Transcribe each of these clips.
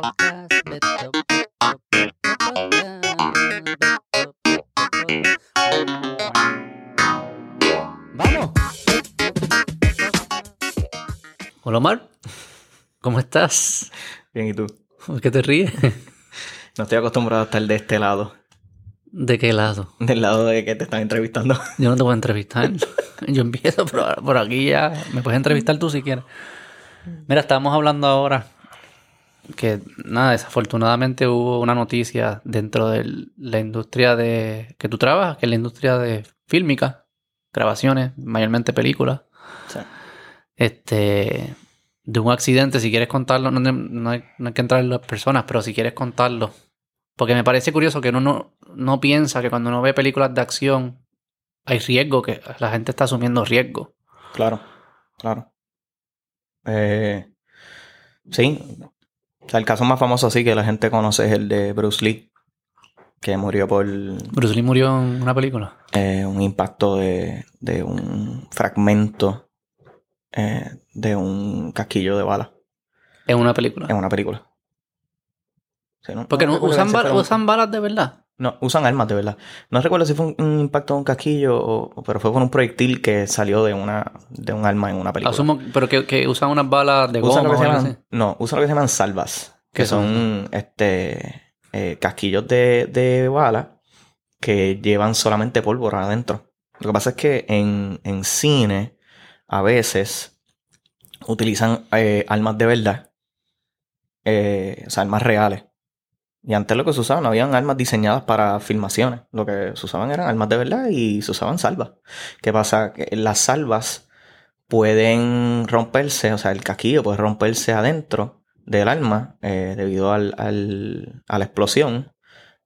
Vamos. Hola Omar, ¿cómo estás? Bien, ¿y tú? ¿Por qué te ríes? No estoy acostumbrado a estar de este lado. ¿De qué lado? Del lado de que te están entrevistando. Yo no te voy a entrevistar. Yo empiezo por, por aquí ya. Me puedes entrevistar tú si quieres. Mira, estábamos hablando ahora que, nada, desafortunadamente hubo una noticia dentro de la industria de... que tú trabajas, que es la industria de fílmica, grabaciones, mayormente películas. Sí. Este... De un accidente, si quieres contarlo, no, no hay, no hay que entrar en las personas, pero si quieres contarlo. Porque me parece curioso que uno no, no piensa que cuando uno ve películas de acción hay riesgo, que la gente está asumiendo riesgo. Claro, claro. Eh, sí. O sea, el caso más famoso así que la gente conoce es el de Bruce Lee, que murió por Bruce Lee murió en una película. eh, un impacto de, de un fragmento eh, de un casquillo de bala En una película. en una película. Sí, no- Porque no no, recuerdo usan, usan balas de verdad. No, usan armas de verdad. No recuerdo si fue un, un impacto de un casquillo, o, pero fue por un proyectil que salió de una de un arma en una película. Asumo, pero que, que usan unas balas de usan goma. lo que se o llaman, no, usan lo que se llaman salvas, que son este eh, casquillos de, de bala que llevan solamente pólvora adentro. Lo que pasa es que en, en cine a veces utilizan eh, armas de verdad, eh, o sea, armas reales. Y antes lo que se usaban, no habían armas diseñadas para filmaciones. Lo que se usaban eran armas de verdad y se usaban salvas. ¿Qué pasa? Que las salvas pueden romperse, o sea, el casquillo puede romperse adentro del arma eh, debido al, al- a la explosión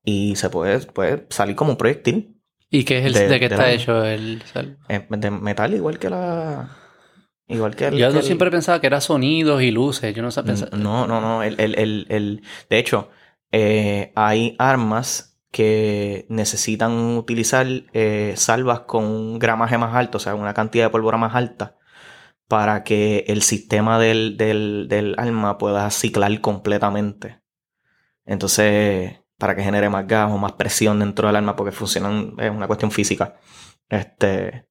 y se puede, puede salir como un proyectil ¿Y qué es el, De- de, qué está la- hecho el sal- eh, de metal igual que la... Igual que el... Yo que no el- siempre pensaba que era sonidos y luces. Yo no sabía. No, no, no. El- el- de hecho, eh, hay armas que necesitan utilizar eh, salvas con un gramaje más alto, o sea, una cantidad de pólvora más alta, para que el sistema del, del, del arma pueda ciclar completamente. Entonces, para que genere más gas o más presión dentro del arma, porque funcionan, es una cuestión física. Este.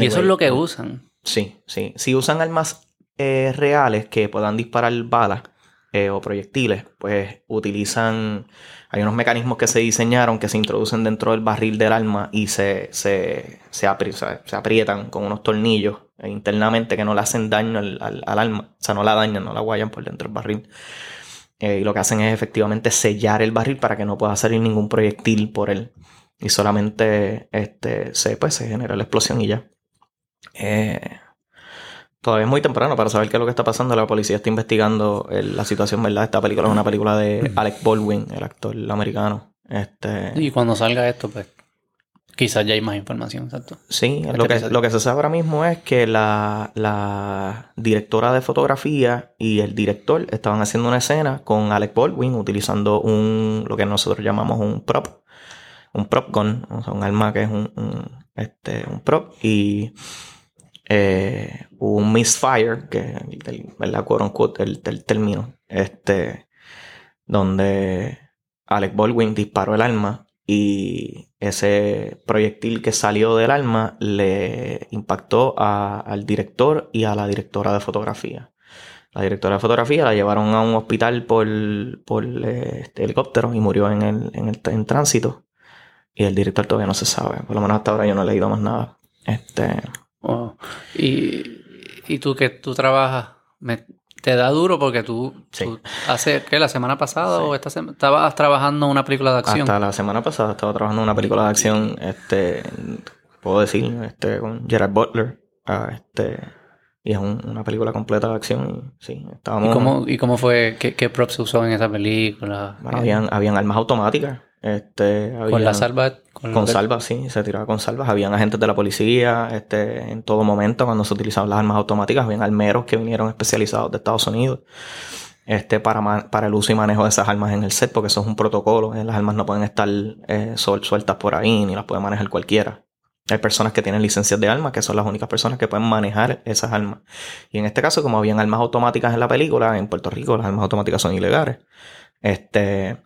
y eso es lo que eh, usan. Sí, sí. Si usan armas eh, reales que puedan disparar balas eh, o proyectiles, pues utilizan. Hay unos mecanismos que se diseñaron que se introducen dentro del barril del arma y se, se, se, apri- se aprietan con unos tornillos internamente que no le hacen daño al, al- al arma. O sea, no la dañan, no la guayan por dentro del barril. Eh, y lo que hacen es efectivamente sellar el barril para que no pueda salir ningún proyectil por él. Y solamente este, se, pues, se genera la explosión y ya. Eh, todavía es muy temprano para saber qué es lo que está pasando. La policía está investigando el- la situación, ¿verdad? Esta película es una película de Alec Baldwin, el actor americano. Este, Y cuando salga esto, pues quizás ya hay más información, exacto. Sí, lo que, lo que se sabe ahora mismo es que la, la directora de fotografía y el director estaban haciendo una escena con Alec Baldwin utilizando un lo que nosotros llamamos un prop, un prop gun, o sea, un arma que es un, un, este, un prop y eh, hubo un misfire, que el, ¿verdad? El término, este, donde Alec Baldwin disparó el arma y ese proyectil que salió del arma le impactó a- al director y a la directora de fotografía. La directora de fotografía la llevaron a un hospital por, por eh, este helicóptero y murió en el, en el en tránsito. Y el director todavía no se sabe. Por lo menos hasta ahora yo no he leído más nada. Este, Y, y tú que tú trabajas, me- te da duro porque tú, Sí. tú hace, ¿qué? ¿La semana pasada Sí. o esta semana? Estabas trabajando en una película de acción. Hasta la semana pasada estaba trabajando una película de acción, este, puedo decir, este, con Gerard Butler, ah, este, y es un- una película completa de acción, y sí, estábamos, ¿Y cómo, ¿Y cómo fue? ¿Qué, qué props se usó en esa película? bueno, habían, habían armas automáticas, este, Con la salva. Con, con sí, se tiraba con salvas, habían agentes de la policía, este, en todo momento cuando se utilizaban las armas automáticas, habían armeros que vinieron especializados de Estados Unidos, este, para, para el uso y manejo de esas armas en el set, porque eso es un protocolo. eh, Las armas no pueden estar eh, suel- sueltas por ahí, ni las puede manejar cualquiera. Hay personas que tienen licencias de armas, que son las únicas personas que pueden manejar esas armas. Y en este caso, como habían armas automáticas en la película, en Puerto Rico las armas automáticas son ilegales. Este,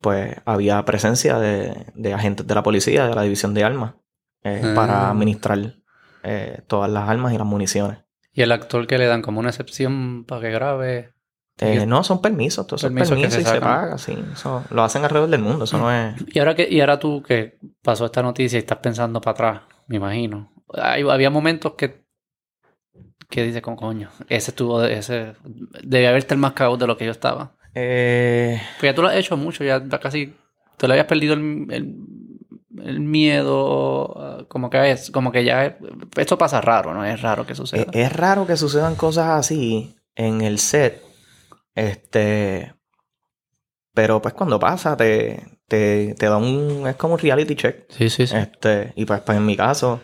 pues había presencia de, de agentes de la policía, de la división de armas, eh, para Ah. administrar eh, todas las armas y las municiones. Y el actor que le dan como una excepción para que grabe. Eh, no, son permisos, todos son Permisos que permisos se y se paga, sí. Eso lo hacen alrededor del mundo, eso no es... Y ahora que, y ahora tú que pasó esta noticia y estás pensando para atrás, me imagino. Hay- había momentos que que dices como coño, ese estuvo ese debía haber estar más cagado de lo que yo estaba. Eh, Pues ya tú lo has hecho mucho, ya casi te le habías perdido el, el, el miedo, ah, como que es, como que ya es- esto pasa raro, ¿no? Es raro que suceda. Eh, es raro que sucedan cosas así en el set. Este. Pero pues cuando pasa, te, te, te da un. Es como un reality check. sí, sí, sí. Este. Y pues, pues en mi caso,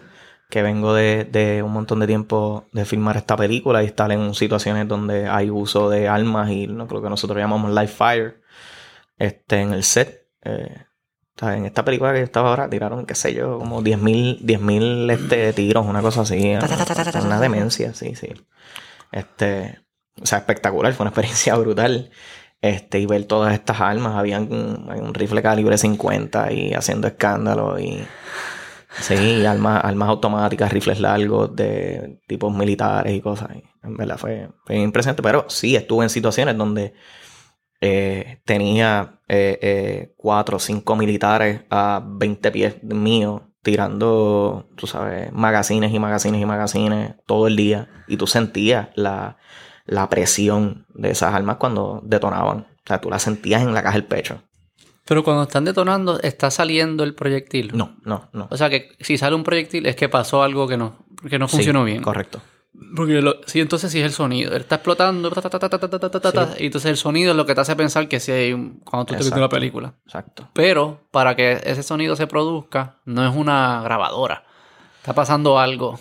que vengo de, de un montón de tiempo de filmar esta película y estar en situaciones donde hay uso de armas y lo que nosotros llamamos live fire. Este, en el set. eh, en esta película que estaba ahora tiraron, qué sé yo, como 10.000 10.000 este, tiros, una cosa así. Una demencia, sí, sí. Este, o sea, espectacular, fue una experiencia brutal. Este, y ver todas estas armas, habían un, un rifle calibre 50 y haciendo escándalo y sí, armas, automáticas, rifles largos de tipos militares y cosas. En verdad fue, impresionante, pero sí estuve en situaciones donde eh, tenía eh, eh, cuatro o cinco militares a 20 pies míos tirando, tú sabes, magazines y magazines y magazines todo el día. Y tú sentías la, presión de esas armas cuando detonaban. O sea, tú la sentías en la caja del pecho. Pero cuando están detonando, ¿está saliendo el proyectil? No, no, no. O sea que si sale un proyectil es que pasó algo que no, que no funcionó bien. Correcto. Porque lo, sí, entonces sí es el sonido. Está explotando, y entonces el sonido es lo que te hace pensar que sí hay un, cuando tú estás viendo la película. Exacto. Pero para que ese sonido se produzca, no es una grabadora. Está pasando algo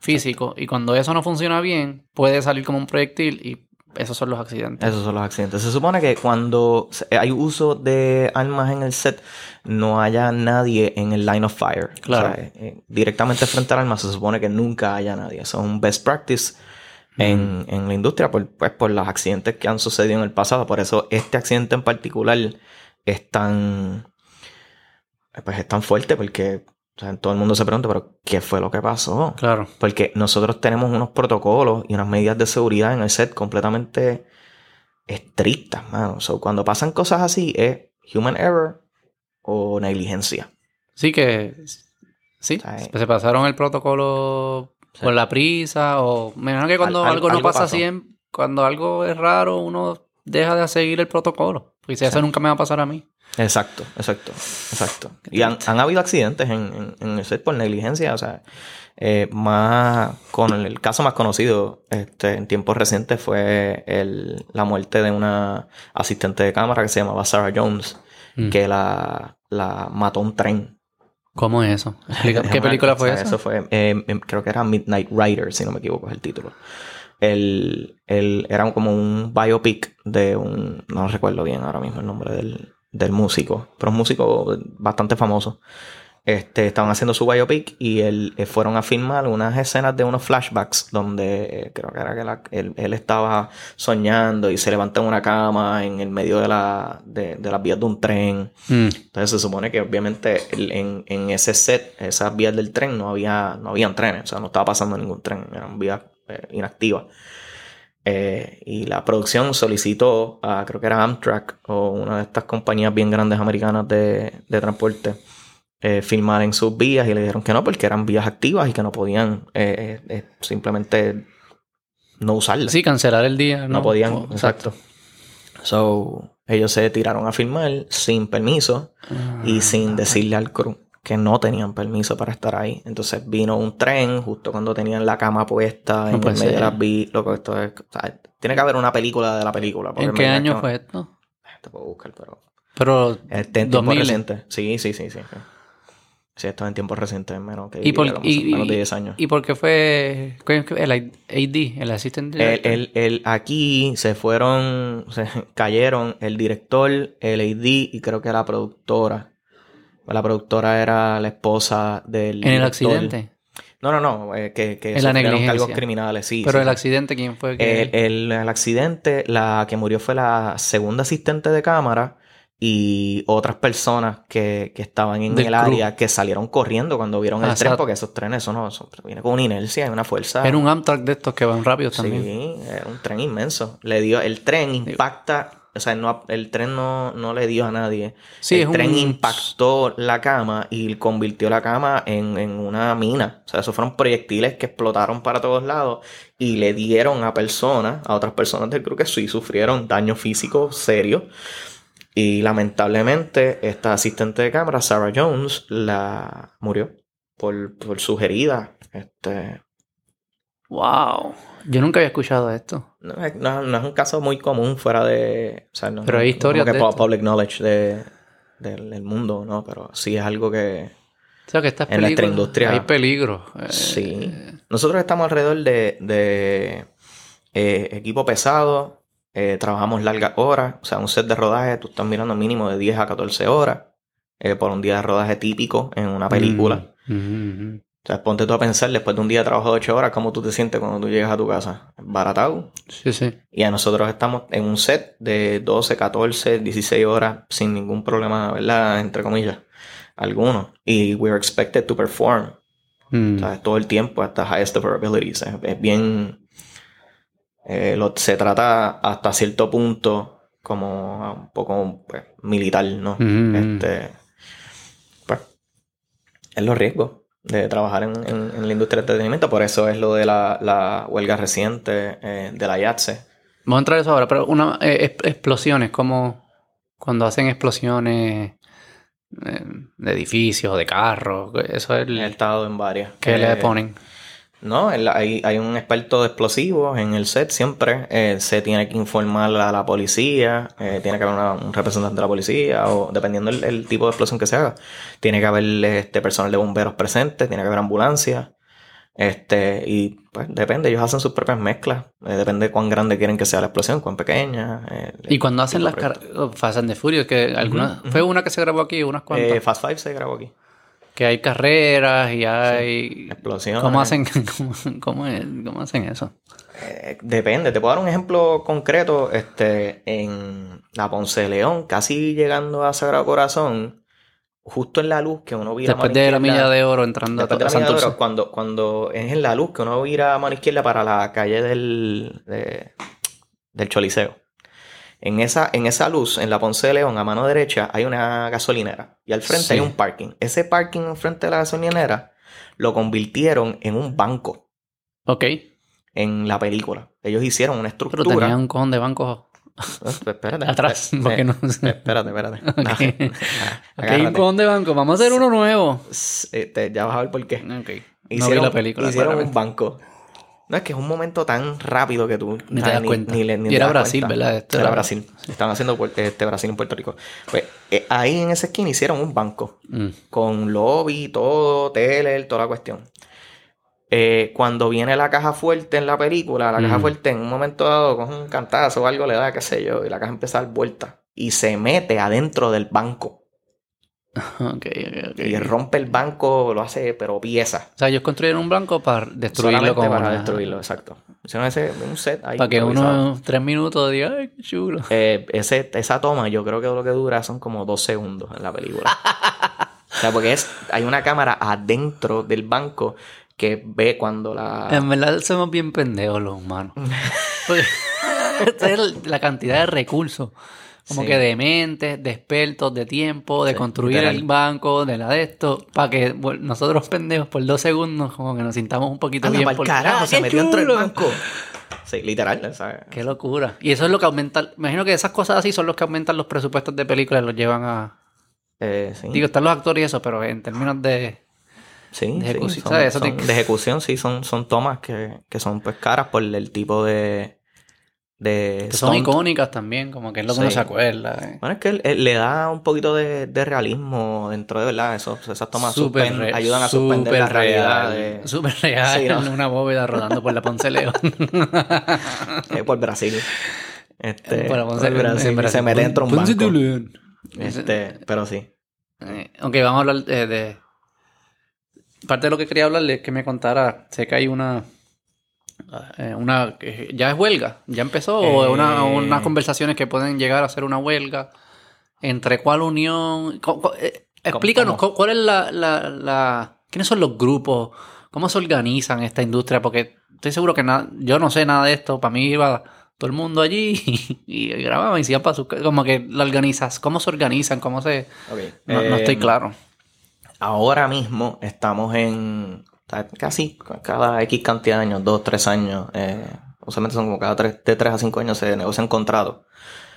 físico. Y cuando eso no funciona bien, puede salir como un proyectil y esos son los accidentes. Esos son los accidentes. Se supone que cuando se- hay uso de armas en el set, no haya nadie en el line of fire. Claro. O sea, eh, directamente frente al arma se supone que nunca haya nadie. Eso es un best practice en, en la industria por, pues, por los accidentes que han sucedido en el pasado. Por eso este accidente en particular es tan, pues es tan fuerte porque o sea, todo el mundo se pregunta, pero ¿qué fue lo que pasó? Claro. Porque nosotros tenemos unos protocolos y unas medidas de seguridad en el set completamente estrictas, mano. So, cuando pasan cosas así es human error o negligencia. Sí que... Sí, Sí. se pasaron el protocolo por la prisa o... Me imagino que cuando Al- al- algo no algo pasa pasó. así, en- cuando algo es raro, uno deja de seguir el protocolo. Porque si eso Sí. nunca me va a pasar a mí. Exacto, exacto, exacto. Y han, han habido accidentes en, en- en el set por negligencia, o sea, eh, más con el, el caso más conocido este, en tiempos recientes fue el- la muerte de una asistente de cámara que se llamaba Sarah Jones, Mm. que la, la mató un tren. ¿Cómo es eso? ¿Qué película fue o sea, esa? Eso fue, eh, em, creo que era Midnight Rider, si no me equivoco es el título. El, el- era como un biopic de un, no recuerdo bien ahora mismo el nombre del, del músico, pero un músico bastante famoso. Este, estaban haciendo su biopic y él, eh, fueron a filmar unas escenas de unos flashbacks donde eh, creo que era que la- él, él estaba soñando y se levanta en una cama en el medio de, la, de, de las vías de un tren. Mm. Entonces se supone que obviamente en, en ese set, esas vías del tren, no había no habían trenes, o sea, no estaba pasando ningún tren, eran vías eh, inactivas. Eh, y la producción solicitó a, creo que era Amtrak o una de estas compañías bien grandes americanas de, de transporte, eh, filmar en sus vías y le dijeron que no, porque eran vías activas y que no podían eh, eh, simplemente no usarlas. Sí, cancelar el día. No, podían, Oh, exacto. So, ellos se tiraron a filmar sin permiso Ah. y sin decirle al crew que no tenían permiso para estar ahí. Entonces vino un tren justo cuando tenían la cama puesta en el puede medio de las. Loco, esto es. o sea, tiene que haber una película de la película. ¿En en qué año fue no- esto? Te puedo buscar, pero. Pero Este, en tiempo 2000. reciente. Sí, sí, sí, sí. Sí, esto es en tiempos recientes, menos que ¿Y por, y, menos de y- 10 años. ¿Y por qué fue el AD, el Assistant El, Director? el- el- aquí se fueron, se cayeron el director, el AD y creo que la productora. La productora era la esposa del. En el accidente. No, no, no. eh, que, que En sufrieron cargos criminales, sí. Pero sí, el sí. accidente, ¿quién fue? que- El, el- el accidente, la que murió fue la segunda asistente de cámara y otras personas que, que estaban en Del el crew. área que salieron corriendo cuando vieron el Ah, tren, porque esos trenes, eso no, eso viene con una inercia y una fuerza. Era un Amtrak de estos que van rápido también. Sí, era un tren inmenso. Le dio, el tren impacta, o sea, no, el tren no, no le dio a nadie. Sí, el es un- tren impactó la cama y convirtió la cama en, en una mina. O sea, esos fueron proyectiles que explotaron para todos lados y le dieron a personas, a otras personas del crew que sí sufrieron daño físico serio. Y lamentablemente, esta asistente de cámara, Sarah Jones, la murió por, por sus heridas. Este, Wow. Yo nunca había escuchado esto. No, es- no- no es un caso muy común fuera de. O sea, no, Pero hay historias como que de esto. public knowledge de, del, del mundo, ¿no? Pero sí es algo que. O sea, que estas En nuestra industria- hay peligro. Eh, Sí. Nosotros estamos alrededor de, de eh, equipo pesado. eh, trabajamos largas horas. O sea, un set de rodaje, tú estás mirando mínimo de 10 a 14 horas. eh, por un día de rodaje típico en una película. Mm. O sea, ponte tú a pensar, después de un día de trabajo de 8 horas, ¿cómo tú te sientes cuando tú llegas a tu casa? Baratado. Sí, sí. Y a nosotros estamos en un set de 12, 14, 16 horas sin ningún problema, ¿verdad? Entre comillas, alguno. Y we're expected to perform, Mm. ¿sabes? Todo el tiempo hasta highest of our abilities. Es, es bien... eh, lo- se trata hasta cierto punto como un poco pues, militar, ¿no? Mm. Este... Pues, es los riesgos de trabajar en, en- en la industria del entretenimiento. Por eso es lo de la, la huelga reciente eh, de la IATSE. Vamos a entrar en eso ahora, pero una, eh, es- explosiones, como cuando hacen explosiones eh, de edificios, de carros, eso es He el estado en varias. que Eh, le ponen. No, el- hay, hay un experto de explosivos en el set siempre. Eh, se tiene que informar a la policía, eh, tiene que haber una- un representante de la policía, o dependiendo del el tipo de explosión que se haga. Tiene que haber este personal de bomberos presente, tiene que haber ambulancia. Este, y pues depende, ellos hacen sus propias mezclas. Eh, depende de cuán grande quieren que sea la explosión, cuán pequeña. eh, Y cuando hacen las oh, Fast and the Furious, que algunas, fue una que se grabó aquí, unas cuantas, Eh, Fast Five se grabó aquí. Que hay carreras y hay... Explosiones. ¿Cómo hacen, cómo, cómo hacen eso? Eh, depende, te puedo dar un ejemplo concreto. Este, en la Ponce de León, casi llegando a Sagrado Corazón, justo en la luz que uno vira a Después mano de la milla de oro entrando después de a la milla de oro, cuando, cuando es en la luz que uno vira a mano izquierda para la calle del, de- del Choliseo. En esa, en esa luz, en la Ponce de León, a mano derecha, hay una gasolinera. Y al frente Sí. hay un parking. Ese parking enfrente de la gasolinera lo convirtieron en un banco Ok, en la película. Ellos hicieron una pero estructura. tenía un cojón de bancos Eh, Espérate. atrás. Eh, porque eh, no... Espérate, espérate. Ah, Ok, un cojón de banco. Vamos a hacer uno nuevo. Este, ya vas a ver por qué. Ok. no vi Hicieron, la película. hicieron un banco. No, es que es un momento tan rápido que tú Ni te das cuenta. ni Y era Brasil, cuenta. ¿verdad? Era, era- Brasil. Estaban haciendo este, Brasil en Puerto Rico. Pues eh, ahí en esa esquina hicieron un banco. Mm. Con lobby, todo, tele, toda la cuestión. Eh, cuando viene la caja fuerte en la película, la caja Mm. fuerte en un momento dado coge un cantazo o algo, le da, qué sé yo, y la caja empieza a dar vuelta. Y se mete adentro del banco. Y rompe el banco, lo hace, pero pieza. O sea, ellos construyeron un banco para destruirlo como para una- destruirlo, exacto. Hicieron ese, un set ahí. Para que uno tres minutos diga, ay, qué chulo. Eh, ese, esa toma, yo creo que lo que dura son como dos segundos en la película. o sea, porque es, hay una cámara adentro del banco que ve cuando la. En verdad somos bien pendejos los humanos. Esta es la cantidad de recursos. Como Sí. que de mentes, de expertos, de tiempo, de Sí, construir literal. el banco, de la de esto, para que bueno, nosotros pendejos por dos segundos como que nos sintamos un poquito Anda bien. por- carajo, ¡Ah, se metió dentro del banco. Sí, literal, ¿sabes? Qué locura. Y eso es lo que aumenta. Imagino que esas cosas así son los que aumentan los presupuestos de películas y los llevan a. Eh, sí. Digo, están los actores y eso, pero en términos de. Sí, de sí, ejecución, son- ¿sabes? Eso son- te- de ejecución, sí, son, son tomas que, que son pues caras por el tipo de. De que son icónicas también, como que es lo que uno Sí. se acuerda. eh. Bueno, es que él- él le da un poquito de, de realismo dentro de verdad. Esos, esas tomas re- ayudan a suspender la realidad real. de, Súper real. Sí, ¿no? en una bóveda rodando por la Ponce León. eh, por Brasil. Este, Por la Ponce- por Brasil. Brasil. Se mete dentro de un banco. León. Este, pero sí. Eh, ok, vamos a hablar de, de- Parte de lo que quería hablarle es que me contara. Sé que hay una. Eh, una que ¿Ya es huelga? ¿Ya empezó? ¿O una, Eh. unas conversaciones que pueden llegar a ser una huelga? ¿Entre cuál unión? Eh, explícanos, cómo? ¿cuál es la, la, la- ¿Quiénes son los grupos? ¿Cómo se organizan esta industria? Porque estoy seguro que na- yo no sé nada de esto. Para mí iba todo el mundo allí y, y grababan y se iban para ca- Como que la organizas. ¿Cómo se organizan? ¿Cómo se...? No, no estoy Eh, claro. Ahora mismo estamos en casi cada X cantidad de años, dos, tres años, eh, usualmente son como cada tres, de tres a cinco años se negocian contratos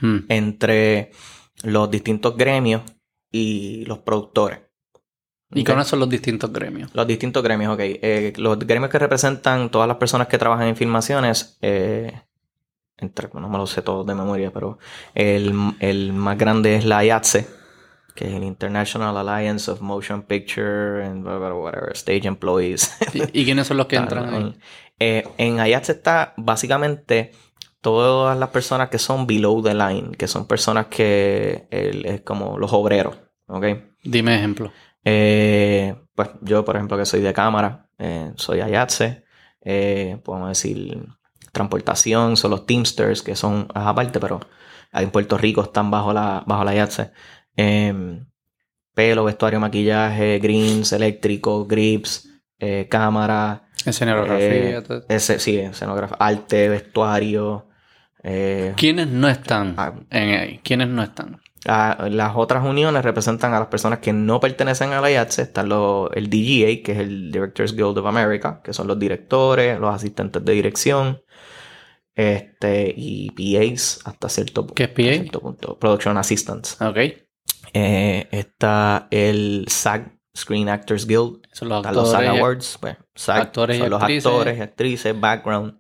Mm. entre los distintos gremios y los productores. ¿Y Ok. cuáles son los distintos gremios? Los distintos gremios, ok. Eh, los gremios que representan todas las personas que trabajan en filmaciones, eh, entre, no me lo sé todo de memoria, pero el, el más grande es la IATSE, que es el International Alliance of Motion Picture and whatever, whatever, Stage Employees. ¿Y, y quiénes son los que entran ahí? eh, en IATSE está básicamente todas las personas que son below the line, que son personas que el- es como los obreros, ¿ok? Dime ejemplo. Eh, pues yo, por ejemplo, que soy de cámara, eh, soy Ayatse, eh, podemos decir transportación, son los Teamsters, que son aparte, pero en Puerto Rico están bajo la, bajo la Ayatse. Eh, pelo, vestuario, maquillaje, greens, eléctrico, grips, eh, cámara, Escenografía. eh, todo. ese, sí, escenografía, arte, vestuario. eh, ¿Quiénes no están Ah. en ahí? ¿Quiénes no están? las otras uniones representan a las personas que no pertenecen a la IATSE. Está lo- el DGA, que es el Directors Guild of America, que son los directores, los asistentes de dirección, este, y PAs hasta cierto, pu- ¿Qué es PA? hasta cierto punto. Production Assistants. Ok. Eh, está el SAG, Screen Actors Guild. Son los Están los SAG actores. Awards. Pues, SAG actores son los actrices. actores, actrices, background.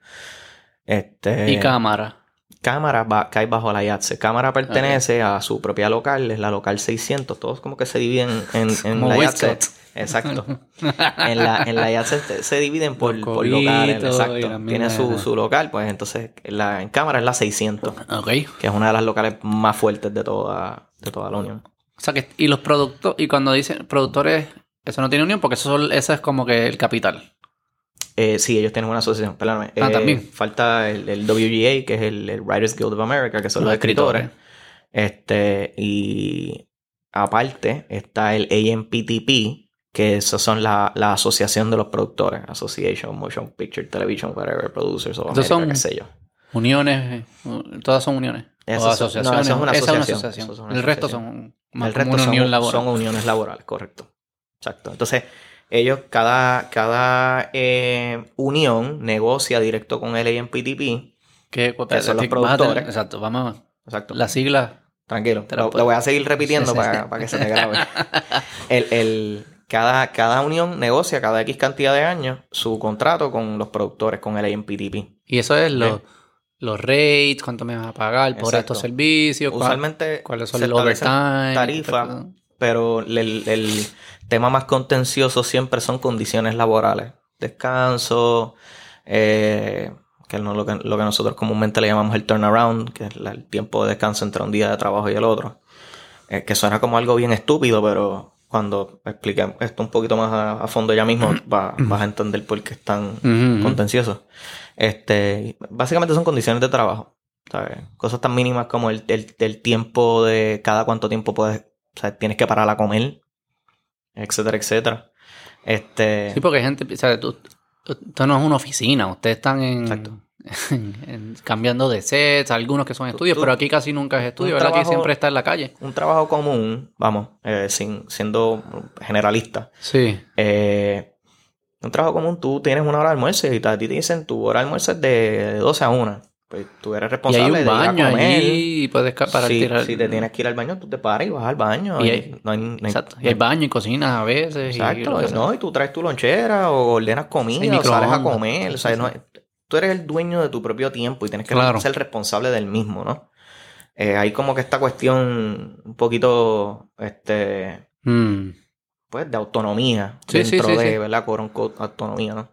Este, Y cámara. Cámara va, cae bajo la IATSE. Cámara pertenece a su propia local, es la local 600. Todos como que se dividen en, la IATSE. Exacto. En la, en la IATSE se, dividen por, por locales. Exacto. Tiene su, su local, pues entonces en, la, en Cámara es la 600, Ok. que es una de las locales más fuertes de toda, de toda la Unión. O sea que, y los productos, y cuando dicen productores, eso no tiene unión porque eso, eso es como que el capital. Eh, sí, ellos tienen una asociación, perdóname. Ah, Eh, también. Falta el, el WGA, que es el, el Writers Guild of America, que son los, Los escritores. escritores. Este, y aparte está el AMPTP, que esas son la, la asociación de los productores, Association, Motion Picture, Television, whatever, Producers of America, son- qué sé yo. Uniones, eh, todas son uniones. Esas o son- asociaciones. no, eso es una Esa asociación. Eso es una el resto son más el resto son, unión laboral. son uniones laborales, correcto. Exacto. Entonces, ellos, cada, cada eh, unión negocia directo con el AMPTP. que, que son los tener- productores. exacto, vamos. Exacto. Las siglas. Tranquilo, la lo, lo voy a seguir repitiendo Sí, sí, para, sí. para que se te grabe. El, el- cada, cada unión negocia cada X cantidad de años su contrato con los productores, con el AMPTP. Y eso es Ok. Los rates, cuánto me vas a pagar por Exacto. estos servicios, Usualmente cuáles son los overtime. tarifas, pero el, el tema más contencioso siempre son condiciones laborales. Descanso, eh, que es lo que, lo que nosotros comúnmente le llamamos el turnaround, que es el tiempo de descanso entre un día de trabajo y el otro. Eh, que suena como algo bien estúpido, pero cuando expliquemos esto un poquito más a, a fondo ya mismo va- vas a entender por qué es tan contencioso. Este, básicamente son condiciones de trabajo. ¿sabes? Cosas tan mínimas como el, el- el tiempo de cada cuánto tiempo puedes, sea, tienes que parar a comer, etcétera, etcétera. Este, Sí, porque hay gente, o sea, tú, esto no es una oficina, ustedes están en, Exacto. en- en- cambiando de sets, algunos que son estudios, tú- pero aquí casi nunca es estudio, ¿verdad? Aquí trabajo- siempre está en la calle. un trabajo común, vamos, eh, sin, siendo generalista. Sí. eh, un trabajo común, tú tienes una hora de almuerzo y a ti te dicen tu hora de almuerzo es de 12 a 1. Pues tú eres Y responsable hay de un ir a baño comer. allí y puedes para si, tirar. si te tienes que ir al baño, tú te paras y vas al baño. Y y hay- no hay- no hay- Exacto. Y hay baño y cocinas a veces. y Exacto, no, y tú traes tu lonchera o ordenas Hay comida o sales a comer, o sea, no- tú eres el dueño de tu propio tiempo y tienes que Claro. ser responsable del mismo, ¿no? Eh, hay como que esta cuestión un poquito, este, Mm. Pues, de autonomía Sí, dentro sí, de. ¿verdad? Unquote, autonomía, ¿no?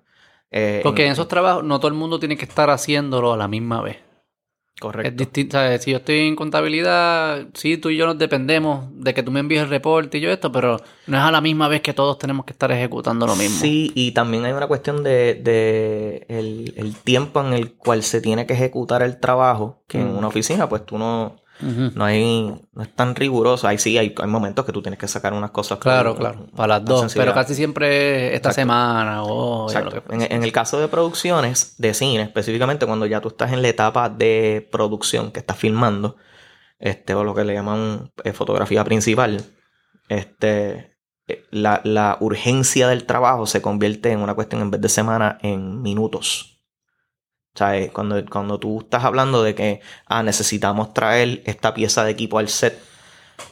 Eh, Porque en en- esos trabajos no todo el mundo tiene que estar haciéndolo a la misma vez. Es Correcto. distinto, ¿sabes? Si yo estoy en contabilidad, sí, tú y yo nos dependemos de que tú me envíes el reporte y yo esto, pero no es a la misma vez que todos tenemos que estar ejecutando lo mismo. Sí, y también hay una cuestión de, de el, el tiempo en el cual se tiene que ejecutar el trabajo, que en Mm. una oficina, pues tú no, No hay, no es tan riguroso. Ahí sí hay, hay momentos que tú tienes que sacar unas cosas. Claro, claro, para las dos, pero casi siempre esta Exacto. semana o En, en el caso de producciones de cine, específicamente cuando ya tú estás en la etapa de producción que estás filmando, este, o lo que le llaman eh, fotografía principal, este, eh, la, la urgencia del trabajo se convierte en una cuestión en vez de semana en minutos. O sea, cuando, cuando tú estás hablando de que ah, necesitamos traer esta pieza de equipo al set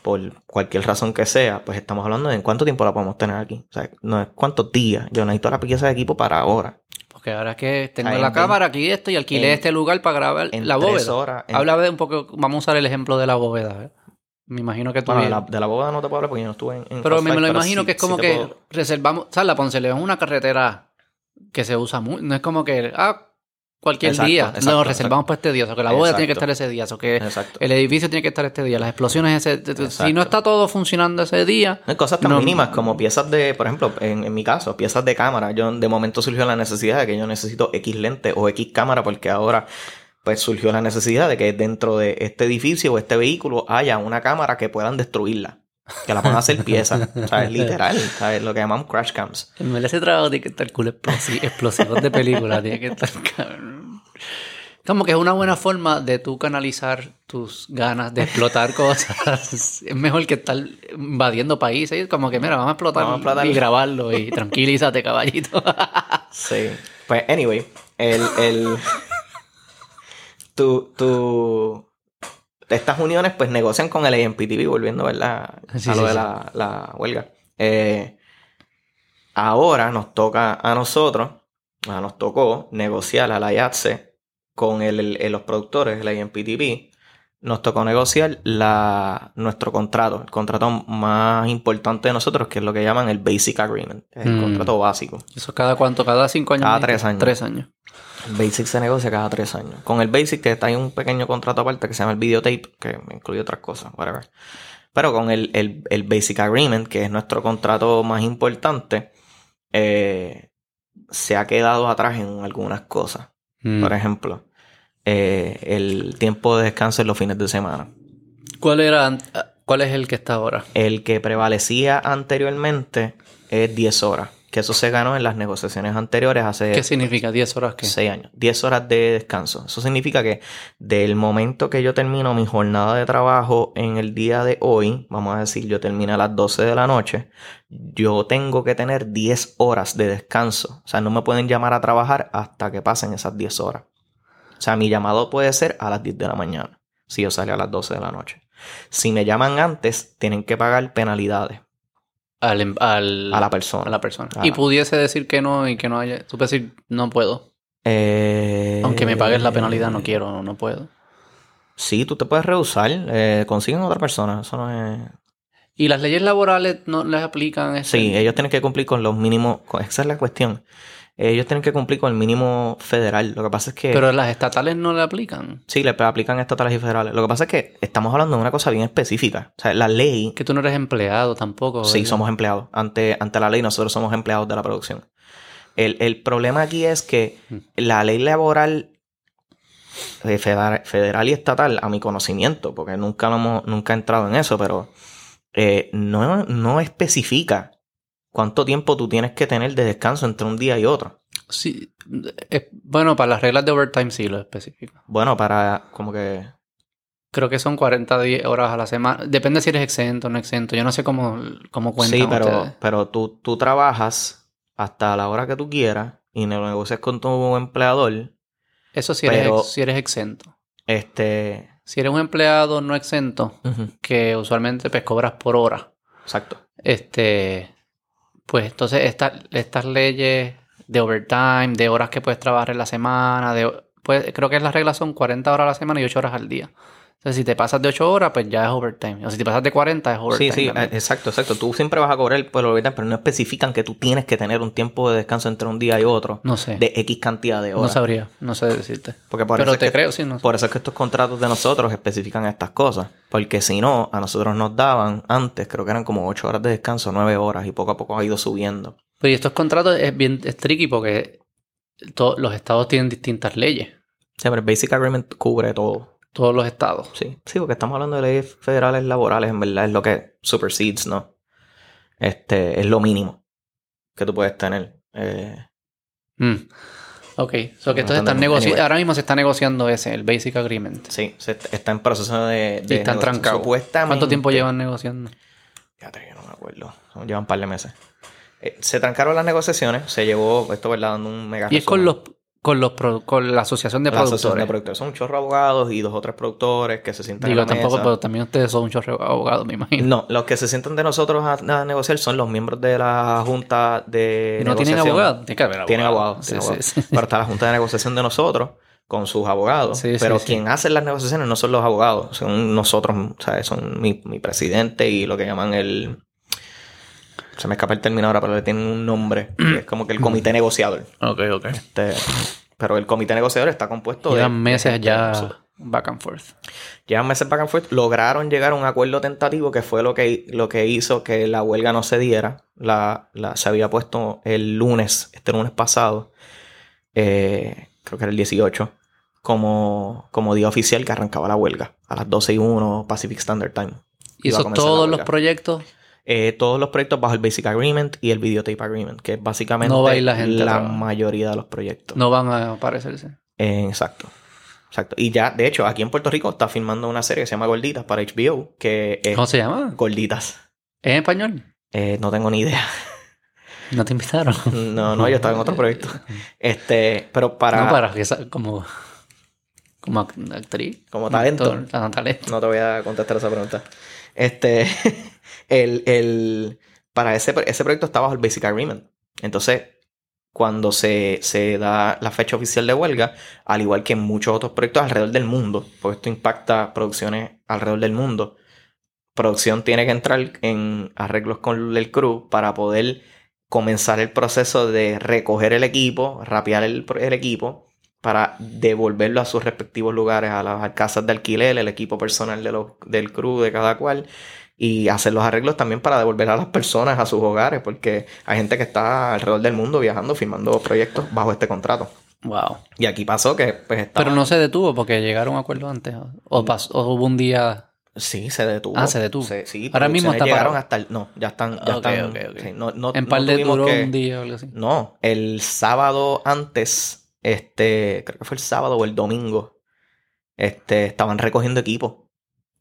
por cualquier razón que sea, pues estamos hablando de en cuánto tiempo la podemos tener aquí. O sea, no es cuántos días. Yo necesito la pieza de equipo para ahora. Porque ahora es que tengo en la cámara aquí esto y alquilé en- este lugar para grabar En la tres bóveda. horas. en- Habla de un poco, vamos a usar el ejemplo de la bóveda. ¿eh? Me imagino que tú... bueno, de la, de la boda no te puedo hablar porque yo no estuve en. en pero me, lo imagino sí- que es como que puedo- reservamos... ¿Sabes? La Ponce León es una carretera que se usa mucho. No es como que... Ah, cualquier Exacto, día. exacto, Lo reservamos para este día. O sea, que la bóveda tiene que estar ese día. O sea, que el edificio tiene que estar este día. Las explosiones ese... Si no está todo funcionando ese día... Hay cosas tan No. mínimas como piezas de, por ejemplo, en, en mi caso, piezas de cámara. Yo de momento surgió la necesidad de que yo necesito X lente o X cámara porque ahora pues surgió la necesidad de que dentro de este edificio o este vehículo haya una cámara que puedan destruirla. Que la puedan hacer piezas. O sea, es literal. ¿sabes? Lo que llamamos crash cams. En verdad ese trabajo tiene que estar cool, explosi- explosivos de película, tiene que estar cabrón. Como que es una buena forma de tú canalizar tus ganas de explotar cosas. Es mejor que estar invadiendo países. Es como que, mira, vamos a explotar, Vamos a explotar. y grabarlo y tranquilízate, caballito. Sí. Pues, anyway, el. el tu, tu- Estas uniones, pues negocian con el AMPTV, volviendo ¿verdad? Sí, a lo sí, de la, la huelga. Eh, ahora nos toca a nosotros, nos tocó negociar a la IATSE con el, los productores, el AMPTV. Nos tocó negociar la, nuestro contrato, el contrato más importante de nosotros, que es lo que llaman el Basic Agreement, el Mm. contrato básico. ¿Eso cada cuánto? ¿Cada cinco años? Cada tres años. Tres años. Basic se negocia cada tres años. Con el Basic que está hay un pequeño contrato aparte que se llama el Videotape, que incluye otras cosas, whatever. Pero con el, el- el Basic Agreement, que es nuestro contrato más importante, eh, se ha quedado atrás en algunas cosas. Mm. Por ejemplo, eh, el tiempo de descanso en los fines de semana. ¿Cuál era? ¿Cuál es el que está ahora? El que prevalecía anteriormente es 10 horas, que eso se ganó en las negociaciones anteriores hace ¿Qué significa? ¿10 horas qué? 6 años, 10 horas de descanso. Eso significa que del momento que yo termino mi jornada de trabajo en el día de hoy, vamos a decir, yo termino a las 12 de la noche, yo tengo que tener 10 horas de descanso. O sea, no me pueden llamar a trabajar hasta que pasen esas 10 horas. O sea, mi llamado puede ser a las 10 de la mañana, si yo salgo a las 12 de la noche. Si me llaman antes, tienen que pagar penalidades Al, em- al- a la persona. a la persona. A Y la- pudiese decir que no y que no haya... Tú puedes decir, no puedo. Eh, Aunque me pagues la penalidad, no quiero, no puedo. Sí, tú te puedes rehusar. Eh, consiguen otra persona. Eso no es. ¿Y las leyes laborales no les aplican? este? Sí, ellos tienen que cumplir con los mínimos. Esa es la cuestión. Ellos tienen que cumplir con el mínimo federal. Lo que pasa es que. Pero las estatales no le aplican. Sí, le aplican estatales y federales. Lo que pasa es que estamos hablando de una cosa bien específica. O sea, la ley. Que tú no eres empleado tampoco. Sí, somos empleados. Ante, ante la ley, nosotros somos empleados de la producción. El, el problema aquí es que Mm. la ley laboral eh, federal, federal y estatal, a mi conocimiento, porque nunca, lo hemos, nunca he entrado en eso, pero eh, no, no especifica cuánto tiempo tú tienes que tener de descanso entre un día y otro. Sí. eh, bueno, para las reglas de overtime sí lo especifica. Bueno, para como que... Creo que son 40 di- horas a la semana. Depende si eres exento o no exento. Yo no sé cómo, cómo cuentan Sí, pero, ustedes. pero tú, tú trabajas hasta la hora que tú quieras y lo negocias con tu empleador. Eso si eres, pero- ex- si eres exento. Este... Si eres un empleado no exento, que usualmente pues cobras por hora, exacto. este, pues entonces esta- estas leyes de overtime, de horas que puedes trabajar en la semana, de, pues creo que las reglas son 40 horas a la semana y 8 horas al día. Entonces, si te pasas de 8 horas, pues ya es overtime. O si te pasas de 40, es Sí, overtime. sí, también. eh, exacto, exacto. Tú siempre vas a cobrar por el overtime, pero no especifican que tú tienes que tener un tiempo de descanso entre un día y otro No sé. de X cantidad de no horas. sabría. No sé decirte. Porque por Pero eso es te que- creo, sí, no sé. Por eso es que estos contratos de nosotros especifican estas cosas. Porque si no, a nosotros nos daban antes, creo que eran como 8 horas de descanso, 9 horas, y poco a poco ha ido subiendo. Pero y estos contratos es bien es tricky porque los estados tienen distintas leyes. Siempre el Basic Agreement cubre todo. Todos los estados. Sí, sí, porque estamos hablando de leyes federales laborales, en verdad es lo que supersedes, ¿no? Este, es lo mínimo que tú puedes tener. Eh, Mm. Ok. So que están. Anyway. Ahora mismo se está negociando ese, el Basic Agreement. sí, se est- está en proceso de, Y de están negociación. trancados. Supuestamente. ¿Cuánto tiempo llevan negociando? Fíjate que no me acuerdo. Llevan un par de meses. Eh, se trancaron las negociaciones, se llevó, esto verdad, dando un mega Y es con los con los pro- con la asociación de La asociación productores. de productores. Son un chorro de abogados y dos o tres productores que se sientan Digo, en la tampoco, mesa. pero también ustedes son un chorro de abogados, me imagino. No, los que se sientan de nosotros a, a negociar son los miembros de la junta de ¿Y no tienen abogados? Tiene que haber Tienen abogados. abogados. Sí, tienen sí, abogados. sí. Pero está la junta de negociación de nosotros con sus abogados. Sí, sí, pero sí. quien hace las negociaciones no son los abogados, son nosotros, sea, son mi, mi presidente y lo que llaman el... Se me escapa el término ahora, pero le tienen un nombre. que es como que el comité negociador. Ok, ok. Este, pero el comité negociador está compuesto de... Llevan de meses ya back and forth. Llevan meses back and forth. Lograron llegar a un acuerdo tentativo que fue lo que, lo que hizo que la huelga no se diera. La, la- se había puesto el lunes, este lunes pasado, eh, creo que era el 18, como, como día oficial que arrancaba la huelga a las 12 y 1 Pacific Standard Time. Y eso todos los proyectos. Eh, todos los proyectos bajo el Basic Agreement y el Videotape Agreement, que es básicamente No va a ir la gente mayoría de los proyectos. No van a aparecerse. Eh, exacto. Exacto. Y ya, de hecho, aquí en Puerto Rico está filmando una serie que se llama Gorditas para HBO, que es ¿Cómo se llama? Gorditas. ¿Es en español? Eh, no tengo ni idea. No te invitaron. No, no, yo estaba en otro proyecto. Este, pero para, No, para que como, como act- actriz. Como talento. Actor, ah, talento. no te voy a contestar esa pregunta. Este, el, el, para ese, ese proyecto está bajo el Basic Agreement. Entonces, cuando se, se da la fecha oficial de huelga, al igual que en muchos otros proyectos alrededor del mundo, porque esto impacta producciones alrededor del mundo, producción tiene que entrar en arreglos con el crew para poder comenzar el proceso de recoger el equipo, rapear el, el equipo, para devolverlo a sus respectivos lugares, a las casas de alquiler, el equipo personal de del crew de cada cual, y hacer los arreglos también para devolver a las personas a sus hogares, porque hay gente que está alrededor del mundo viajando, firmando proyectos bajo este contrato. Wow. Y aquí pasó que pues estaba- Pero no se detuvo porque llegaron a un acuerdo antes. O, o pasó- o hubo un día. Sí, se detuvo. Ah, se detuvo. sí, Ahora mismo está llegaron parado. hasta el... No, ya están... Ya Ok, están ok, ok. sí, no, no- en no par de duró que- un día o algo así. No, el sábado antes, este, creo que fue el sábado o el domingo, este, estaban recogiendo equipo.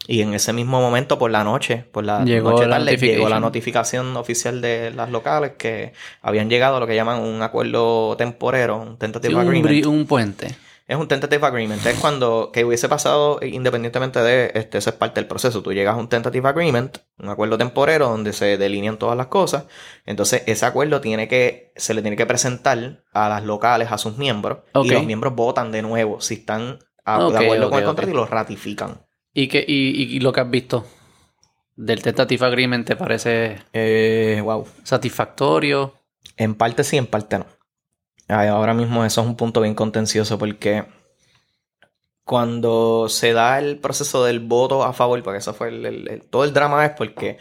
Y en ese mismo momento, por la noche, por la Llegó noche la tarde, llegó la notificación oficial de las locales que habían llegado a lo que llaman un acuerdo temporero, un Sí, tentative un, agreement. un puente. Es un tentative agreement. Es cuando que hubiese pasado independientemente de este, eso es parte del proceso. Tú llegas a un tentative agreement, un acuerdo temporero donde se delinean todas las cosas. Entonces, ese acuerdo tiene que, se le tiene que presentar a las locales, a sus miembros, y los miembros votan de nuevo si están a- de acuerdo con ok, el contrato y lo ratifican. ¿Y, que, y, y- lo que has visto del Tentative Agreement te parece Eh, wow. satisfactorio? En parte sí, en parte no. Ahora mismo eso es un punto bien contencioso porque cuando se da el proceso del voto a favor, porque eso fue el, el- el- todo el drama es porque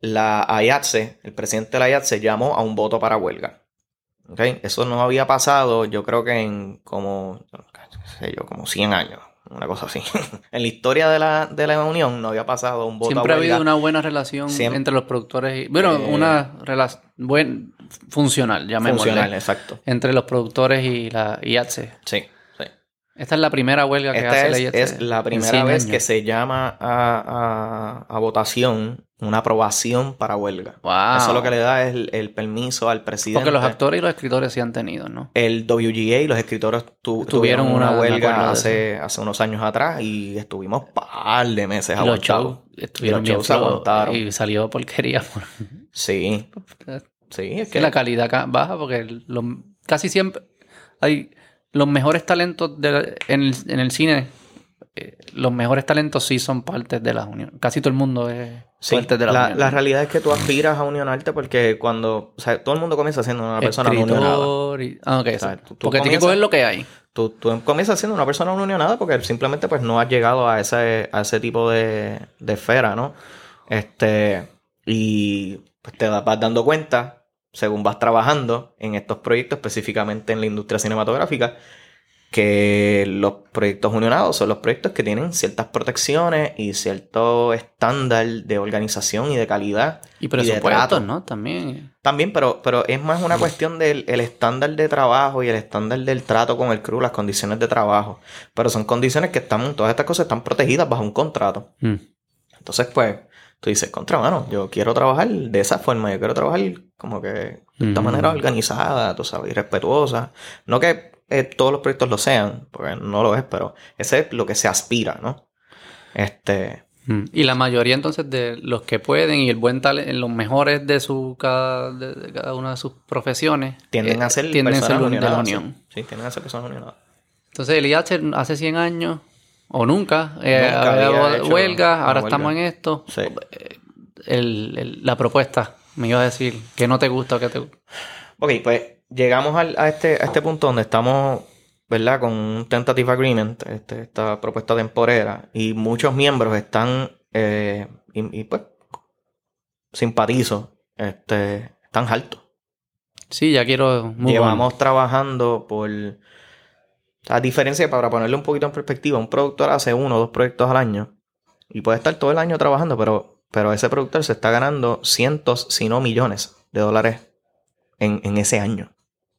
la AYATSE, el presidente de la AYATSE llamó a un voto para huelga. ¿Ok? Eso no había pasado, yo creo que en como, qué sé yo, como 100 años, una cosa así. en la historia de la, de la Unión no había pasado un voto Siempre a ha habido una buena relación Siempre. entre los productores y... Bueno, Eh, una relación buen, funcional, llamémosle. funcional, exacto. Entre los productores y la IATSE. Sí, sí. Esta es la primera huelga que Esta hace es, la IATSE. es la primera 100 vez años. que se llama a, a- a votación una aprobación para huelga. Wow. Eso lo que le da es el, el permiso al presidente. Porque los actores y los escritores sí han tenido, ¿no? El WGA y los escritores tu- Tuvieron tuvieron una, huelga hace, hace unos años atrás y estuvimos par de meses Y los shows aguantados. estuvieron los bien shows aguantaron. y salió porquería. Sí, sí, es que que la calidad ca- baja porque los- casi siempre hay los mejores talentos de la- en, el, en el cine eh, los mejores talentos sí son parte de la unión. Casi todo el mundo es Sí, parte de la, la, unión. la realidad es que tú aspiras a unionarte porque cuando... O sea, todo el mundo comienza siendo una persona no unionada. Y- Ah, ok. O sea, tú- tú Porque tienes que coger lo que hay. Tú, tú comienzas siendo una persona no unionada porque simplemente pues no has llegado a ese, a ese tipo de, de esfera, ¿no? Este, y pues, te vas dando cuenta, según vas trabajando en estos proyectos, específicamente en la industria cinematográfica, que los proyectos unionados son los proyectos que tienen ciertas protecciones y cierto estándar de organización y de calidad. Y presupuestos. ¿no? También. También, pero, pero es más una cuestión del el estándar de trabajo y el estándar del trato con el crew, las condiciones de trabajo. Pero son condiciones que están, todas estas cosas están protegidas bajo un contrato. Mm. Entonces, pues, tú dices, contra mano, yo quiero trabajar de esa forma, yo quiero trabajar como que de esta manera organizada, tú sabes, y respetuosa. No que eh, todos los proyectos lo sean, porque no lo es, pero ese es lo que se aspira, ¿no? Este. Y la mayoría entonces de los que pueden y el buen talento, los mejores de su cada, de, de cada una de sus profesiones tienden eh, a ser tienden a ser personas de la unión. Sí, sí, tienden a ser personas unionadas. Entonces el IH hace 100 años o nunca, eh, Nunca había hecho huelga, ahora huelga. estamos en esto. Sí. Eh, el- el- la propuesta me iba a decir que no te gusta o que te gusta. Ok, pues llegamos al- a, este, a este punto donde estamos, ¿verdad? Con un tentative agreement, este, esta propuesta temporera, y muchos miembros están, eh, y, y, pues, simpatizo, este, están altos. Sí, ya quiero. Llevamos trabajando por, a diferencia, para ponerle un poquito en perspectiva, un productor hace uno o dos proyectos al año, y puede estar todo el año trabajando, pero, pero ese productor se está ganando cientos, si no millones de dólares en, en ese año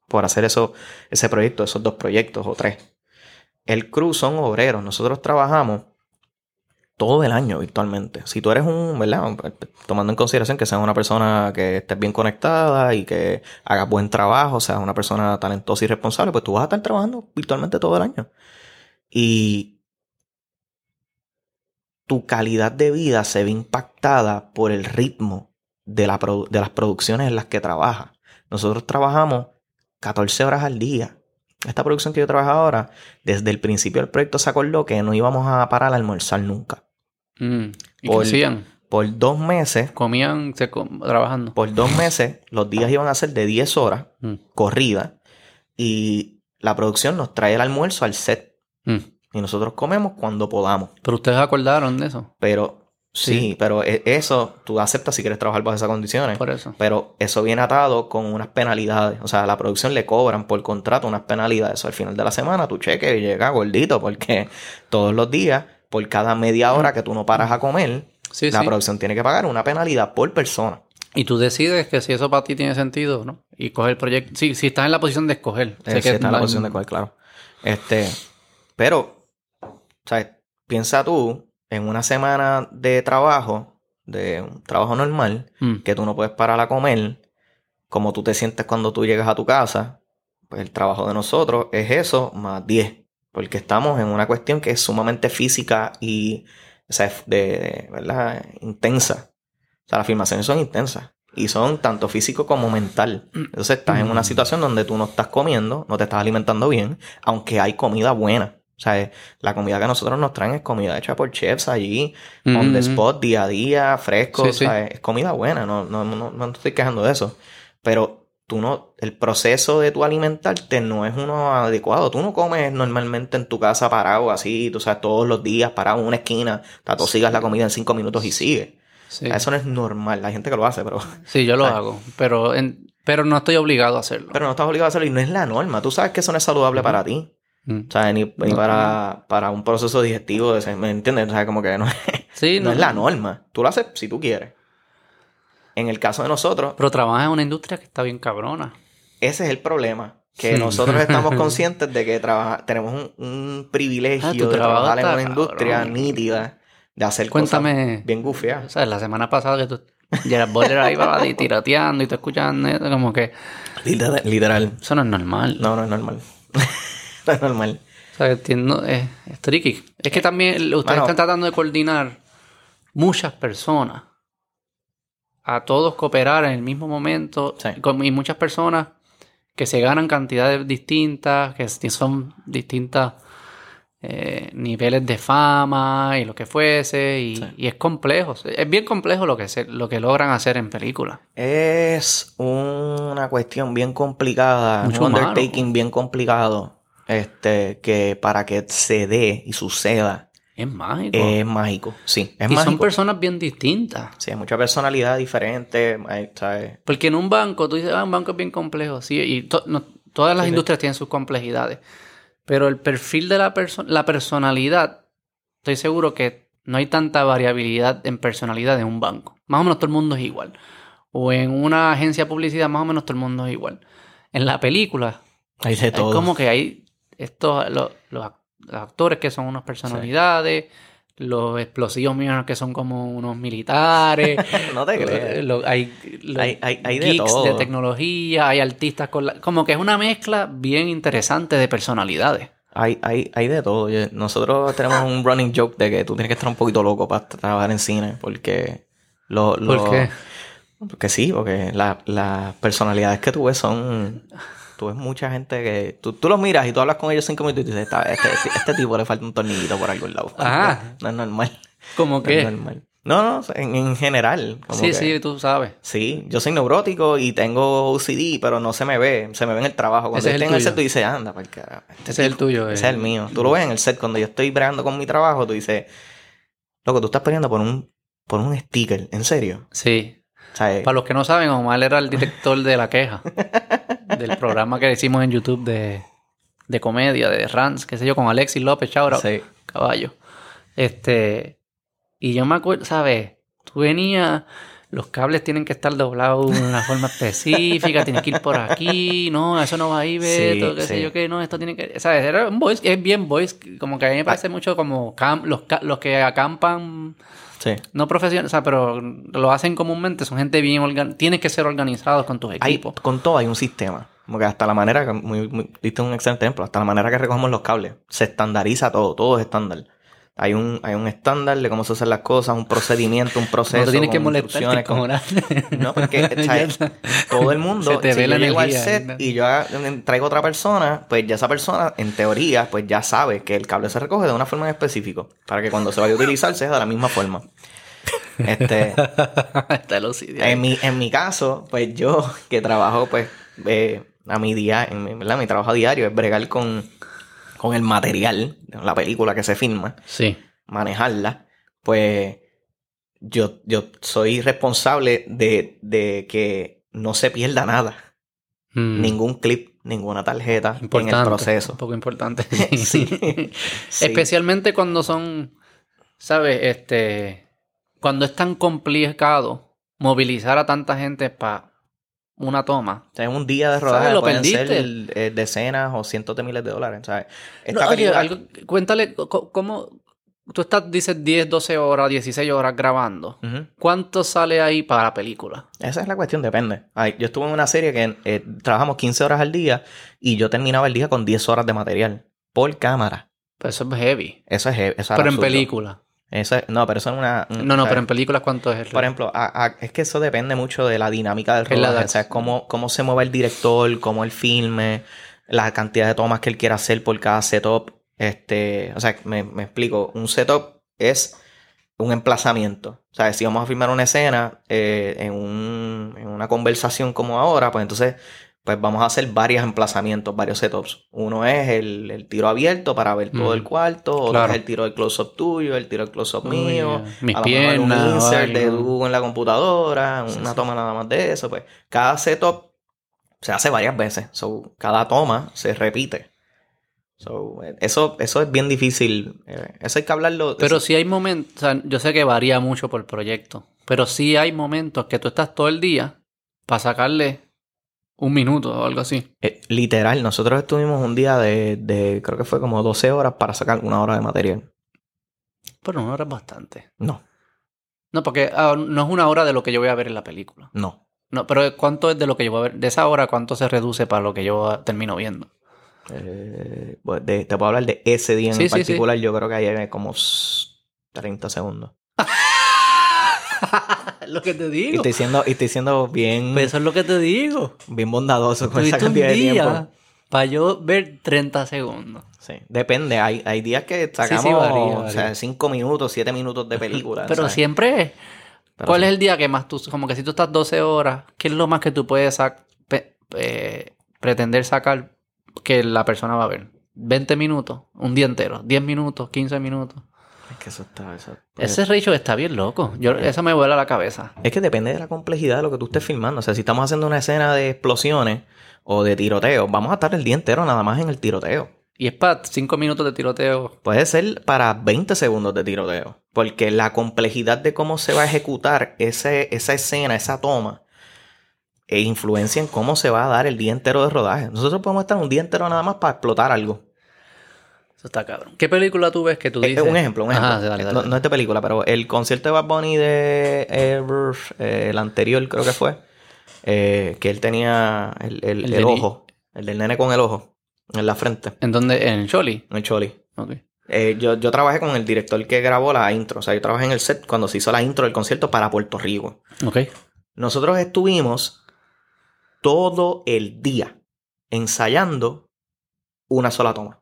por hacer eso, ese proyecto, esos dos proyectos o tres. El crew son obreros. Nosotros trabajamos todo el año virtualmente. Si tú eres un, ¿verdad? Tomando en consideración que seas una persona que estés bien conectada y que hagas buen trabajo, seas una persona talentosa y responsable, pues tú vas a estar trabajando virtualmente todo el año. Y tu calidad de vida se ve impactada por el ritmo de, la de las producciones en las que trabajas. Nosotros trabajamos 14 horas al día. Esta producción que yo trabajo ahora, desde el principio del proyecto se acordó que no íbamos a parar a almorzar nunca. Mm. ¿Y Por- hacían? Por dos meses, Comían se com- trabajando. por dos meses, los días iban a ser de 10 horas Mm. corrida y la producción nos trae el almuerzo al set Mm. y nosotros comemos cuando podamos. Pero ustedes acordaron de eso. Pero sí, Sí. pero e- eso tú aceptas si quieres trabajar bajo esas condiciones. Por eso. Pero eso viene atado con unas penalidades. O sea, a la producción le cobran por contrato unas penalidades. Eso al final de la semana tu cheque llega gordito porque todos los días, por cada media hora que tú no paras a comer, Sí, la sí. producción tiene que pagar una penalidad por persona. Y tú decides que si eso para ti tiene sentido, ¿no? Y coger el proyecto. Sí, si estás en la posición de escoger. Sé Esa que está en la posición de coger, claro. Este, pero, ¿sabes? Piensa tú en una semana de trabajo, de un trabajo normal, Mm. que tú no puedes parar a comer, como tú te sientes cuando tú llegas a tu casa, pues el trabajo de nosotros es eso más 10, porque estamos en una cuestión que es sumamente física y, o sea, de, de- ¿verdad? Intensa. O sea, las filmaciones son intensas y son tanto físico como mental. Entonces estás en una situación donde tú no estás comiendo, no te estás alimentando bien, aunque hay comida buena. O sea, la comida que nosotros nos traen es comida hecha por chefs allí, on the Mm. spot, día a día, fresco. Sí, o sea, sí. es comida buena, no, no, no, no estoy quejando de eso. Pero tú no, el proceso de tu alimentarte no es uno adecuado. Tú no comes normalmente en tu casa parado así, tú sabes, todos los días parado en una esquina, te atosigas la comida en cinco minutos y sigue. Sí. Eso no es normal. Hay gente que lo hace, pero, Sí, yo lo Ay. hago. Pero, en- pero no estoy obligado a hacerlo. pero no estás obligado a hacerlo y no es la norma. Tú sabes que eso no es saludable para ti. Mm. O sea, ni, ni No. para, para un proceso digestivo, ¿me entiendes? O sea, como que no, Sí, no es la norma. Tú lo haces si tú quieres. En el caso de nosotros, Pero trabajas en una industria que está bien cabrona. ese es el problema. Que nosotros estamos conscientes de que trabaja, tenemos un, un privilegio Ah, de trabajar en una industria cabrón. nítida, de hacer Cuéntame. cosas bien gufiadas. O sea, la semana pasada que tú... Gerard Butler ahí va tirateando y tú escuchando eso, como que... Literal. literal. Eso no es normal. No, no es normal. no es normal. O sea, entiendo, es, es tricky. Es que también ustedes Bueno. están tratando de coordinar muchas personas. A todos cooperar en el mismo momento. Sí. y muchas personas que se ganan cantidades distintas, que son distintas eh, niveles de fama y lo que fuese, y, Sí. y es complejo. Es bien complejo lo que, se- lo que logran hacer en películas. Es una cuestión bien complicada, Mucho un humano. undertaking bien complicado, este, que para que se dé y suceda Es mágico. es mágico, sí, es y son mágico. personas bien distintas. Sí, hay mucha personalidad diferente, ¿sabes? Porque en un banco, tú dices, ah, un banco es bien complejo, sí, y to- no- todas las Sí, sí. industrias tienen sus complejidades. Pero el perfil de la persona, la personalidad, estoy seguro que no hay tanta variabilidad en personalidad en un banco. Más o menos todo el mundo es igual. O en una agencia de publicidad, más o menos todo el mundo es igual. En la película, Hay de todo. es como que hay estos, los, los actores que son unas personalidades, los explosivos míos que son como unos militares. no te crees. Lo- hay, lo- Hay- hay- hay de geeks todo. de tecnología, hay artistas con la- como que es una mezcla bien interesante de personalidades. Hay, hay, hay de todo. Nosotros tenemos un running joke de que tú tienes que estar un poquito loco para trabajar en cine, porque lo, lo- ¿Por qué? Porque sí, porque la- las personalidades que tú ves son... Tú ves mucha gente que... Tú, tú los miras y tú hablas con ellos cinco minutos y dices, "Esta- este, este, este tipo le falta un tornillito por algún lado. Ajá. No es normal. Como No es que normal. No, no, en, en general. como sí, que- sí, tú sabes. Sí, yo soy neurótico y tengo OCD, pero no se me ve, se me ve en el trabajo. Cuando Ese yo es el en el set, tú dices, anda, para carajo. este Ese es el tuyo. Ese eh. es el mío. Tú lo ves en el set cuando yo estoy bregando con mi trabajo, tú dices, loco, tú estás peleando por un, por un sticker, ¿en serio? Sí. Eh, Para los que no saben, Omar era el director de La Queja. del programa que hicimos en YouTube de, de comedia, de Rants, qué sé yo, con Alexis López, Chaura, sí. caballo. Este, y yo me acuerdo, ¿sabes? Tú venías, los cables tienen que estar doblados de una forma específica, tienes que ir por aquí, no, eso no va ahí, Beto, Sí, qué sé yo, qué, no, esto tiene que, ¿sabes? Era un voice, es bien voice, como que a mí me parece mucho como cam- los, los que acampan, Sí. no profesionales, o sea, pero lo hacen comúnmente, son gente bien organizada, tienes que ser organizados con tus Hay, equipos. con todo hay un sistema. Como que hasta la manera, que muy, muy- diste un excelente ejemplo, hasta la manera que recogemos los cables. Se estandariza todo, todo es estándar. Hay un, hay un estándar de cómo se hacen las cosas, un procedimiento, un proceso. No te tienes que molestarte con- No, porque todo el mundo, Se te si ve la yo al energía, set ¿no? y yo haga- traigo otra persona, pues ya esa persona, en teoría, pues ya sabe que el cable se recoge de una forma en específico, para que cuando se vaya a utilizar sea de la misma forma. Este, en mi, en mi caso, pues yo que trabajo, pues, eh, a mi día, en mi, ¿verdad? mi trabajo diario es bregar con, con el material, la película que se filma Sí. manejarla, pues yo, yo soy responsable de, de que no se pierda nada. Mm. Ningún clip, ninguna tarjeta en el proceso. Un poco importante. Sí. Sí. Especialmente cuando son, ¿sabes? Este, cuando es tan complicado movilizar a tanta gente para una toma. O sea, en un día de rodaje Lo pueden ser eh, decenas o cientos de miles de dólares. ¿sabes? No, Esta oye, película- algo- cuéntale, ¿cómo? Tú estás, dices, 10, 12 horas, 16 horas grabando. ¿Cuánto sale ahí para la película? Esa es la cuestión, depende. Ay, yo estuve en una serie que eh, trabajamos 15 horas al día y yo terminaba el día con 10 horas de material por cámara. Pues eso es heavy. Eso es, eso es pero en película. Eso es- no, pero eso es una... un- No, no, ¿sabes? pero en películas, ¿cuánto es? el- Por ejemplo, a- a- es que eso depende mucho de la dinámica del rodaje. O sea, cómo, cómo se mueve el director, cómo él filme, la cantidad de tomas que él quiere hacer por cada setup. Este, o sea, me, me explico. Un setup es un emplazamiento. O sea, si vamos a filmar una escena eh, en, un- en una conversación como ahora, pues entonces pues vamos a hacer varios emplazamientos, varios setups. Uno es el, el tiro abierto para ver todo Mm. el cuarto, otro Claro. es el tiro del close-up tuyo, el tiro del close-up mío, mis a lo mejor un insert de tú en la computadora, Sí, una sí. toma nada más de eso, pues cada setup se hace varias veces, so, cada toma se repite. So, eso, eso es bien difícil, eh, eso hay que hablarlo. Pero sí hay momentos, o sea, yo sé que varía mucho por proyecto, pero sí hay momentos que tú estás todo el día para sacarle un minuto o algo así. Eh, literal, nosotros estuvimos un día de, de, creo que fue como 12 horas para sacar una hora de material. Pero una hora es bastante. No, No, porque ah, no es una hora de lo que yo voy a ver en la película. no. No, pero ¿cuánto es de lo que yo voy a ver? De esa hora, ¿cuánto se reduce para lo que yo termino viendo? Eh, pues, de- te puedo hablar de ese día en Sí, sí, sí. particular, yo creo que ahí hay como s- 30 segundos. lo que te Y digo. estoy siendo, y estoy siendo bien, Pues eso es lo que te digo. bien bondadoso con esa Tuviste un cantidad de día tiempo. Para yo ver 30 segundos. Sí, depende. Hay, hay días que sacamos sí, varía, o sea, varía. 5 minutos, 7 minutos de película. Pero ¿sabes? siempre. Pero ¿Cuál sí. es el día que más tú, como que si tú estás 12 horas, ¿qué es lo más que tú puedes sac- pe- eh, pretender sacar que la persona va a ver? 20 minutos, un día entero, 10 minutos, 15 minutos. Es que eso está... Eso, pues, Ese ratio está bien loco. Yo, eso me vuela la cabeza. Es que depende de la complejidad de lo que tú estés filmando. O sea, si estamos haciendo una escena de explosiones o de tiroteo, vamos a estar el día entero nada más en el tiroteo. Y es para 5 minutos de tiroteo. Puede ser para 20 segundos de tiroteo. Porque la complejidad de cómo se va a ejecutar ese, esa escena, esa toma, e influencia en cómo se va a dar el día entero de rodaje. Nosotros podemos estar un día entero nada más para explotar algo. Eso está cabrón. ¿Qué película tú ves que tú Eh, dices? un ejemplo, un ejemplo. Ajá, dale, dale, no, no es de película, pero el concierto de Bad Bunny de eh, eh, el anterior creo que fue, eh, que él tenía el, el- ojo, el del nene con el ojo en la frente, ¿En dónde? En Choli. en el choli. Ok. Eh, yo, yo trabajé con el director que grabó la intro, o sea, yo trabajé en el set cuando se hizo la intro del concierto para Puerto Rico. Ok. Nosotros estuvimos todo el día ensayando una sola toma.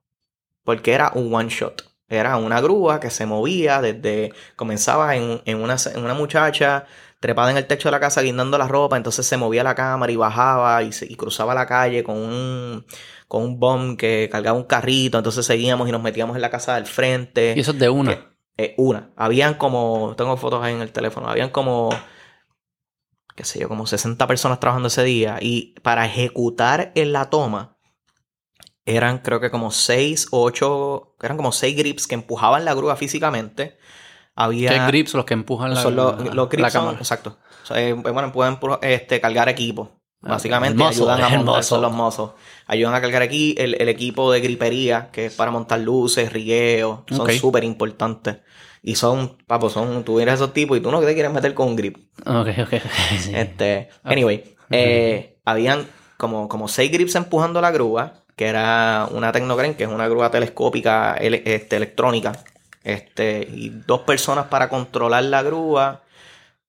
Porque era un one shot. Era una grúa que se movía desde. Comenzaba en, en una, en una muchacha trepada en el techo de la casa guindando la ropa. Entonces se movía la cámara y bajaba y, se- y cruzaba la calle con un, con un bomb que cargaba un carrito. Entonces seguíamos y nos metíamos en la casa del frente. Y eso es de una. Eh, eh, una. Habían como. Tengo fotos ahí en el teléfono. Habían como. qué sé yo, como 60 personas trabajando ese día. Y para ejecutar en la toma. Eran creo que como 6 o 8. Eran como 6 grips que empujaban la grúa físicamente. Había. ¿Qué grips los que empujan la, son los, la- los grips la son- cámara? exacto. O sea, eh, bueno, pueden este, cargar equipo. Ah, Básicamente ayudan a montar, son los mozos. Ayudan a cargar aquí el, el equipo de gripería, que es para montar luces, rigueo. Son Ok. súper importantes. Y son, papo, son, tú eres esos tipos y tú no te quieres meter con un grip. Ok, ok. Este, anyway, eh, habían como, como seis grips empujando la grúa, que era una Tecnocrane, que es una grúa telescópica ele- este, electrónica. Este, y dos personas para controlar la grúa.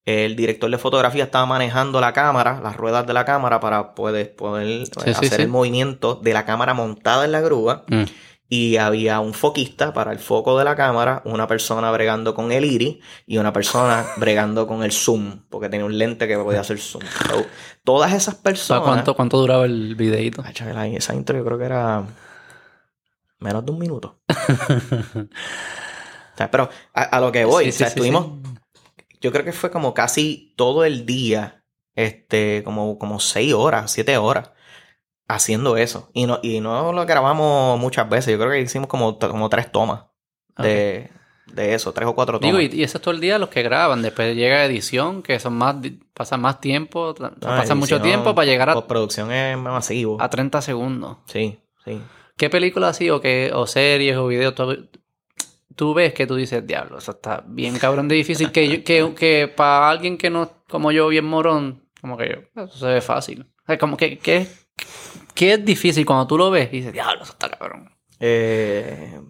El director de fotografía estaba manejando la cámara, las ruedas de la cámara, para poder, poder Sí, sí, hacer sí. el movimiento de la cámara montada en la grúa. Mm. Y había un foquista para el foco de la cámara, una persona bregando con el iris y una persona bregando con el zoom, porque tenía un lente que podía hacer zoom. So, todas esas ¿Para personas. cuánto, cuánto duraba el videito? Ay, ahí, esa intro yo creo que era menos de un minuto. O sea, pero a, a lo que voy, Sí, o sea, sí, estuvimos, sí. yo creo que fue como casi todo el día, este, como, como seis horas, siete horas, haciendo eso. Y no, y no lo grabamos muchas veces, yo creo que hicimos como, como tres tomas de, de eso, tres o cuatro tomas. Digo, y, y eso es todo el día los que graban. Después llega edición, que son más, pasan más tiempo, Ah, pasan mucho tiempo para llegar a, Postproducción es masivo. a 30 segundos. Sí, sí. ¿Qué película así o qué o series o videos tú, tú ves que tú dices, diablo, eso está bien cabrón de difícil? que, yo- que, que para alguien que no, como yo, bien morón, como que yo, eso se ve fácil. O sea, como que, que, que es difícil cuando tú lo ves y dices, diablo, eso está cabrón. Eh,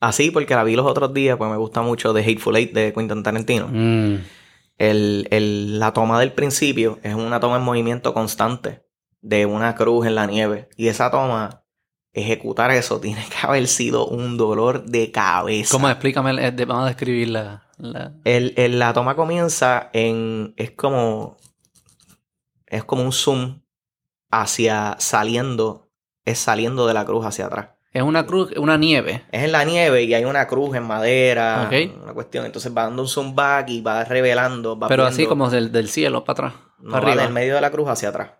así, porque la vi los otros días, pues me gusta mucho The Hateful Eight de Quentin Tarantino. Mm. El, el- la toma del principio es una toma en movimiento constante de una cruz en la nieve. Y esa toma, ejecutar eso, tiene que haber sido un dolor de cabeza. ¿Cómo? Explícame, eh, vamos a describir la... la- El, el- la toma comienza en. Es como. Es como un zoom hacia saliendo. Es saliendo de la cruz hacia atrás. Es una cruz, una nieve. Es en la nieve y hay una cruz en madera. Ok. Una cuestión. Entonces va dando un zoom back y va revelando. Va Pero así como del, del cielo para atrás. no, para arriba. del medio de la cruz hacia atrás.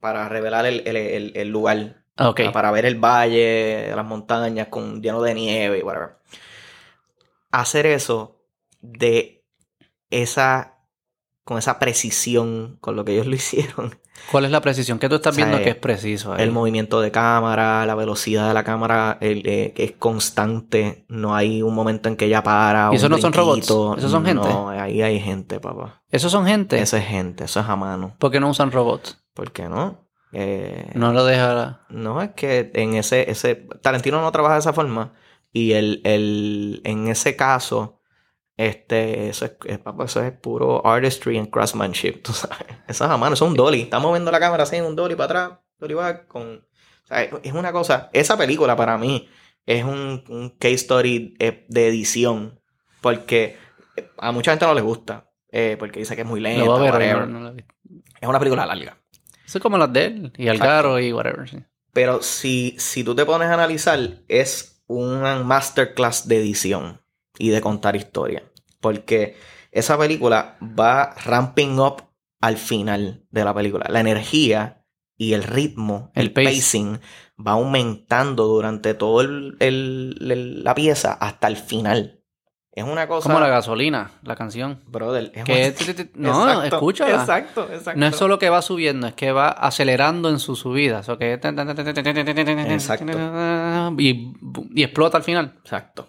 Para revelar el, el- el- el lugar. Ah, Ok. Para ver el valle, las montañas con, lleno de nieve y whatever. Hacer eso de esa. Con esa precisión con lo que ellos lo hicieron. ¿Cuál es la precisión? ¿Qué tú estás O sea, viendo que es preciso ahí? El movimiento de cámara, la velocidad de la cámara, el, eh, que es constante. No hay un momento en que ella para. ¿Y esos no son robots? ¿Esos son gente? No, ahí hay gente, papá. ¿Esos son gente? Eso es gente, eso es a mano. ¿Por qué no usan robots? ¿Por qué no? Eh, No lo deja... No, es que en ese, ese. Tarantino no trabaja de esa forma. Y el, el, en ese caso, este, eso es, papá, eso es puro artistry and craftsmanship, tú sabes. Eso es a mano, eso es un dolly. Estamos moviendo la cámara así un dolly para atrás, dolly back, con. O sea, es- una cosa. Esa película para mí es un, un case story eh, de edición. Porque eh, a mucha gente no le gusta. eh, porque dice que es muy lenta. Ver, no- no. Es una película larga. Eso es como las de él, y Algaro y whatever. sí. Pero si, si tú te pones a analizar, es una masterclass de edición y de contar historia. Porque esa película va ramping up al final de la película. La energía y el ritmo, el, El pace. pacing, va aumentando durante todo el, la pieza hasta el final. Es una cosa. Como la gasolina, la canción. Brother, es Que es- no, Exacto, escúchala. Exacto, exacto. No es solo que va subiendo, es que va acelerando en su subida. O sea, que... Exacto. Y, y explota al final. Exacto.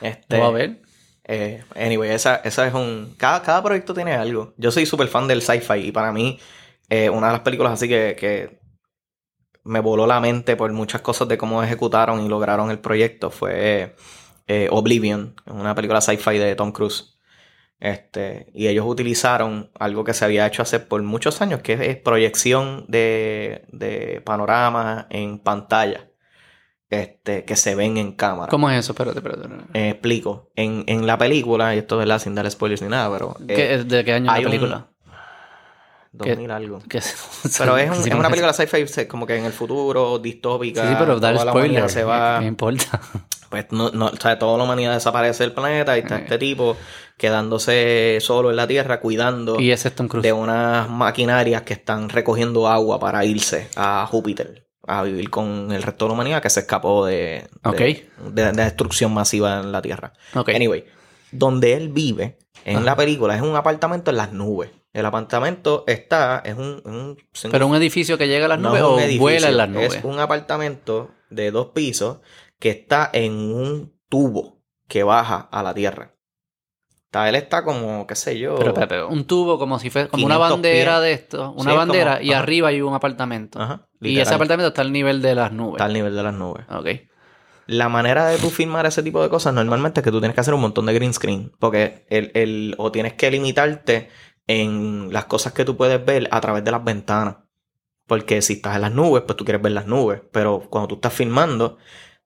Este, Lo va a ver. Eh, anyway, esa, esa es un. Cada, cada proyecto tiene algo. Yo soy súper fan del sci-fi y para mí, eh, una de las películas así que, que me voló la mente por muchas cosas de cómo ejecutaron y lograron el proyecto fue eh, Oblivion, una película sci-fi de Tom Cruise. Este, y ellos utilizaron algo que se había hecho hace por muchos años, que es proyección de, de panoramas en pantalla. Este, que se ven en cámara. ¿Cómo es eso? Espérate, espérate. espérate. Eh, explico. En, en la película, y esto es verdad sin dar spoilers ni nada, pero. eh, ¿Qué- ¿De qué año es la un- película? 2000 algo. Que- Pero es, un- Sí, es una película sci-fi como que en el futuro, distópica. Sí, sí, pero dar toda la humanidad spoiler. se va. ¿Qué importa? Pues no, no, o sea, toda la humanidad desaparece del planeta y está este tipo quedándose solo en la Tierra cuidando Y ese es Tom Cruise. de unas maquinarias que están recogiendo agua para irse a Júpiter a vivir con el resto de la humanidad que se escapó de, de, Ok. de- de destrucción masiva en la Tierra. Anyway, donde él vive en Ajá. la película es un apartamento en las nubes. El apartamento está, es un... un ¿Pero un edificio que llega a las no nubes o edificio, vuela en las nubes? Es un apartamento de dos pisos que está en un tubo que baja a la tierra. Está, él está como, qué sé yo. Pero, pero, pero, un tubo como si fuera como una 500 bandera pies. de esto, una Sí, bandera como- y ajá. arriba hay un apartamento. Ajá, y ese apartamento está al nivel de las nubes. está al nivel de las nubes. Ok. La manera de tú filmar ese tipo de cosas normalmente es que tú tienes que hacer un montón de green screen. Porque el, el- o tienes que limitarte en las cosas que tú puedes ver a través de las ventanas. Porque si estás en las nubes, pues tú quieres ver las nubes. Pero cuando tú estás filmando,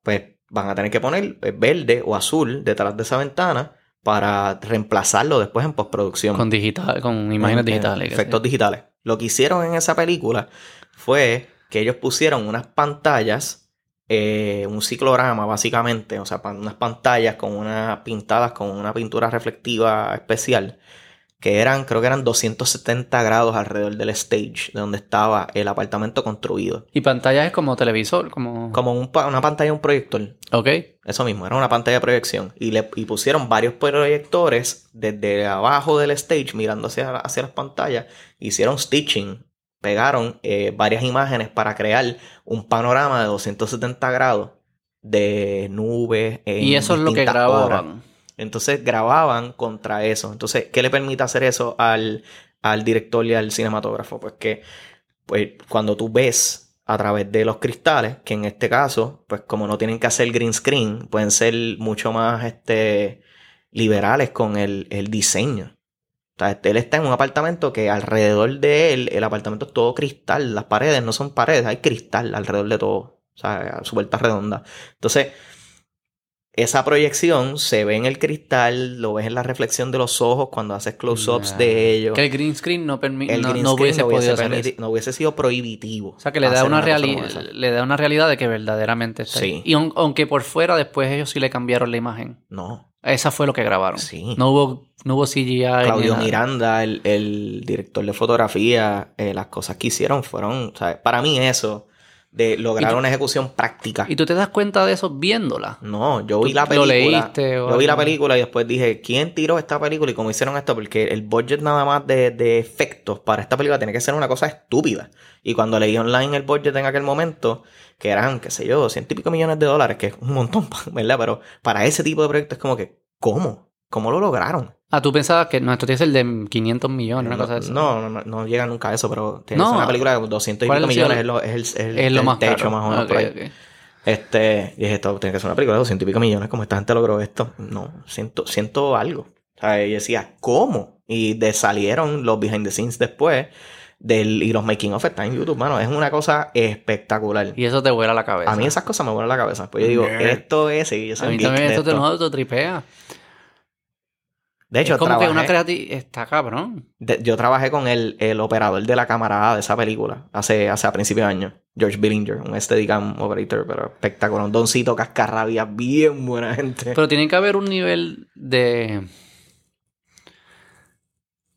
pues van a tener que poner eh, verde o azul detrás de esa ventana para reemplazarlo después en postproducción. Con digital, con imágenes En- en digitales. Efectos digitales. Lo que hicieron en esa película fue que ellos pusieron unas pantallas, eh, un ciclorama básicamente, o sea, pan- unas pantallas con unas pintadas con una pintura reflectiva especial, que eran, creo que eran 270 grados alrededor del stage de donde estaba el apartamento construido. Y pantallas es como televisor, como... Como un una pantalla, un proyector. Ok. Eso mismo, era una pantalla de proyección. Y, le, y pusieron varios proyectores desde abajo del stage mirando hacia, hacia las pantallas. Hicieron stitching. Pegaron eh, varias imágenes para crear un panorama de 270 grados de nubes. en Y eso es lo que horas. grababan. Entonces grababan contra eso. Entonces, ¿qué le permite hacer eso al, al director y al cinematógrafo? Pues que pues, cuando tú ves a través de los cristales, que en este caso, pues como no tienen que hacer green screen, pueden ser mucho más este, liberales con el, el diseño. O sea, él está en un apartamento que alrededor de él, el apartamento es todo cristal. Las paredes no son paredes, hay cristal alrededor de todo. O sea, su vuelta redonda. Entonces, esa proyección se ve en el cristal, lo ves en la reflexión de los ojos cuando haces close-ups de ellos. Que el green screen no, permi- El no, no hubiese hacer eso. no hubiese sido prohibitivo. O sea, que le da una, cosa reali- como esa. le da una realidad de que verdaderamente está ahí. Sí. Y aun- aunque por fuera después ellos sí le cambiaron la imagen. No, Esa fue lo que grabaron. sí. No hubo, no hubo CGI. Claudio. Miranda, el, el director de fotografía, eh, las cosas que hicieron fueron, o sea, para mí eso, de lograr ¿Y tú- una ejecución práctica. Y tú te das cuenta de eso viéndola. No, yo ¿Tú vi la lo película. leíste o yo vi la película y después dije, ¿quién tiró esta película y cómo hicieron esto? Porque el budget nada más de, de efectos para esta película tiene que ser una cosa estúpida. Y cuando leí online el budget en aquel momento, que eran, qué sé yo, ciento y pico millones de dólares, que es un montón, ¿verdad? Pero para ese tipo de proyectos es como que, ¿cómo? ¿Cómo lo lograron? Ah, tú pensabas que no, esto tiene que ser de 500 millones, una no, cosa de eso. no, no, no, no llega nunca a eso, pero tiene que No. ser una película de 200 y ¿Cuál pico millones, el- es, lo, es el, es el- es lo el más techo caro. más o menos Ok, por ahí. Este, y dije, esto tiene que ser una película de 200 y pico millones, como esta gente logró esto. No, siento, siento algo. O sea, y decía, ¿cómo? Y de salieron los behind the scenes después del, y los making of están en YouTube, mano. Es una cosa espectacular. Y eso te vuela la cabeza. A mí esas cosas me vuelan la cabeza. Pues yo digo, esto es, sí, yo soy A mí también esto te esto. lo autotripea. De hecho, es como que una trabajé- creatividad... Está cabrón. de- yo trabajé con el, el operador de la cámara A de esa película hace, hace a principios de año. George Billinger, un Steadicam operator, pero espectacular. Un doncito cascarrabia, bien buena gente. Pero tiene que haber un nivel de...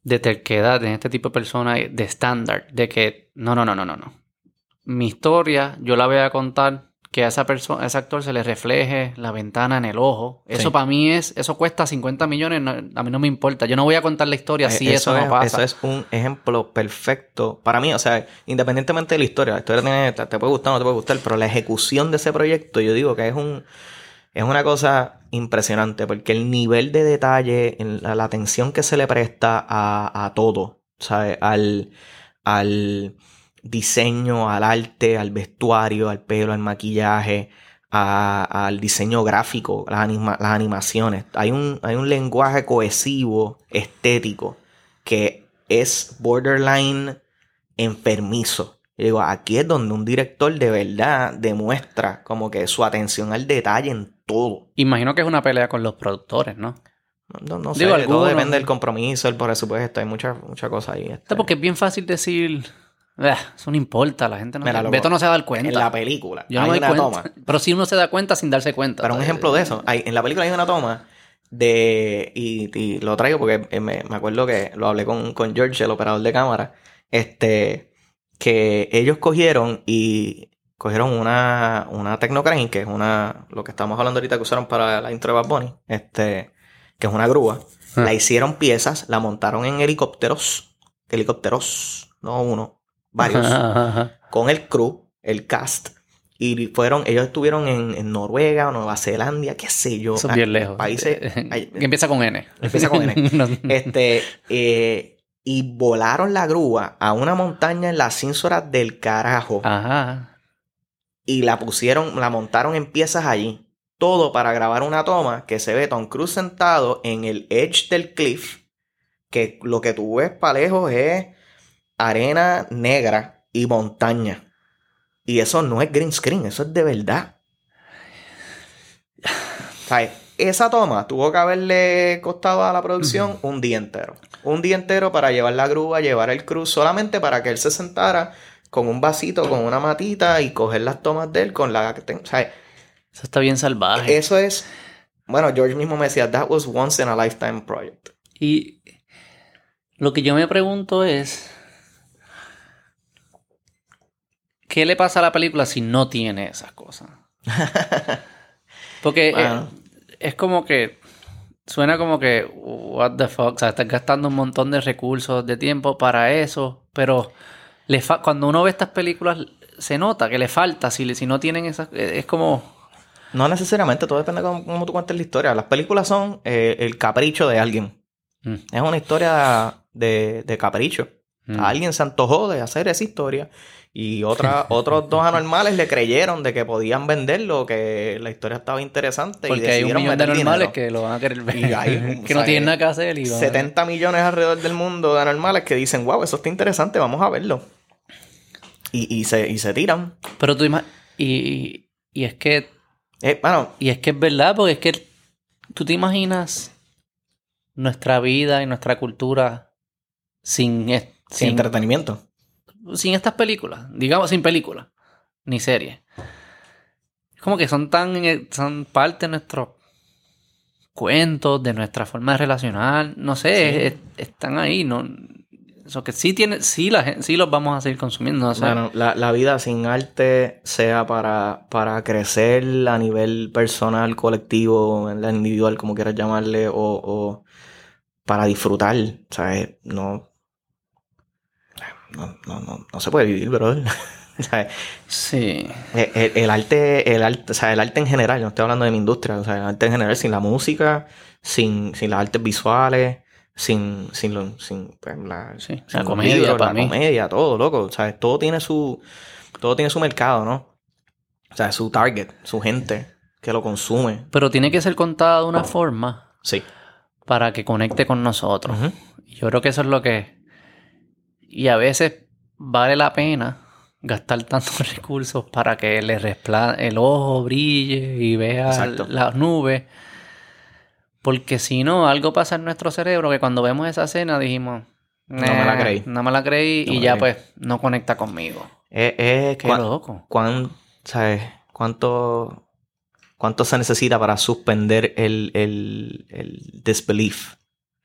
De terquedad en este tipo de personas, de estándar, de que no, no, no, no, no, no. Mi historia, yo la voy a contar que a esa persona, a ese actor se le refleje la ventana en el ojo. Eso Sí. para mí es, eso cuesta 50 millones, no- a mí no me importa. Yo no voy a contar la historia si eso, es, no pasa. Eso es un ejemplo perfecto para mí. O sea, independientemente de la historia, la historia tiene- te, te puede gustar o no te puede gustar, pero la ejecución de ese proyecto, yo digo que es un es una cosa impresionante porque el nivel de detalle, la, la atención que se le presta a, a todo, ¿sabes? Al, al diseño, al arte, al vestuario, al pelo, al maquillaje, a- al diseño gráfico, las, anima- las animaciones. Hay un, hay un lenguaje cohesivo, estético, que es borderline enfermizo. Yo digo, aquí es donde un director de verdad demuestra como que su atención al detalle en todo. Imagino que es una pelea con los productores, ¿no? No, no sé, Digo, todo depende del compromiso, el presupuesto, hay muchas muchas cosas ahí. este. Porque es bien fácil decir, "Ah, eso no importa, la gente no Mira, Beto no se va a dar cuenta. en la película Yo no hay me una cuenta. toma Pero sí uno se da cuenta sin darse cuenta. Pero un ejemplo de eso, hay, en la película hay una toma de. Y, y lo traigo porque eh, me, me acuerdo que lo hablé con, con George, el operador de cámara. Este. Que ellos cogieron y cogieron una, una Technocrane, que es una. Lo que estamos hablando ahorita que usaron para la intro de Bad Bunny. Este. Que es una grúa. Ah. La hicieron piezas, la montaron en helicópteros. Helicópteros, no uno, varios Ajá, ajá. con el crew, el cast. Y fueron, ellos estuvieron en, en Noruega o Nueva Zelanda, qué sé yo. Eso es bien lejos. Países. que empieza con N. Empieza con N. No- este, eh, y volaron la grúa a una montaña en las cínsoras del carajo. Ajá. Y la pusieron, la montaron en piezas allí. Todo para grabar una toma que se ve Tom Cruise sentado en el edge del cliff. Que lo que tú ves para lejos es arena negra y montaña. Y eso no es green screen, eso es de verdad. Sea, esa toma tuvo que haberle costado a la producción un día entero. Un día entero para llevar la grúa, llevar el cruz, solamente para que él se sentara con un vasito, con una matita y coger las tomas de él con la... O sea, Eso está bien salvaje. eso es... Bueno, George mismo me decía, that was once in a lifetime project. Y lo que yo me pregunto es. ¿Qué le pasa a la película si no tiene esas cosas? Porque eh, Bueno. es como que. Suena como que. What the fuck. O sea, estás gastando un montón de recursos, de tiempo para eso. Pero le fa- cuando uno ve estas películas, se nota que le falta. Si, le- si no tienen esas. eh, Es como. No necesariamente, todo depende de cómo, cómo tú cuentes la historia. Las películas son eh, el capricho de alguien. Mm, Es una historia de, de capricho. mm. A alguien se antojó de hacer esa historia y otra, otros dos anormales le creyeron de que podían venderlo, que la historia estaba interesante. y Porque hay un millón de meter normales dinero. que lo van a querer ver. Y hay, que o no tienen nada que hacer. Y van a- 70 millones alrededor del mundo de anormales que dicen, wow, eso está interesante, vamos a verlo. Y, y, se, y se tiran. Pero tú y, y es que Eh, bueno, y es que es verdad, porque es que tú te imaginas nuestra vida y nuestra cultura sin, sin sin, entretenimiento. Sin estas películas, digamos sin películas, ni series. Es como que son tan eh, son parte de nuestros cuentos, de nuestra forma de relacionar, no sé, Sí. es- están ahí, no eso que sí tiene, sí la sí los vamos a seguir consumiendo, o sea, Bueno, la, la vida sin arte, sea para, para crecer a nivel personal, colectivo, en la individual, como quieras llamarle, o, o para disfrutar, ¿sabes? No, no, no, no, no se puede vivir, brother. Sí. El, el- arte, el arte, o sea, el arte en general, no estoy hablando de mi industria, o sea, el arte en general, sin la música, sin, sin las artes visuales, sin, sin, lo- sin pues, la, Sí, sin la los comedia, libros, para la mí. comedia, todo, loco. O sea, todo tiene su, todo tiene su mercado, ¿no? O sea, su target, su gente que lo consume. Pero tiene que ser contada de una forma Sí. para que conecte con nosotros. Yo creo que eso es lo que... Y a veces vale la pena gastar tantos recursos para que le el ojo brille y vea Exacto. las nubes. Porque si no, algo pasa en nuestro cerebro que cuando vemos esa escena dijimos, No me la "Nah, creí". No me la creí No y ya pues no conecta conmigo. Qué loco. cuán- ¿sabes? ¿Cuánto, ¿Cuánto se necesita para suspender el, el, el disbelief?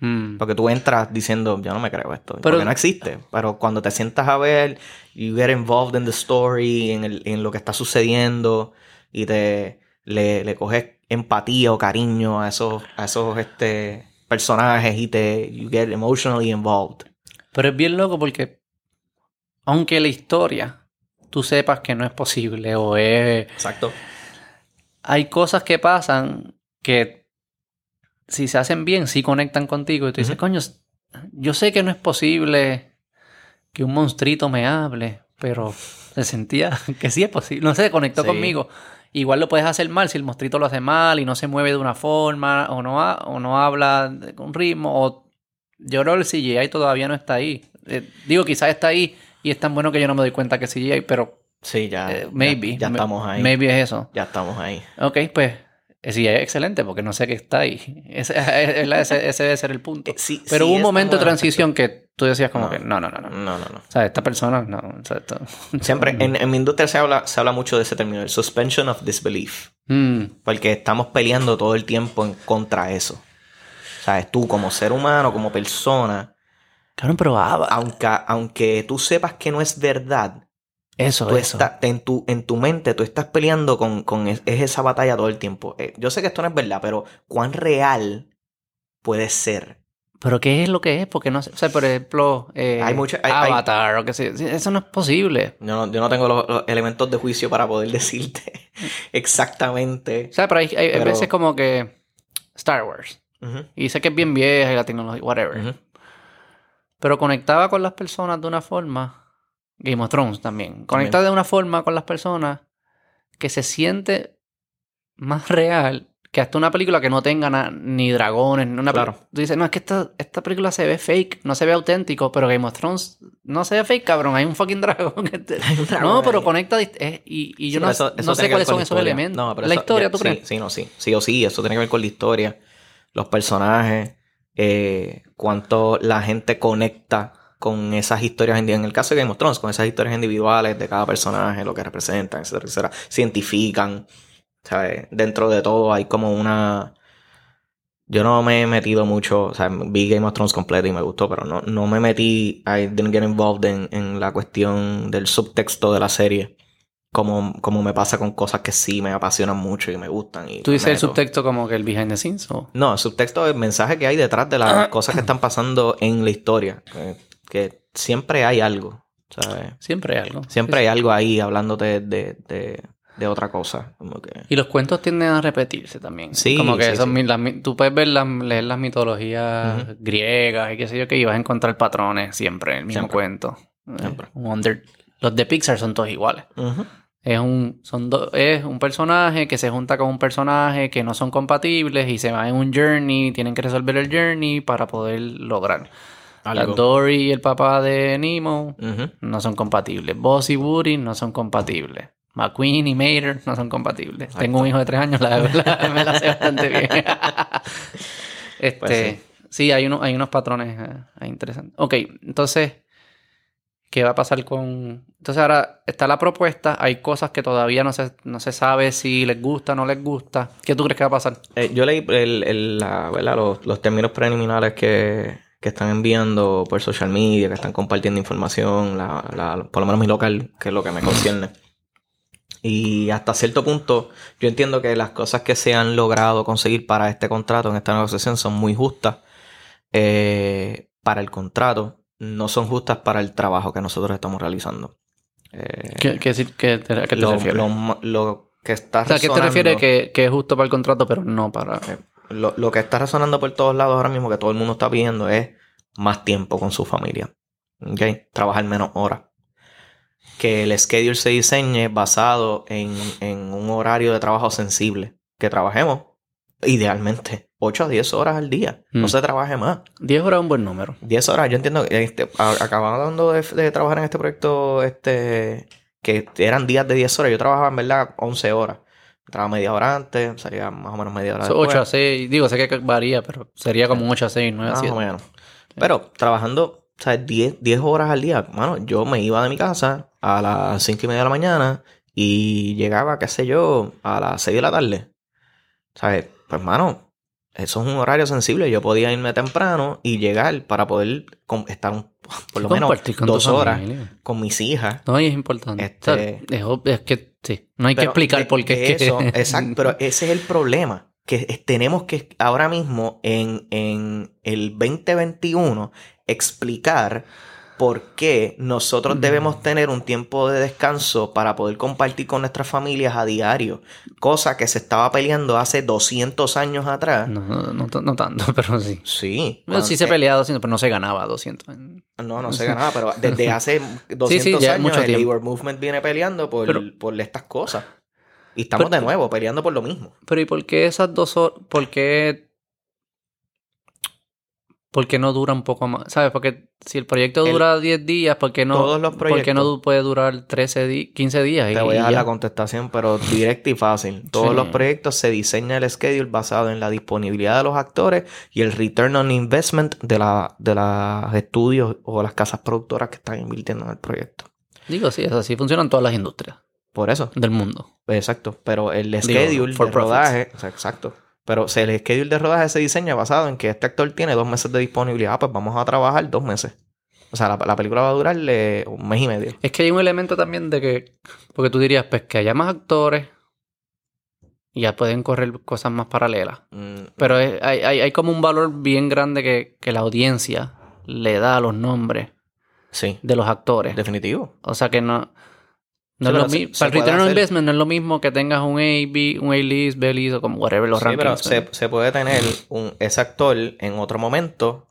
Mm. Porque tú entras diciendo, yo no me creo esto, Pero- porque no existe. Pero cuando te sientas a ver, you get involved in the story, en, el- en lo que está sucediendo, y te le, le coges empatía o cariño a esos, a esos este, personajes y te you get emotionally involved. Pero es bien loco porque aunque la historia tú sepas que no es posible o es... Exacto. Hay cosas que pasan que si se hacen bien, sí conectan contigo. Y tú dices, coño, yo sé que no es posible que un monstruito me hable, pero se sentía que sí es posible. No sé, conectó Sí. conmigo. Igual lo puedes hacer mal si el monstruito lo hace mal y no se mueve de una forma o no, ha- o no habla con ritmo. O yo creo que el CGI todavía no está ahí. Eh, digo, quizás está ahí y es tan bueno que yo no me doy cuenta que es CGI, pero Sí, ya, eh, ya- maybe. ya, estamos ahí. Maybe es eso. Ya estamos ahí. Ok, pues el CGI es excelente porque no sé qué está ahí. Ese, ese- ese debe ser el punto. Eh, sí- Pero sí hubo un momento de transición que tú decías como No. que no, no, no, no. No, no, no. O sea, esta persona, no. o sea, esto- Siempre, en, en mi industria se habla, se habla mucho de ese término, el suspension of disbelief. Mm, Porque estamos peleando todo el tiempo en contra eso. ¿Sabes? Tú como ser humano, como persona, Cabrón, pero aunque, aunque tú sepas que no es verdad, eso, tú eso. en, tu, en tu mente tú estás peleando con, con es, es esa batalla todo el tiempo. Eh, yo sé que esto no es verdad, pero ¿cuán real puede ser? Pero ¿qué es lo que es? Porque no sé. O sea, por ejemplo, eh, Hay mucho- hay- hay- Avatar o qué sé. Eso no es posible. Yo no, yo no tengo los, los elementos de juicio para poder decirte exactamente. O sea, pero hay, hay- Pero- veces como que Star Wars. Y sé que es bien vieja y la tecnología, whatever. Pero conectaba con las personas de una forma. Game of Thrones también. Conecta de una forma con las personas que se siente más real que hasta una película que no tenga na- ni dragones. ni Una Claro. Tú dices, no, es que esta, esta película se ve fake, no se ve auténtico, pero Game of Thrones no se ve fake, cabrón. Hay un fucking dragón. que te- Hay un dragón no, pero ahí. conecta. eh, y, y yo Sí, no, pero eso- eso no sé cuáles son esos elementos. No, pero la eso- historia, ya, ¿tú sí, crees? Sí, no, sí. Sí o sí, eso tiene que ver con la historia. Los personajes, eh, cuánto la gente conecta con esas historias, en el caso de Game of Thrones, con esas historias individuales de cada personaje, lo que representan, etcétera, etcétera. Se identifican, ¿sabes? Dentro de todo hay como una... Yo no me he metido mucho, o sea, vi Game of Thrones completo y me gustó, pero no, no me metí, I didn't get involved en, en la cuestión del subtexto de la serie, como, como me pasa con cosas que sí me apasionan mucho y me gustan. Y ¿Tú dices el subtexto como que el behind the scenes? O? No, el subtexto es el mensaje que hay detrás de las cosas que están pasando en la historia, que, siempre hay algo, ¿sabes? Siempre hay algo. Siempre hay algo ahí hablándote de, de, de otra cosa, como que... Y los cuentos tienden a repetirse también. Sí, Como que sí, mi- las tú puedes ver las, leer las mitologías griegas y qué sé yo, que ibas a encontrar patrones siempre en el mismo Siempre. cuento. Eh, Siempre. under- Los de Pixar son todos iguales. Es un, son do- es un personaje que se junta con un personaje que no son compatibles y se van en un journey, tienen que resolver el journey para poder lograr. La Algo. Dory y el papá de Nemo no son compatibles. Buzz y Woody no son compatibles. McQueen y Mater no son compatibles. Exacto. Tengo un hijo de tres años, la verdad, me la sé bastante bien. este, Pues sí. hay, unos hay unos patrones eh, interesantes. Ok, entonces, ¿qué va a pasar con...? Entonces ahora está la propuesta, hay cosas que todavía no se, no se sabe si les gusta o no les gusta. ¿Qué tú crees que va a pasar? Eh, yo leí el, el- la-. Los, los términos preliminares que, que están enviando por social media, que están compartiendo información, la, la- por lo menos mi local, que es lo que me concierne. Y hasta cierto punto, yo entiendo que las cosas que se han logrado conseguir para este contrato, en esta negociación, son muy justas eh, para el contrato, no son justas para el trabajo que nosotros estamos realizando. Eh, ¿Qué, qué, decir- qué te, a qué te lo, refieres? lo ma- lo que está o sea, ¿a qué te refieres que, que es justo para el contrato, pero no para... Eh, Lo, lo que está resonando por todos lados ahora mismo, que todo el mundo está pidiendo, es más tiempo con su familia. ¿Ok? Trabajar menos horas. Que el schedule se diseñe basado en, en un horario de trabajo sensible. Que trabajemos, idealmente, 8 a 10 horas al día. No Mm. se trabaje más. 10 horas es un buen número. 10 horas, yo entiendo que este, acabando de, de trabajar en este proyecto, este, que eran días de 10 horas, yo trabajaba en verdad 11 horas. Trabajaba media hora antes, salía más o menos media hora Son después. 8 a 6. Digo, sé que varía, pero sería como un 8 a 6, 9 a Más 7. o menos. Pero trabajando, o sea, 10, 10 horas al día, mano, yo me iba de mi casa a las 5 y media de la mañana y llegaba, qué sé yo, a las 6 de la tarde. ¿Sabes? Pues, mano, eso es un horario sensible. Yo podía irme temprano y llegar para poder estar un- por lo menos dos horas familia. con mis hijas. No, y es importante. Este- O sea, es, es que sí. No hay que explicar de- por qué de es que. eso, exacto, pero ese es el problema. Que tenemos que ahora mismo en, en el 2021 explicar por qué nosotros Mm. debemos tener un tiempo de descanso para poder compartir con nuestras familias a diario. Cosa que se estaba peleando hace 200 años atrás. No, no, no, no tanto, pero sí. Sí. Bueno, sí se peleaba 200, pero no se ganaba 200. No, no se ganaba, pero desde hace 200 Sí, sí, años mucho el labor movement viene peleando por, Pero- por estas cosas. Y estamos Pero- de nuevo peleando por lo mismo. Pero ¿y por qué esas dos horas? ¿Por qué? ¿Por qué no dura un poco más? ¿Sabes? Porque si el proyecto El- dura 10 días, ¿por qué no, Todos los ¿por qué proyectos- no puede durar 13 di- 15 días? Te voy a dar la contestación, pero directa y fácil. Todos Sí. los proyectos se diseña el schedule basado en la disponibilidad de los actores y el return on investment de, la, de los estudios o las casas productoras que están invirtiendo en el proyecto. Digo, sí, es así funcionan todas las industrias Por eso, del mundo. exacto. Pero el schedule for de profits. rodaje, o sea, exacto. Pero si el schedule de rodaje se diseña basado en que este actor tiene dos meses de disponibilidad, pues vamos a trabajar dos meses. O sea, la, la película va a durarle un mes y medio. Es que hay un elemento también de que, porque tú dirías, pues que haya más actores y ya pueden correr cosas más paralelas. Mm, Pero es- hay, hay, hay como un valor bien grande que, que la audiencia le da a los nombres sí, de los actores. definitivo. O sea que no. No Sí, es lo se- se Para el return on investment no es lo mismo que tengas un A, B, un A-list, B-list o como whatever los Sí, pero se, se puede tener un, ese actor en otro momento.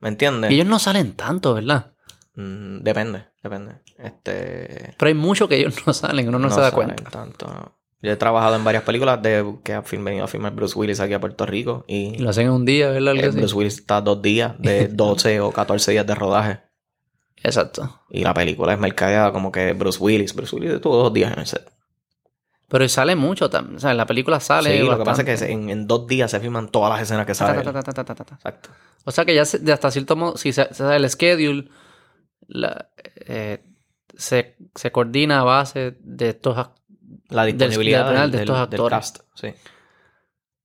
¿Me entiendes? Y ellos no salen tanto, ¿verdad? Mm, depende, depende. Este. Pero hay mucho que ellos no salen, uno no, se da salen cuenta. Tanto, no. Yo he trabajado en varias películas de que ha film- venido a filmar Bruce Willis aquí a Puerto Rico. Y lo hacen en un día, ¿verdad? Eh. Bruce Willis está dos días, de 12 o 14 días de rodaje. Exacto. Y la película es mercadeada como que Bruce Willis. Bruce Willis estuvo dos días en el set. Pero sale mucho también. O sea, en la película sale. sí, lo que pasa es que en, en dos días se filman todas las escenas que Ta, sale. ta, él. ta, ta, ta, ta, ta, ta. Exacto. O sea que ya se- de hasta cierto modo, si se, se el schedule, la- eh, se, se coordina a base de estos La disponibilidad del- de estos del- del actores. cast. Sí.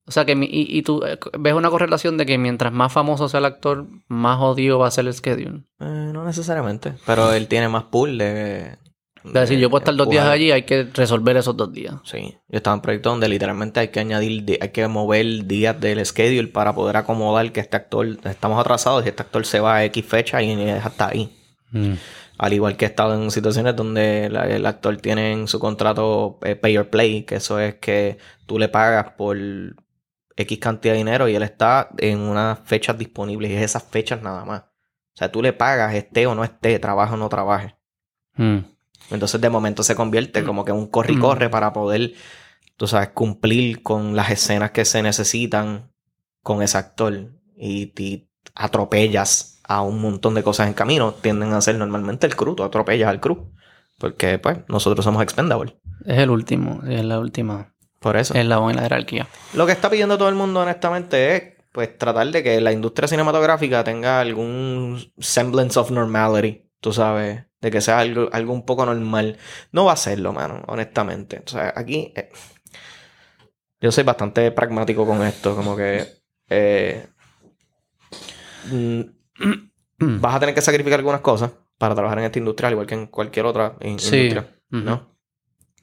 O sea que mi- y, y tú eh, ves una correlación de que mientras más famoso sea el actor, más odio va a ser el schedule. Eh, no necesariamente. Pero él tiene más pool de. Es decir, yo puedo estar dos días allí, hay que resolver esos dos días. Sí. Yo estaba en proyectos donde literalmente hay que añadir, di- hay que mover días del schedule para poder acomodar que este actor, estamos atrasados y este actor se va a X fecha y es hasta ahí. Al igual que he estado en situaciones donde la- el actor tiene en su contrato eh, pay or play, que eso es que tú le pagas por X cantidad de dinero y él está en unas fechas disponibles y es esas fechas nada más. O sea, tú le pagas, esté o no esté, trabaje o no trabaje. Mm. Entonces de momento se convierte como que en un corre y Mm. corre para poder, tú sabes, cumplir con las escenas que se necesitan con ese actor. Y te atropellas a un montón de cosas en camino. Tienden a ser normalmente el crew, tú atropellas al crew. Porque pues nosotros somos expendables. Es el último, es la última Por eso. eslabón en la jerarquía. Lo que está pidiendo todo el mundo honestamente es pues tratar de que la industria cinematográfica tenga algún semblance of normality, tú sabes, de que sea algo, algo un poco normal. No va a serlo, mano, honestamente. O sea, aquí eh, yo soy bastante pragmático con esto, como que eh, mm, vas a tener que sacrificar algunas cosas para trabajar en esta industria, al igual que en cualquier otra in- Sí. industria. ¿no?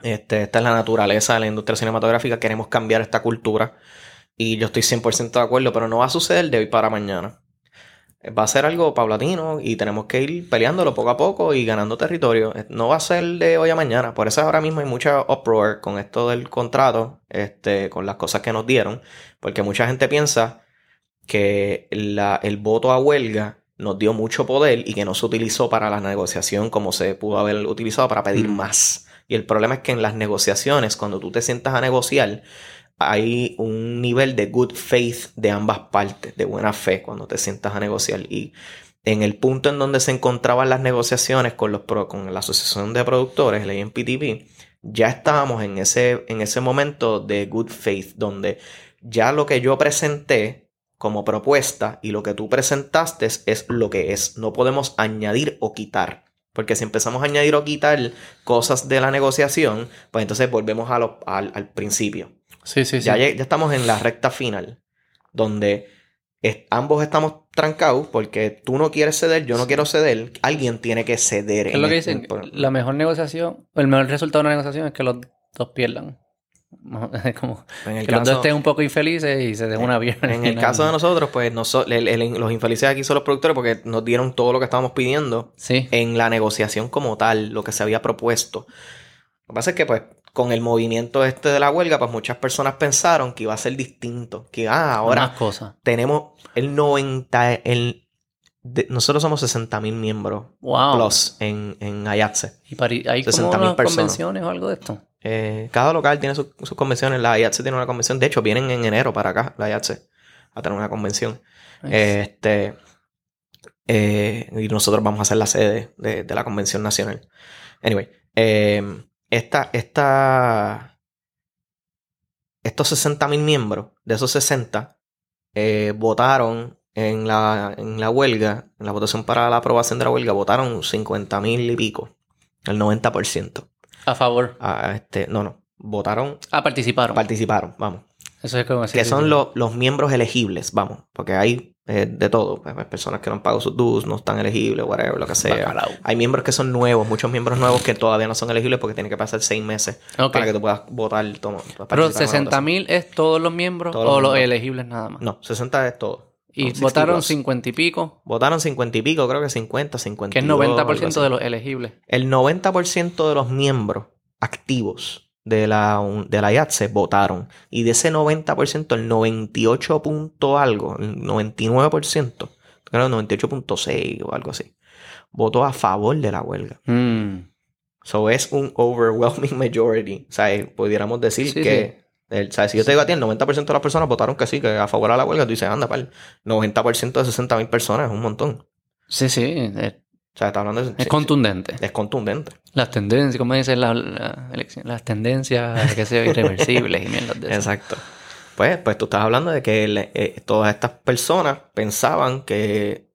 Este, esta es la naturaleza de la industria cinematográfica. Queremos cambiar esta cultura. Y yo estoy 100% de acuerdo, pero no va a suceder de hoy para mañana. Va a ser algo paulatino y tenemos que ir peleándolo poco a poco y ganando territorio. Eh, No va a ser de hoy a mañana. Por eso ahora mismo hay mucha uproar con esto del contrato, este, con las cosas que nos dieron. Porque mucha gente piensa que la- el voto a huelga nos dio mucho poder y que no se utilizó para la negociación como se pudo haber utilizado para pedir Mm. más. Y el problema es que en las negociaciones, cuando tú te sientas a negociar, hay un nivel de good faith de ambas partes, de buena fe cuando te sientas a negociar. Y en el punto en donde se encontraban las negociaciones con, los con la Asociación de Productores, el AMPTP, ya estábamos en ese, en ese momento de good faith, donde ya lo que yo presenté como propuesta y lo que tú presentaste es lo que es. No podemos añadir o quitar. Porque si empezamos a añadir o quitar cosas de la negociación, pues entonces volvemos a al, al, principio. Sí, sí, ya, sí. Ya, estamos en la recta final, donde ambos estamos trancados porque tú no quieres ceder, yo no quiero ceder, alguien tiene que ceder. Es lo que dicen, la mejor negociación, el mejor resultado de una negociación es que los dos pierdan. Como en el que los dos estén un poco infelices y se den una pierna. En el caso de nosotros, pues los infelices aquí son los productores porque nos dieron todo lo que estábamos pidiendo sí. en la negociación como tal, lo que se había propuesto. Lo que pasa es que, pues, con el movimiento este de la huelga, pues muchas personas pensaron que iba a ser distinto. Que, ah, ahora cosas. tenemos el 90, el... nosotros somos 60 mil miembros wow. plus en, en Ayatse. ¿Y para, hay como unas convenciones o algo de esto? Eh, cada local tiene sus convenciones. La IATSE tiene una convención. De hecho, vienen en enero para acá, la IATSE, a tener una convención. Nice. Este, eh, y nosotros vamos a ser la sede de, de la convención nacional. Anyway, eh, esta, esta, estos 60 mil miembros, de esos 60, eh, votaron en la, en la huelga, en la votación para la aprobación de la huelga, votaron 50 mil y pico, el 90%. A favor. A este, no, no. Votaron. Ah, participaron. Participaron, vamos. Eso es como así. Que son los, los miembros elegibles, vamos. Porque hay eh, de todo. Pues, personas que no han pagado sus dues, no están elegibles, whatever, lo que sea. Bacalao. Hay miembros que son nuevos, muchos miembros nuevos que todavía no son elegibles porque tienen que pasar seis meses para que tú puedas votar. Toma, Pero 60 mil es todos los miembros Todos los o los elegibles nada más. No, 60 es todo. Y votaron 60 50 y pico, Votaron 50 y pico, creo que 50, 50. que es 90% de los elegibles. El 90% de los miembros activos de la, de la IATSE votaron. Y de ese 90%, el 98 punto algo, el 99%, creo el 98.6 o algo así, votó a favor de la huelga. Mm. So es un overwhelming majority. O sea, eh, pudiéramos decir Sí, que. El, si yo te digo a ti, el 90% de las personas votaron que sí, que a favor de la huelga, tú dices, anda, pal. 90% de 60 mil personas es un montón. Sí, sí. Es, O sea, está hablando de. es contundente. es contundente. Las tendencias, como dicen la, la elección, las tendencias que sean irreversibles y mierdas de eso. Exacto. Pues, pues tú estás hablando de que le- eh, todas estas personas pensaban que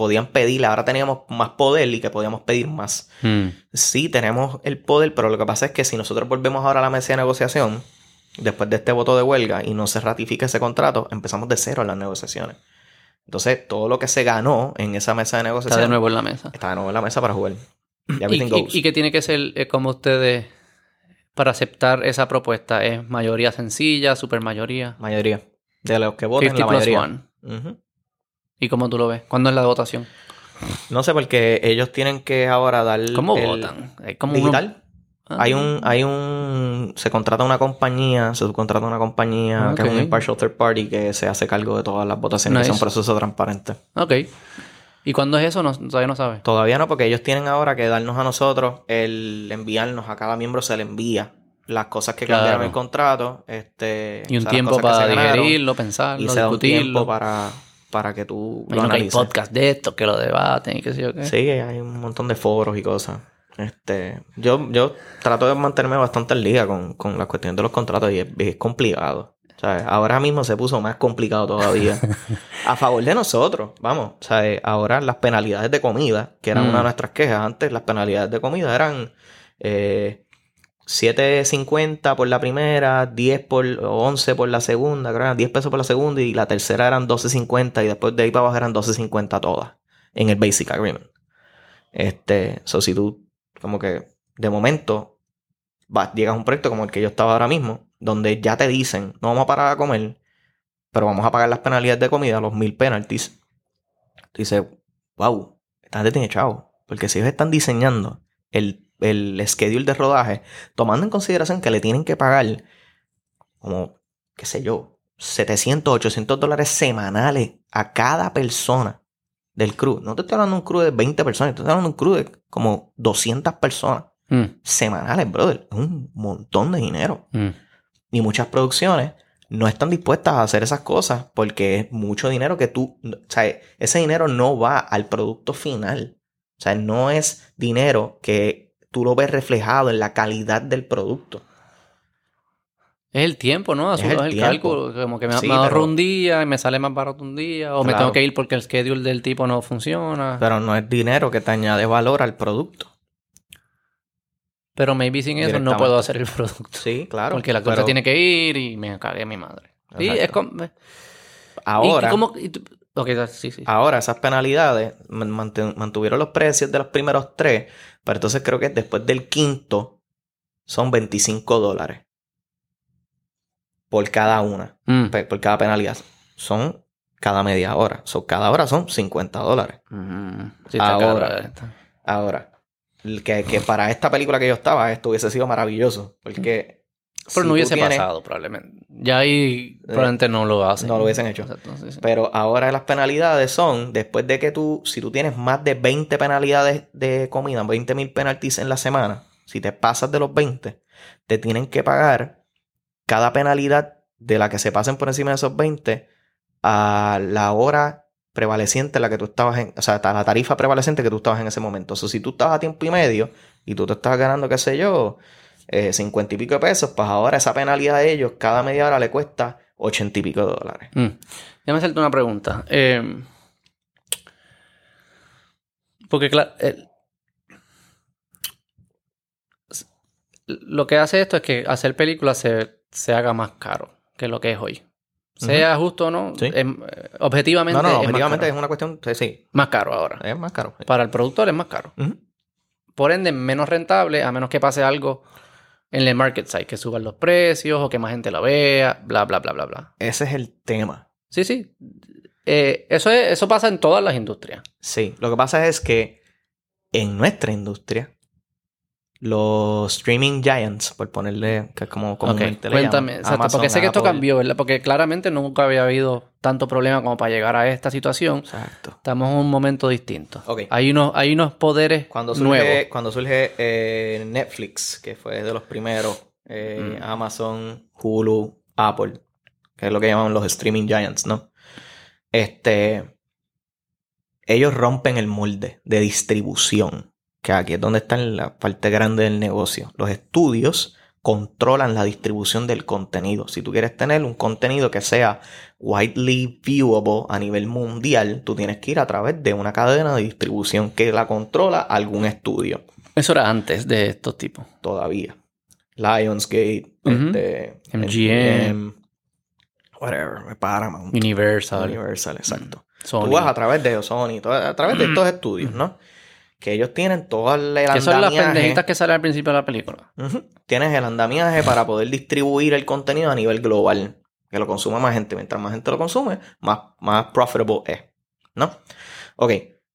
podían pedirle, ahora teníamos más poder y que podíamos pedir más. Mm. Sí, tenemos el poder, pero lo que pasa es que si nosotros volvemos ahora a la mesa de negociación, después de este voto de huelga y no se ratifica ese contrato, empezamos de cero en las negociaciones. Entonces, todo lo que se ganó en esa mesa de Está negociación de nuevo en la mesa. está de nuevo en la mesa para jugar. Y ¿Y, y, qué tiene que ser eh, como ustedes para aceptar esa propuesta? ¿Es mayoría sencilla, supermayoría? Mayoría. De los que voten, 50 la mayoría. Ujú. ¿Y cómo tú lo ves? ¿Cuándo es la votación? No sé, porque ellos tienen que ahora dar. ¿Cómo el votan? Como Digital. uno- Hay Ah. un, hay un, se contrata una compañía, se subcontrata una compañía que es un impartial third party que se hace cargo de todas las votaciones, que es un Nice. proceso transparente. Ok. ¿Y cuándo es eso? No, todavía no sabes. Todavía no, porque ellos tienen ahora que darnos a nosotros el enviarnos a cada miembro se le envía las cosas que Claro. cambiaron el contrato, este Y un o sea, las tiempo para digerirlo, y pensarlo, se da un tiempo discutirlo. para, para que tú lo que hay podcast de esto que lo debaten y qué sé yo qué. Sí, hay un montón de foros y cosas. Este, yo, yo trato de mantenerme bastante al día con, con las cuestiones de los contratos y es, es complicado. O sea, ahora mismo se puso más complicado todavía. a favor de nosotros, vamos. O sea, ahora las penalidades de comida, que eran Mm. una de nuestras quejas antes, las penalidades de comida eran eh, 7.50 por la primera, 10 por, o 11 por la segunda, creo que eran 10 pesos por la segunda y la tercera eran 12.50 y después de ahí para abajo eran 12.50 todas en el Basic Agreement. Este, so si tú, como que de momento, vas, llegas a un proyecto como el que yo estaba ahora mismo, donde ya te dicen, no vamos a parar a comer, pero vamos a pagar las penalidades de comida, los mil penalties. Tú dices, wow, esta gente chavo. Porque si ellos están diseñando el, el schedule de rodaje, tomando en consideración que le tienen que pagar como, qué sé yo, 700, 800 dólares semanales a cada persona del crew. No te estoy hablando de un crew de 20 personas, te estoy hablando de un crew de como 200 personas Mm, semanales, brother. Es un montón de dinero. mm. Y muchas producciones no están dispuestas a hacer esas cosas porque es mucho dinero que tú, o sea, ese dinero no va al producto final. O sea, no es dinero que tú lo ves reflejado en la calidad del producto. Es el tiempo, ¿no? Es el cálculo. Como que me, Sí, me ahorro pero- un día y me sale más barato un día. O me tengo que ir porque el schedule del tipo no funciona. Pero, Pero no es dinero que te añade valor al producto. maybe sin eso no puedo hacer el producto. Sí, claro. porque la cosa pero tiene que ir y me cagué a mi madre. Sí, Exacto. es como... ¿y- Ahora, y cómo- y tú- ok, sí, sí. ahora esas penalidades mantuvieron los precios de los primeros tres, pero entonces creo que después del quinto son 25 dólares por cada una, Mm. por cada penalidad. Son cada media hora. So, cada hora son 50 dólares. Mm. Sí, Ahora. Ahora, que, que para esta película que yo estaba, esto hubiese sido maravilloso. Porque. Pero si no hubiese tienes- pasado, probablemente. Ya ahí probablemente no lo hacen. no lo hubiesen hecho. Exacto, sí, sí. Pero ahora las penalidades son, después de que tú, si tú tienes más de 20 penalidades de comida, 20 mil penalties en la semana, si te pasas de los 20, te tienen que pagar cada penalidad de la que se pasen por encima de esos 20 a la hora prevaleciente en la que tú estabas en, o sea, a la tarifa prevaleciente que tú estabas en ese momento. O sea, si tú estabas a tiempo y medio y tú te estabas ganando, qué sé yo, eh, 50 y pico de pesos, pues ahora esa penalidad a ellos cada media hora le cuesta 80 y pico de dólares. Mm. Déjame hacerte una pregunta. Eh, porque, claro, lo que hace esto es que hacer películas se, se haga más caro que lo que es hoy. Sea justo o no, Sí. es- eh, objetivamente, No, no, es, objetivamente es una cuestión, sí, más caro ahora. es más caro. sí. Para el productor es más caro. Por ende, menos rentable, a menos que pase algo en el market side, que suban los precios o que más gente lo vea, bla, bla, bla, bla, bla. Ese es el tema. Sí, sí. Eh, eso, es- eso pasa en todas las industrias. Sí, lo que pasa es que en nuestra industria, los streaming giants, por ponerle, que es como comúnmente le cuéntame, llaman, exacto, Amazon, porque sé que esto Apple. cambió, ¿verdad? Porque claramente nunca había habido tanto problema como para llegar a esta situación. Exacto. Estamos en un momento distinto. Ok. Hay unos, hay unos poderes Cuando surge, nuevos. cuando surge eh, Netflix, que fue de los primeros, eh, Mm. Amazon, Hulu, Apple, que es lo que llaman los streaming giants, ¿no? Este, ellos rompen el molde de distribución, que aquí es donde está la parte grande del negocio. Los estudios controlan la distribución del contenido. Si tú quieres tener un contenido que sea widely viewable a nivel mundial, tú tienes que ir a través de una cadena de distribución que la controla algún estudio Eso era antes de estos tipos. todavía. Lionsgate, este, MGM. whatever, Paramount, Universal, Universal, exacto. Sony. Tú vas a través de Sony, a través de estos estudios, ¿no? Que ellos tienen todo el que son las andamiaje. pendejitas que salen al principio de la película. Tienes el andamiaje para poder distribuir el contenido a nivel global. Que lo consuma más gente. Mientras más gente lo consume, más, más profitable es. ¿No? Ok.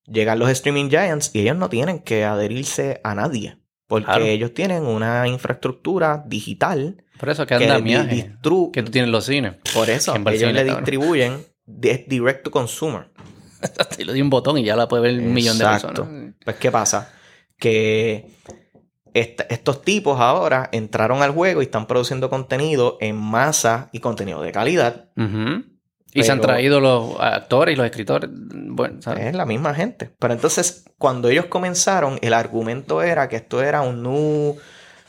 Llegan los streaming giants y ellos no tienen que adherirse a nadie. Porque Claro. ellos tienen una infraestructura digital Por eso que que anda di- viaje. distru- Que tú tienes en los cines. Por eso, ellos le distribuyen de- direct to consumer. Y le di un botón y ya la puede ver un millón de personas. Pues, ¿qué pasa? Que est- estos tipos ahora entraron al juego y están produciendo contenido en masa y contenido de calidad. Y se han traído los actores y los escritores. Bueno, ¿sabes? Es la misma gente. Pero entonces, cuando ellos comenzaron, el argumento era que esto era un new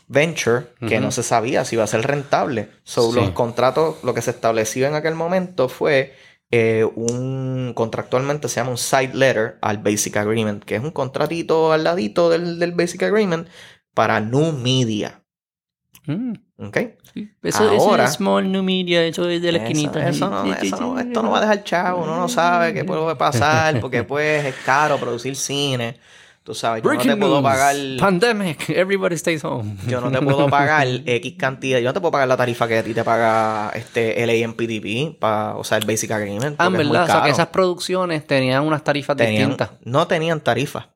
venture que no se sabía si iba a ser rentable. So, Sí. los contratos, lo que se estableció en aquel momento fue eh, un, contractualmente se llama un side letter al Basic Agreement, que es un contratito al ladito del, del Basic Agreement para new media. Mm. ¿Ok? Eso, Ahora- eso es small new media, eso es de la Eso- esquinita. eso no- eso no- esto no va a dejar chavo, uno no sabe qué puede pasar, porque pues es caro producir cine. Tú sabes, yo no te puedo news. pagar. Pandemic. Everybody stays home. Yo no te puedo pagar X cantidad. Yo no te puedo pagar la tarifa que a ti te paga este LAMPDP para, o sea, el Basic Agreement. Ah, en porque es muy verdad. O sea, que esas producciones tenían unas tarifas Tenían- distintas. no tenían tarifa.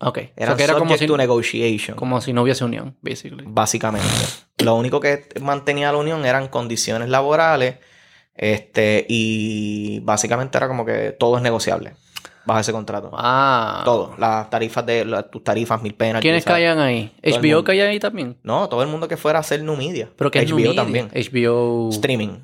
Ok. O sea, que era como si, to negotiation. como si no hubiese unión, basically. Básicamente. Lo único que mantenía la unión eran condiciones laborales Este, y básicamente era como que todo es negociable bajo ese contrato. Ah. Todo. Las tarifas de la- tus tarifas, mil penas. ¿Quiénes caían ahí? Todo ¿HBO caía ahí también? No, todo el mundo que fuera a hacer New Media. ¿Pero qué es HBO también. HBO... Streaming.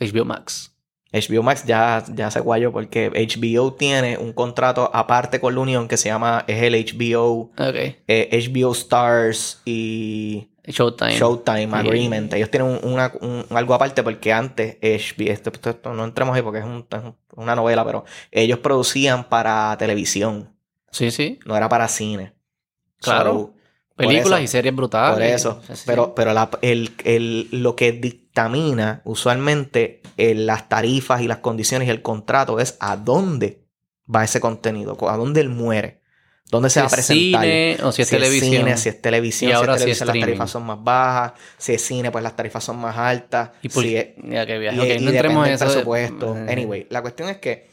HBO Max. HBO Max ya, ya se guayó porque HBO tiene un contrato aparte con la Unión que se llama, es el HBO, Ok. eh, HBO Stars y Showtime. Showtime Sí. Agreement. Ellos tienen un, una- un- algo aparte porque antes HBO, esto, esto- esto no entremos ahí porque es, un- es una novela, pero ellos producían para televisión, Sí, sí. no era para cine. Claro. So, Películas eso- y series brutales. Por eso. Sí, sí. Pero, pero la- el, el- lo que dictamina usualmente eh, las tarifas y las condiciones y el contrato es a dónde va ese contenido, a dónde él muere, dónde se Si va a es presentar. cine o si es televisión. cine, si es televisión, Y ahora si si es televisión, las tarifas son más bajas. Si es cine, pues las tarifas son más altas. Y por- Si es- Ya que viaje. y- Ok, y no entremos en eso. presupuesto. Eh, Anyway, la cuestión es que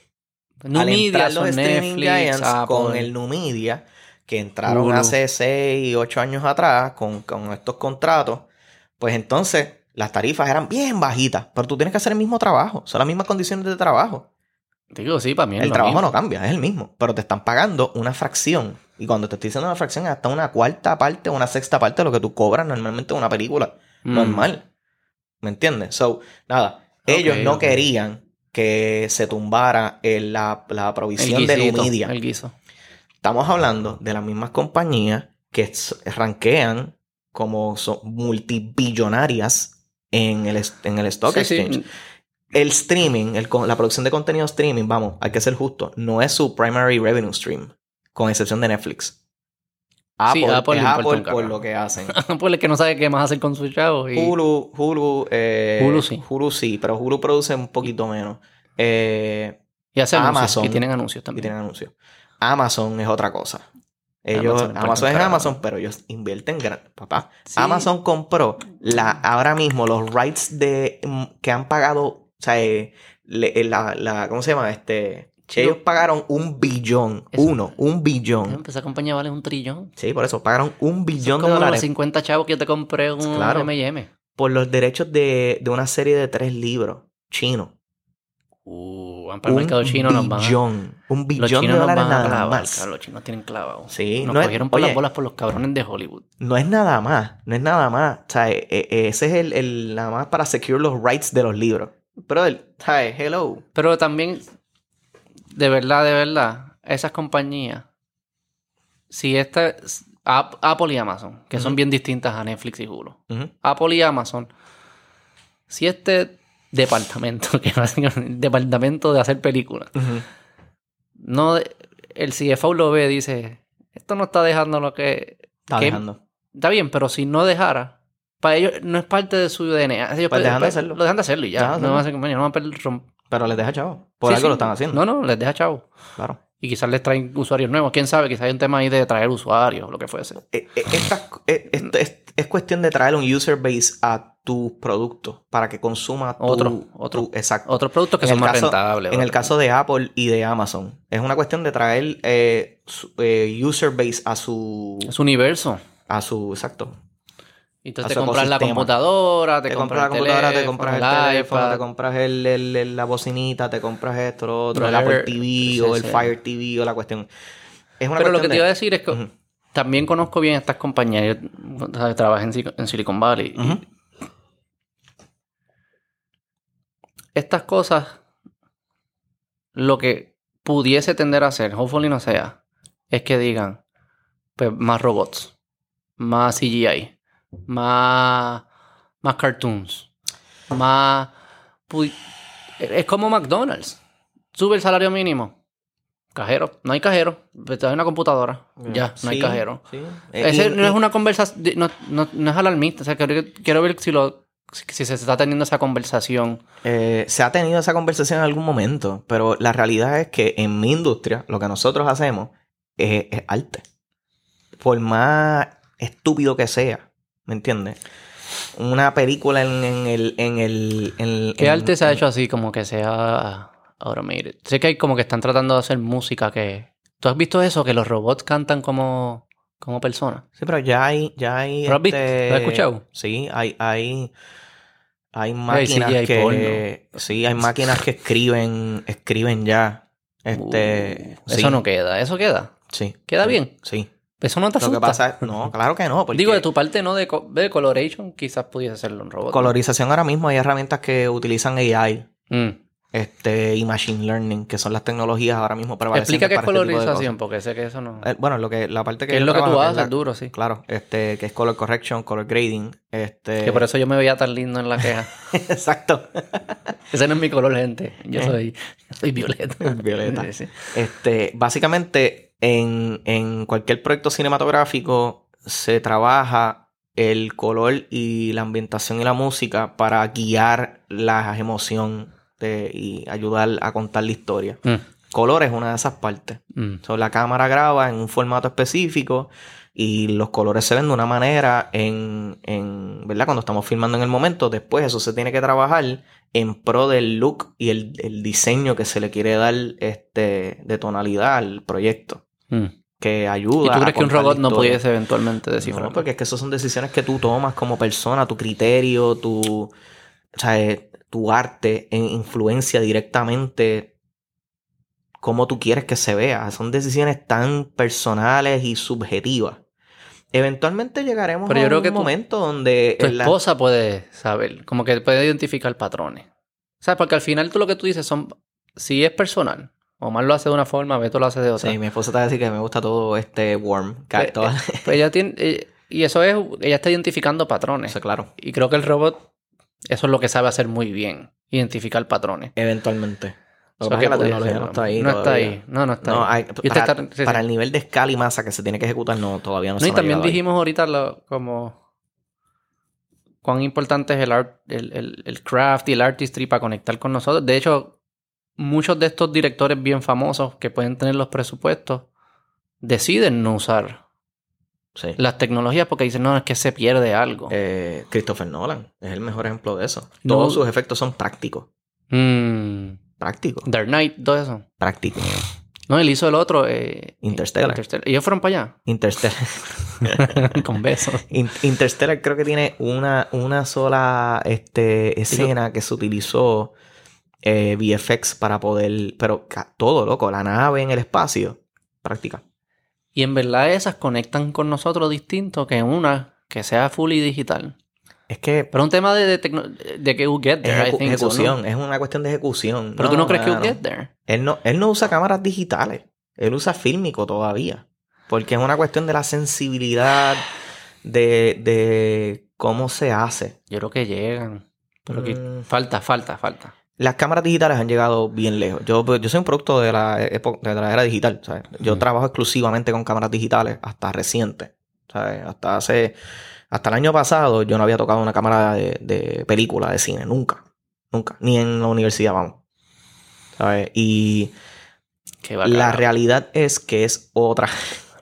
New al Media entrar los Netflix, giants con el Numidia, que entraron hace 6 y 8 años atrás con, con estos contratos, pues entonces las tarifas eran bien bajitas, pero tú tienes que hacer el mismo trabajo, son las mismas condiciones de trabajo. Digo, sí, para mí es El lo trabajo mismo. no cambia, es el mismo, pero te están pagando una fracción. Y cuando te estoy diciendo una fracción, es hasta una cuarta parte o una sexta parte de lo que tú cobras normalmente en una película Mm. normal. ¿Me entiendes? So, nada, ellos no querían que se tumbara la, la provisión de Numidia. El guiso. Estamos hablando de las mismas compañías que rankean como son multibillonarias en el, en el stock Sí, sí. El streaming, el la producción de contenido streaming, vamos, hay que ser justo, no es su primary revenue stream, con excepción de Netflix. Apple, Apple es Apple por lo que hacen. pues el que no sabe qué más hacer con su chavo. Y... Hulu, Hulu, eh, Hulu sí. Hulu sí, pero Hulu produce un poquito menos. Eh, y hace anuncios. Amazon. Y tienen anuncios y también. tienen anuncios. Amazon es otra cosa. Ellos, Amazon Amazon, es. Amazon, pero ellos invierten gran, papá. Sí. Amazon compró la, ahora mismo los rights de mm, que han pagado, o sea, eh, le- eh, la, la- ¿cómo se llama? Este, ellos pagaron un billón, Eso- uno, un billón. Esa compañía vale un trillón. Sí, por eso pagaron un billón de como los dólares 50 chavos que yo te compré un Claro. M&M. por los derechos de, de una serie de tres libros chinos. Uh, van para el un mercado chino nos van a... billón, un Los billón de dólares van a nada clavar, más. Los chinos tienen clavado. Sí, Nos no es- cogieron por oye, las bolas por los cabrones de Hollywood. No es nada más, no es nada más. O sea, e- e- ese es el, el- nada más para secure los rights de los libros. Pero, ¿sabes? Hello. Pero también, de verdad, de verdad, esas compañías, si esta, Ap- Apple y Amazon, que son bien distintas a Netflix y Hulu. Apple y Amazon, si este departamento, que básicamente departamento de hacer películas, no, el CFO lo ve y dice, esto no está dejando lo que... Está que- dejando. Está bien, pero si no dejara, para ellos no es parte de su DNA. Ellos Pues dejan de hacerlo. Lo dejan de hacerlo y ya. Dejan No van a hacer compañía, no van a perder Pero les deja chavo. Por Sí, algo sí. lo están haciendo. No, no, les deja chavo. Claro. Y quizás les traen usuarios nuevos. Quién sabe, quizás hay un tema ahí de traer usuarios, lo que fuese. Eh, eh, esta- eh, es, es cuestión de traer un user base a tu producto para que consuma tu, Otro, otro. tu- exacto. Otros productos que En son más caso- rentables. En el caso de Apple y de Amazon, es una cuestión de traer eh, su- user base a su, Es universo. a su, exacto. Entonces te compras la computadora, te, Te compras compras la computadora, te compras el el teléfono, iPad. te compras el, el- el- la bocinita, te compras esto, lo otro, el. Apple TV Sí, o el sí. Fire TV o la cuestión. Es una Pero lo que te iba a decir es que también conozco bien estas compañías. Yo trabajé en, Sil- en Silicon Valley. estas cosas, lo que pudiese tender a hacer, hopefully no sea, es que digan pues, más robots, más CGI, más, más cartoons, más... Es como McDonald's. Sube el salario mínimo. Cajero. No hay cajero. Te da una computadora. Ya, no hay cajero. sí. Eh, Ese no es una conversación, no, no, no es alarmista. O sea, quiero, quiero ver si, lo, si se está teniendo esa conversación. eh, se ha tenido esa conversación en algún momento, pero la realidad es que en mi industria, lo que nosotros hacemos es, es arte. Por más estúpido que sea, ¿me entiendes? Una película en, en el... En el en- ¿Qué en- arte se ha hecho así como que sea automated? Sé que hay como que están tratando de hacer música que... ¿Tú has visto eso? Que los robots cantan como, como personas. Sí, pero ya hay... Ya hay ¿Lo has visto? este, ¿Lo has escuchado? Sí, hay... hay hay máquinas CGI que sí, hay máquinas que escriben escriben ya. Este, Uh, sí, Eso no queda, eso queda. sí. ¿Queda sí, bien? Sí. Eso no te Lo asusta. que pasa es, no, claro que no, porque Digo, de tu parte no de, co- de coloration, quizás pudiese hacerlo un robot. colorización ahora mismo hay herramientas que utilizan AI, Mm. este y machine learning, que son las tecnologías ahora mismo prevalecientes Explica qué es para este colorización, porque sé que eso no... Eh, bueno, lo que la parte que es lo que tú haces, la- duro, sí. Claro, este, que es color correction, color grading, este. Que por eso yo me veía tan lindo en la queja. Exacto. Ese no es mi color, gente. Yo soy, yo soy violeta. Violeta. Sí, sí. Este, básicamente, en, en cualquier proyecto cinematográfico se trabaja el color y la ambientación y la música para guiar la emoción de- y ayudar a contar la historia. Mm, Color es una de esas partes. mm. So, la cámara graba en un formato específico y los colores se ven de una manera en, en, ¿verdad? Cuando estamos filmando en el momento, después eso se tiene que trabajar en pro del look y el, el diseño que se le quiere dar este, de tonalidad al proyecto, Mm. que ayuda ¿Y tú crees que un robot no pudiese eventualmente descifrar? No, porque es que esas son decisiones que tú tomas como persona, tu criterio, tu, o sea, eh, tu arte en- influencia directamente cómo tú quieres que se vea. Son decisiones tan personales y subjetivas. Eventualmente llegaremos Pero yo a creo un que tu- momento donde Tu la- esposa puede saber, como que puede identificar patrones. ¿Sabes? Porque al final tú lo que tú dices son, si es personal, Omar lo hace de una forma, Beto lo hace de otra. Sí, mi esposa te va a decir que me gusta todo este warm. Eh, todo- Pues ella tiene, eh, y eso es, ella está identificando patrones. Eso, claro. Y creo que el robot, eso es lo que sabe hacer muy bien, identificar patrones. Eventualmente. Lo que pasa es que la tecnología no está ahí. No está ahí. No, no está No, ahí. hay- para, está- sí, sí. para el nivel de escala y masa que se tiene que ejecutar, no, todavía no, No, se y también ahí. dijimos ahorita lo- como cuán importante es el, art, el, el- el craft y el artistry para conectar con nosotros. De hecho, muchos de estos directores bien famosos que pueden tener los presupuestos deciden no usar Sí. las tecnologías porque dicen, no, es que se pierde algo. Eh, Christopher Nolan es el mejor ejemplo de eso. No. Todos sus efectos son prácticos. Mm, Prácticos. Dark Knight, todo eso. Prácticos. No, él hizo el otro. Eh, Interstellar. Interstellar. Ellos fueron para Interstellar. allá. con besos. In- Interstellar creo que tiene una, una sola este, escena que se utilizó eh, VFX para poder. Pero todo, loco. La nave en el espacio. Práctica. Y en verdad esas conectan con nosotros distinto que una que sea full y digital. Es que. Pero un tema de, de, de que we'll get there, I think ¿no? ejecución. Es una cuestión de ejecución. Pero tú no crees que mano. get there. Él no, él no usa cámaras digitales. Él usa fílmico todavía. Porque es una cuestión de la sensibilidad de, de cómo se hace. Yo creo que llegan. Pero que Mm. falta, falta, falta. Las cámaras digitales han llegado bien lejos. Yo, pues, yo soy un producto de la, época, de la era digital. ¿sabes? Yo trabajo exclusivamente con cámaras digitales hasta reciente. ¿sabes? Hasta hace. Hasta el año pasado yo no había tocado una cámara de, de película, de cine. Nunca. Nunca. Ni en la universidad, vamos. ¿Sabes? Y la realidad es que es otra.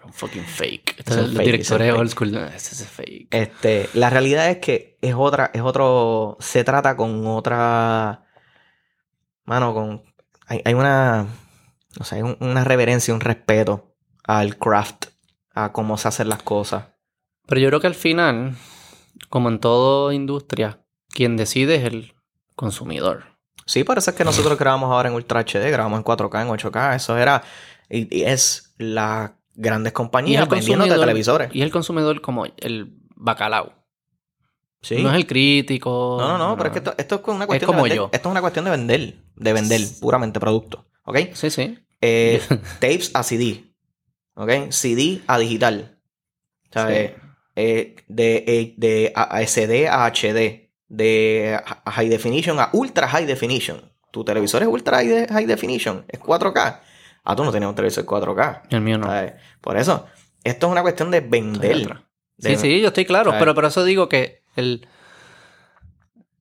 Un fucking fake. Es Este es el fake, director es old school. No, Este es fake. Este, la realidad es que es otra, es otro, se trata con otra, mano, con, hay, hay una, no sé, hay un- una reverencia, un respeto al craft, a cómo se hacen las cosas. Pero yo creo que al final, como en toda industria, quien decide es el consumidor. Sí, por eso es que nosotros grabamos ahora en Ultra HD, grabamos en 4K, en 8K, eso era, y, y es las grandes compañías vendiendo de televisores. Y el consumidor como el bacalao. Sí. No es el crítico. No, no, no, pero es que esto, esto es una cuestión como de vender. yo. Esto es una cuestión de vender, de vender puramente producto, ¿ok? Sí, sí. Eh, tapes a CD. ¿Ok? CD a digital. Sí. eh, de, eh, de a, a SD a HD. De a- high definition a ultra high definition. Tu televisor es ultra high, de- high definition. Es 4K. Ah, tú no tenías un televisor 4K. El mío no. ¿sabes? Por eso, esto es una cuestión de vender. De- Sí, sí, yo estoy claro, ¿sabes? pero por eso digo que el,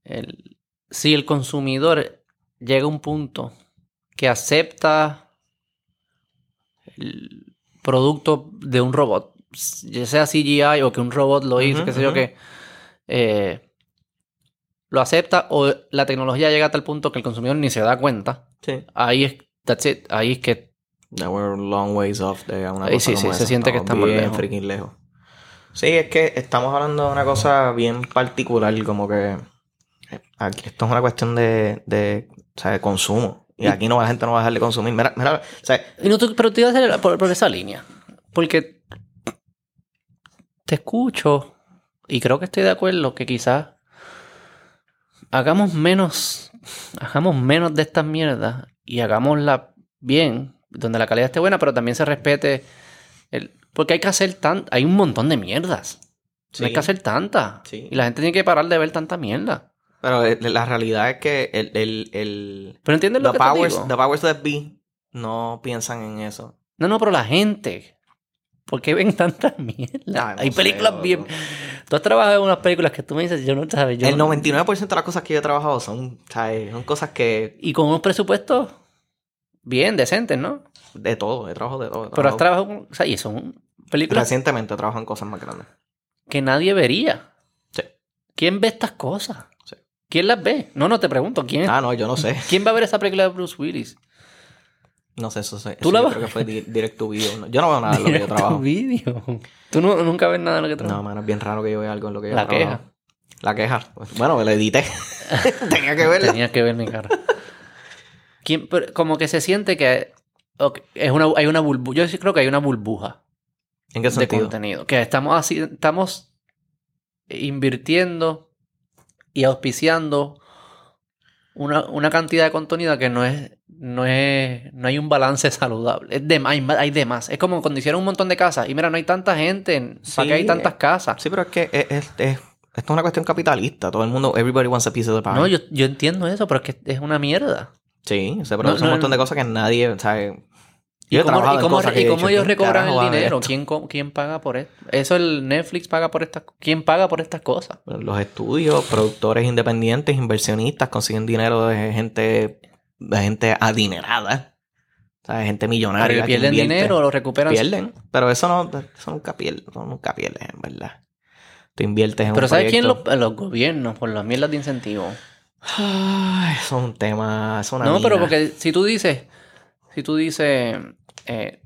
el si el consumidor llega a un punto que acepta el producto de un robot, ya sea CGI o que un robot lo hizo, Ujú, qué sé yo ujú. que eh, lo acepta o la tecnología llega a tal punto que el consumidor ni se da cuenta, Sí. ahí es that's it, ahí es que That we're long ways off de una cosa sí, como sí, se esa. siente que estamos bien lejos. freaking lejos. Sí, es que estamos hablando de una cosa bien particular, como que aquí- esto es una cuestión de, de, o sea, de consumo. Y aquí no la gente no va a dejar de consumir. Mira, mira, o sea, Y no, tú- pero te iba a hacer por, por esa línea. Porque te escucho y creo que estoy de acuerdo que quizás hagamos menos, hagamos menos de estas mierdas y hagámosla bien, donde la calidad esté buena, pero también se respete el... Porque hay que hacer tan... Hay un montón de mierdas. No hay que hacer tantas. Sí. Y la gente tiene que parar de ver tanta mierda. pero eh, la realidad es que el, el, el Pero entiendes lo the que te powers, digo? the powers that be no piensan en eso. No, no, pero la gente. ¿Por qué ven tantas mierdas? Ay, no Hay películas bien. Tú has trabajado en unas películas que tú me dices, yo no sabes. Yo el no- 99% de las cosas que yo he trabajado son, ¿sabes? son cosas que Y con unos presupuestos bien decentes, ¿no? de todo, he trabajado de todo. Pero has trabajado- con. O sea, y son películas Recientemente en cosas más grandes. que nadie vería. Sí. ¿Quién ve estas cosas? Sí. ¿Quién las ve? No, no te pregunto. ¿Quién, Ah, no, yo no sé. ¿quién va a ver esa película de Bruce Willis? No sé, eso sé. ¿Tú eso la yo vas- creo que fue di- direct to video. No, Yo no veo nada de lo que yo Directo trabajo. video. Tú no- nunca ves nada de lo que No, trabajas. mano, es bien raro que yo vea algo en lo que yo La trabajo. queja. La queja. Bueno, me la edité. Tenía que verla. Tenía que ver mi cara. ¿Quién- pero como que se siente que es una, hay una burbuja. Yo sí creo que hay una burbuja ¿En qué de contenido. Que estamos así, estamos invirtiendo y auspiciando una, una cantidad de contenido que no es, no es, no hay un balance saludable. Es de hay, hay de más. Es como cuando hicieron un montón de casas. Y mira, no hay tanta gente. en- ¿Para qué hay Sí, tantas eh, casas? Sí, pero es que es, es- es- esto es una cuestión capitalista. Todo el mundo, everybody wants a piece of the pie. No, yo, yo entiendo eso, pero es que es una mierda. Sí, se No, produce no, un montón no. de cosas que nadie, ¿sabe? ¿Y Yo he cómo, y cómo- cosas que y he cómo ellos ¿quién recobran el dinero? ¿Quién, ¿Quién paga por esto? Eso el Netflix paga por estas... ¿Quién paga por estas cosas? Los estudios, productores independientes, inversionistas consiguen dinero de gente, de gente adinerada. O sea, de gente millonaria. Pero que pierden invierte. dinero o lo recuperan. Pierden. Pero eso no, eso nunca pierde, eso nunca en verdad. Tú inviertes en Pero un ¿sabes quién? Los, los gobiernos, por las mierdas de incentivos. Ay, eso es un tema, eso es una No, pero porque si tú dices... Si tú dices... eh,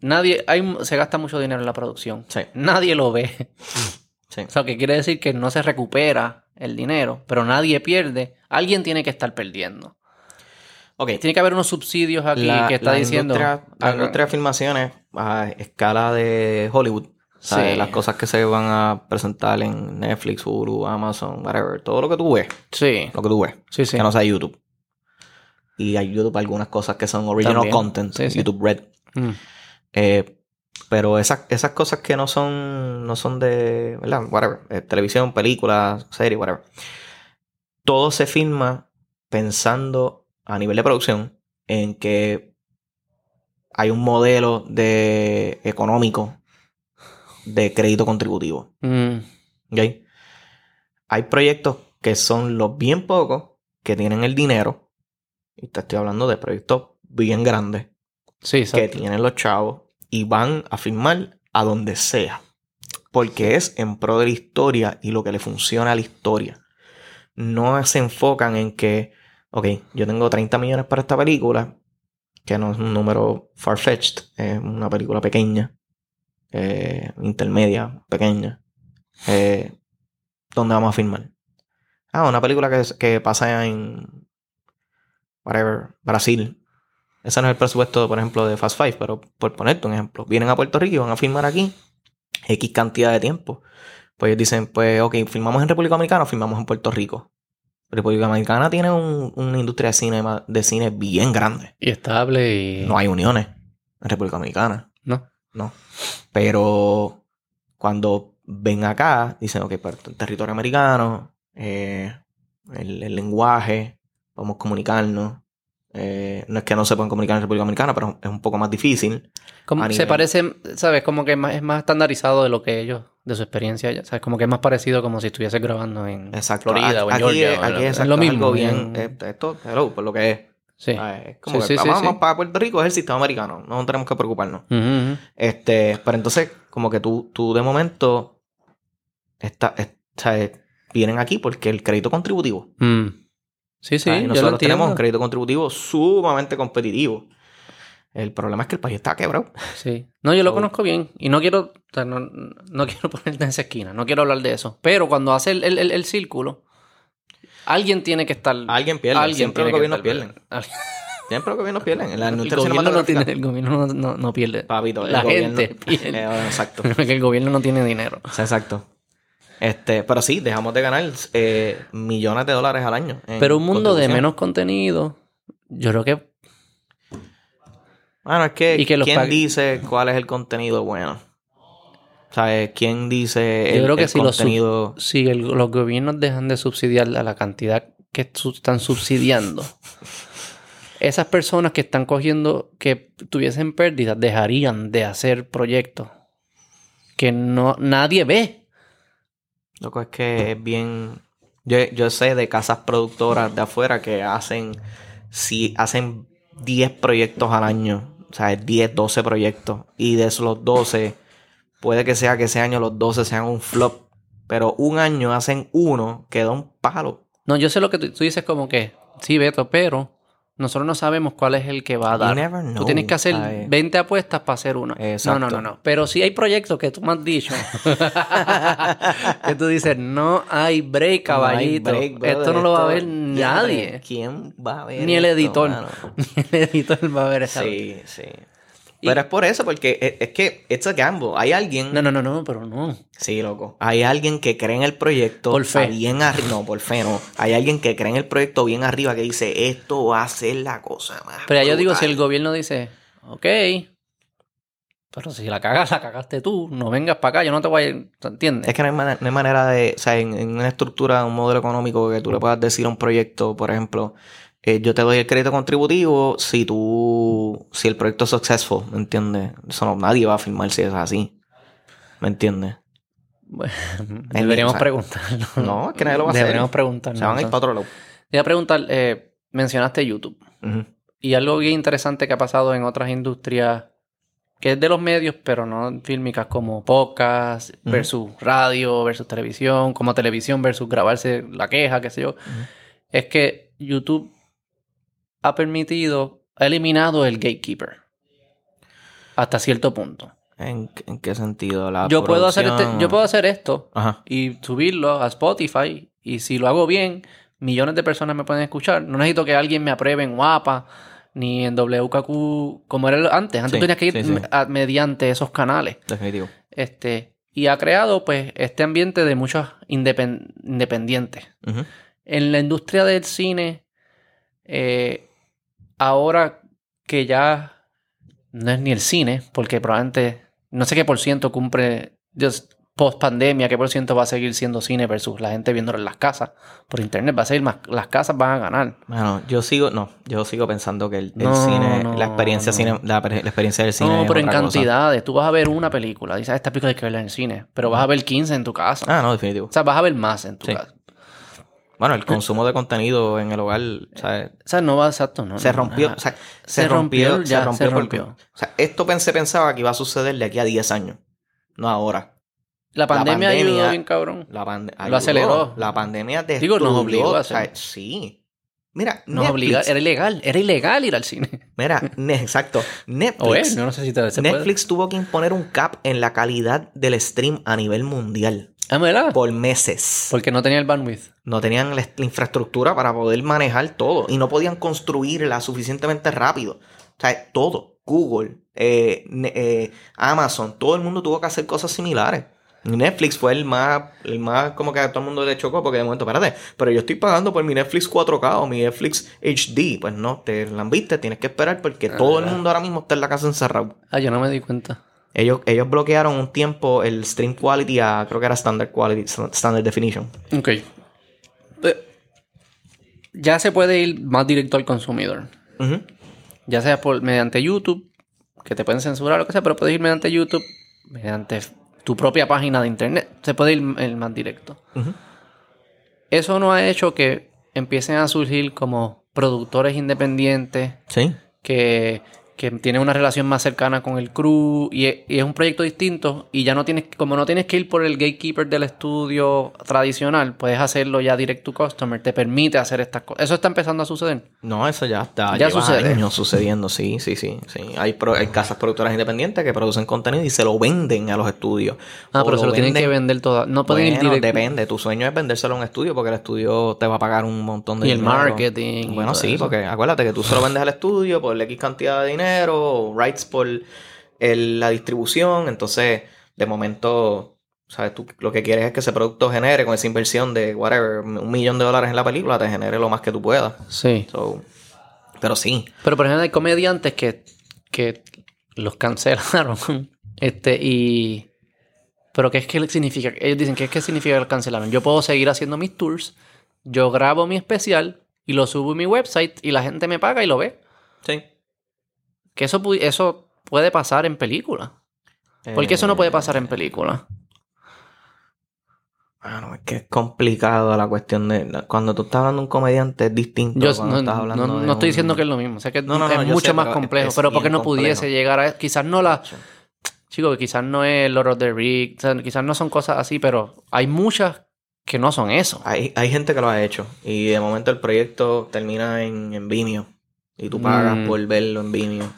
nadie... Hay, se gasta mucho dinero en la producción. Sí, Nadie lo ve. sí. O sea, que quiere decir que no se recupera el dinero, pero nadie pierde. Alguien tiene que estar perdiendo. Ok. Tiene que haber unos subsidios aquí La- que está la diciendo... Industria, la hagan- industria de filmaciones a escala de Hollywood. O sea, Sí. Las cosas que se van a presentar en Netflix, Hulu, Amazon, whatever. Todo lo que tú ves. Sí, Lo que tú ves. sí, sí. Que no sea YouTube. Y hay YouTube algunas cosas que son original También. content. Sí, sí. YouTube Red. Mm. Eh, pero esas, esas cosas que no son, no son de, ¿verdad? Whatever. eh, televisión, películas, serie, whatever. Todo se filma pensando a nivel de producción en que hay un modelo de económico de crédito contributivo. Mm. ¿ok? Hay proyectos que son los bien pocos que tienen el dinero. Y te estoy hablando de proyectos bien grandes Sí, que tienen los chavos y van a filmar a donde sea. Porque es en pro de la historia y lo que le funciona a la historia. No se enfocan en que, ok, yo tengo 30 millones para esta película, que no es un número far-fetched, es una película pequeña, eh, intermedia, pequeña. Eh, ¿Dónde vamos a filmar? Ah, una película que, que pasa en, whatever, Brasil. Ese no es el presupuesto, por ejemplo, de Fast Five, pero por ponerte un ejemplo, vienen a Puerto Rico y van a filmar aquí X cantidad de tiempo. Pues ellos dicen, pues, ok, filmamos en República Dominicana o filmamos en Puerto Rico. República Dominicana tiene un- una industria de cine, de cine bien grande. Y estable y... No hay uniones en República Dominicana. No. Pero cuando ven acá, dicen, ok, pero territorio americano, eh, el, el lenguaje, podemos comunicarnos. Eh, no es que no se puedan comunicar en República Dominicana, pero es un poco más difícil. Como, se nivel- parece, ¿sabes? Como que es más, es más estandarizado de lo que ellos, de su experiencia allá. ¿Sabes? Como que es más parecido como si estuviese grabando en Exacto. Florida o en Georgia. es- o aquí lo- es, exacto, lo mismo. algo bien. bien- eh, Esto, hello, por lo que es. Sí. Ah, Es como Sí, que sí, vamos sí. para Puerto Rico, es el sistema americano. No tenemos que preocuparnos. Este, pero entonces, como que tú, tú de momento, está, es- o sea, eh, vienen aquí porque el crédito contributivo. Mm. Sí, sí, yo lo nosotros tenemos un crédito contributivo sumamente competitivo. El problema es que el país está quebrado. Sí. No, yo lo So- conozco bien. Y no quiero, o sea, no, no quiero ponerte en esa esquina. No quiero hablar de eso. Pero cuando hace el, el- el- el círculo, Alguien tiene que estar. Alguien pierde. Alguien Siempre los gobiernos pierden. Siempre los gobiernos pierden. El gobierno, no tiene, el gobierno no, no- no pierde. Papito, el la gobierno- gente pierde. Eh, exacto. que el gobierno no tiene dinero. Exacto. Este, pero sí, dejamos de ganar eh, millones de dólares al año. Pero un mundo de menos contenido, yo creo que Bueno, es que, Y que los ¿quién pague- dice cuál es el contenido bueno? ¿Sabes? ¿Quién dice el, Yo creo que el si los contenido? si el- los gobiernos dejan de subsidiar a la cantidad que su- están subsidiando, esas personas que están cogiendo, que tuviesen pérdidas, dejarían de hacer proyectos que no nadie ve. Loco, es que es bien... Yo, yo sé de casas productoras de afuera que hacen... Si hacen 10 proyectos al año. O sea, 10, 12 proyectos. Y de esos 12, puede que sea que ese año los 12 sean un flop. Pero un año hacen uno que da un palo. No, yo sé lo que tú, tú dices como que, sí, Beto, pero nosotros no sabemos cuál es el que va a dar. Tú tienes que hacer ¿sabes? 20 apuestas para hacer una. Exacto. No, no, no, no. Pero sí hay proyectos que tú me has dicho. que tú dices, no hay break, caballito. No hay break, brother. esto no lo va a ver nadie. ¿Quién va a ver Ni el editor. Ni el editor va a ver esa. Sí, sí. Pero es por eso, porque es, es que it's a gamble. Hay alguien. No, no, no, no, pero no. Sí, loco. Hay alguien que cree en el proyecto. Por fe. está Bien arriba. No, por fe no. Hay alguien que cree en el proyecto bien arriba que dice: Esto va a ser la cosa más. Pero ya yo digo, si el brutal". gobierno dice, ok, pero si la cagas, la cagaste tú, no vengas para acá, yo no te voy a... ¿Entiendes? Es que no hay, manera, no hay manera de. O sea, en, en una estructura, un modelo económico que tú le puedas decir a un proyecto, por ejemplo, eh, yo te doy el crédito contributivo si tú. Si el proyecto es successful, ¿me entiendes? Eso no, nadie va a firmar si es así. ¿Me entiendes? Bueno, deberíamos o sea, preguntarlo. no, es que nadie lo va a hacer. Deberíamos preguntarlo. Se van a ir para otro lado. Iba a preguntar, eh, mencionaste YouTube. Y algo bien interesante que ha pasado en otras industrias, que es de los medios, pero no fílmicas, como podcast versus radio versus televisión, como televisión versus grabarse la queja, qué sé yo, es que YouTube ha permitido, ha eliminado el gatekeeper. Hasta cierto punto. ¿En, en qué sentido? La Yo puedo, hacer este- yo puedo hacer esto Ajá. y subirlo a Spotify. Y si lo hago bien, millones de personas me pueden escuchar. No necesito que alguien me apruebe en Guapa ni en WKQ como era antes. Antes Sí, tenías que ir sí, sí. a- mediante esos canales. Definitivo. Este, y ha creado pues este ambiente de muchos independ- independientes. En la industria del cine, eh, ahora que ya no es ni el cine, porque probablemente no sé qué por ciento cumple post pandemia, qué por ciento va a seguir siendo cine versus la gente viéndolo en las casas por internet, va a seguir más, las casas van a ganar. Bueno, yo sigo, no, yo sigo pensando que el, el No, cine, no, la experiencia no. cine, la, la experiencia del cine no, es pero en otra cosa. cantidades, tú vas a ver una película, dices, "Ah, esta película hay que verla en el cine, pero vas a ver 15 en tu casa. Ah, no, definitivo. O sea, vas a ver más en tu Sí. casa. Bueno, el consumo de contenido en el hogar, o sea, O sea, no va exacto, no. se no, rompió, o sea, Se se, rompió, rompió, ya, se rompió, se por- rompió. o sea, esto pensé, pensaba que iba a suceder de aquí a 10 años, no ahora. La pandemia, pandemia- ayudó bien cabrón. La pande- Lo aceleró. La pandemia Digo, nos obligó a o sea, hacer. sí. Mira, Nos Netflix, obliga, era ilegal, era ilegal ir al cine. mira, exacto, Netflix. O es, yo no sé si te puede. Netflix tuvo que imponer un cap en la calidad del stream a nivel mundial Ah, ¿verdad? por meses. Porque no tenía el bandwidth. No tenían la, la infraestructura para poder manejar todo y no podían construirla suficientemente rápido. O sea, todo, Google, eh, eh, Amazon, todo el mundo tuvo que hacer cosas similares. Netflix fue el más, el más como que a todo el mundo le chocó porque de momento, espérate, pero yo estoy pagando por mi Netflix 4K o mi Netflix HD. Pues no, te lambiste, tienes que esperar porque todo el mundo ahora mismo está en la casa encerrado. Ah, yo no me di cuenta. Ellos, ellos bloquearon un tiempo el stream quality a, creo que era standard quality, standard definition. Ok. Eh, Ya se puede ir más directo al consumidor. Ya sea por mediante YouTube, que te pueden censurar o lo que sea, pero puedes ir mediante YouTube, mediante tu propia página de internet. Se puede ir el más directo. Eso no ha hecho que empiecen a surgir como productores independientes Sí. que, que tiene una relación más cercana con el crew y es, y es un proyecto distinto y ya no tienes, como no tienes que ir por el gatekeeper del estudio tradicional, puedes hacerlo ya direct to customer, te permite hacer estas cosas. ¿Eso está empezando a suceder? No, eso ya está. Ya sucede. años sucediendo, sí, sí, sí. sí. Hay, pro- hay casas productoras independientes que producen contenido y se lo venden a los estudios. Ah, O pero se lo tienen venden- que vender todo. No pueden ir Bueno, direct- depende. Tu sueño es vendérselo a un estudio porque el estudio te va a pagar un montón de Y el dinero. marketing y Bueno, sí, eso. porque acuérdate que tú se lo vendes al estudio por X cantidad de dinero, o rights por el- la distribución. Entonces, de momento, ¿sabes? Tú lo que quieres es que ese producto genere con esa inversión de, whatever, un millón de dólares en la película, te genere lo más que tú puedas. Sí. So, pero sí, Pero por ejemplo hay comediantes que, que los cancelaron. este, y. Pero ¿qué es que significa? Ellos dicen, ¿qué es que significa que los cancelaron? Yo puedo seguir haciendo mis tours, yo grabo mi especial y lo subo en mi website y la gente me paga y lo ve. sí. Que eso, eso puede pasar en película. ¿Por qué eso no puede pasar en película? Bueno, es que es complicado la cuestión de... Cuando tú estás hablando de un comediante es distinto. Yo cuando no, estás no- hablando no de estoy un- diciendo que es lo mismo. O sea, que No, no, no, es mucho sé, más complejo. pero ¿por qué bien no pudiese llegar a... Quizás no la... Chico, que quizás no es Lord of the Rings, o sea, quizás no son cosas así, pero hay muchas que no son eso. Hay, hay gente que lo ha hecho y de momento el proyecto termina en, en Vimeo y tú pagas Mm. por verlo en Vimeo,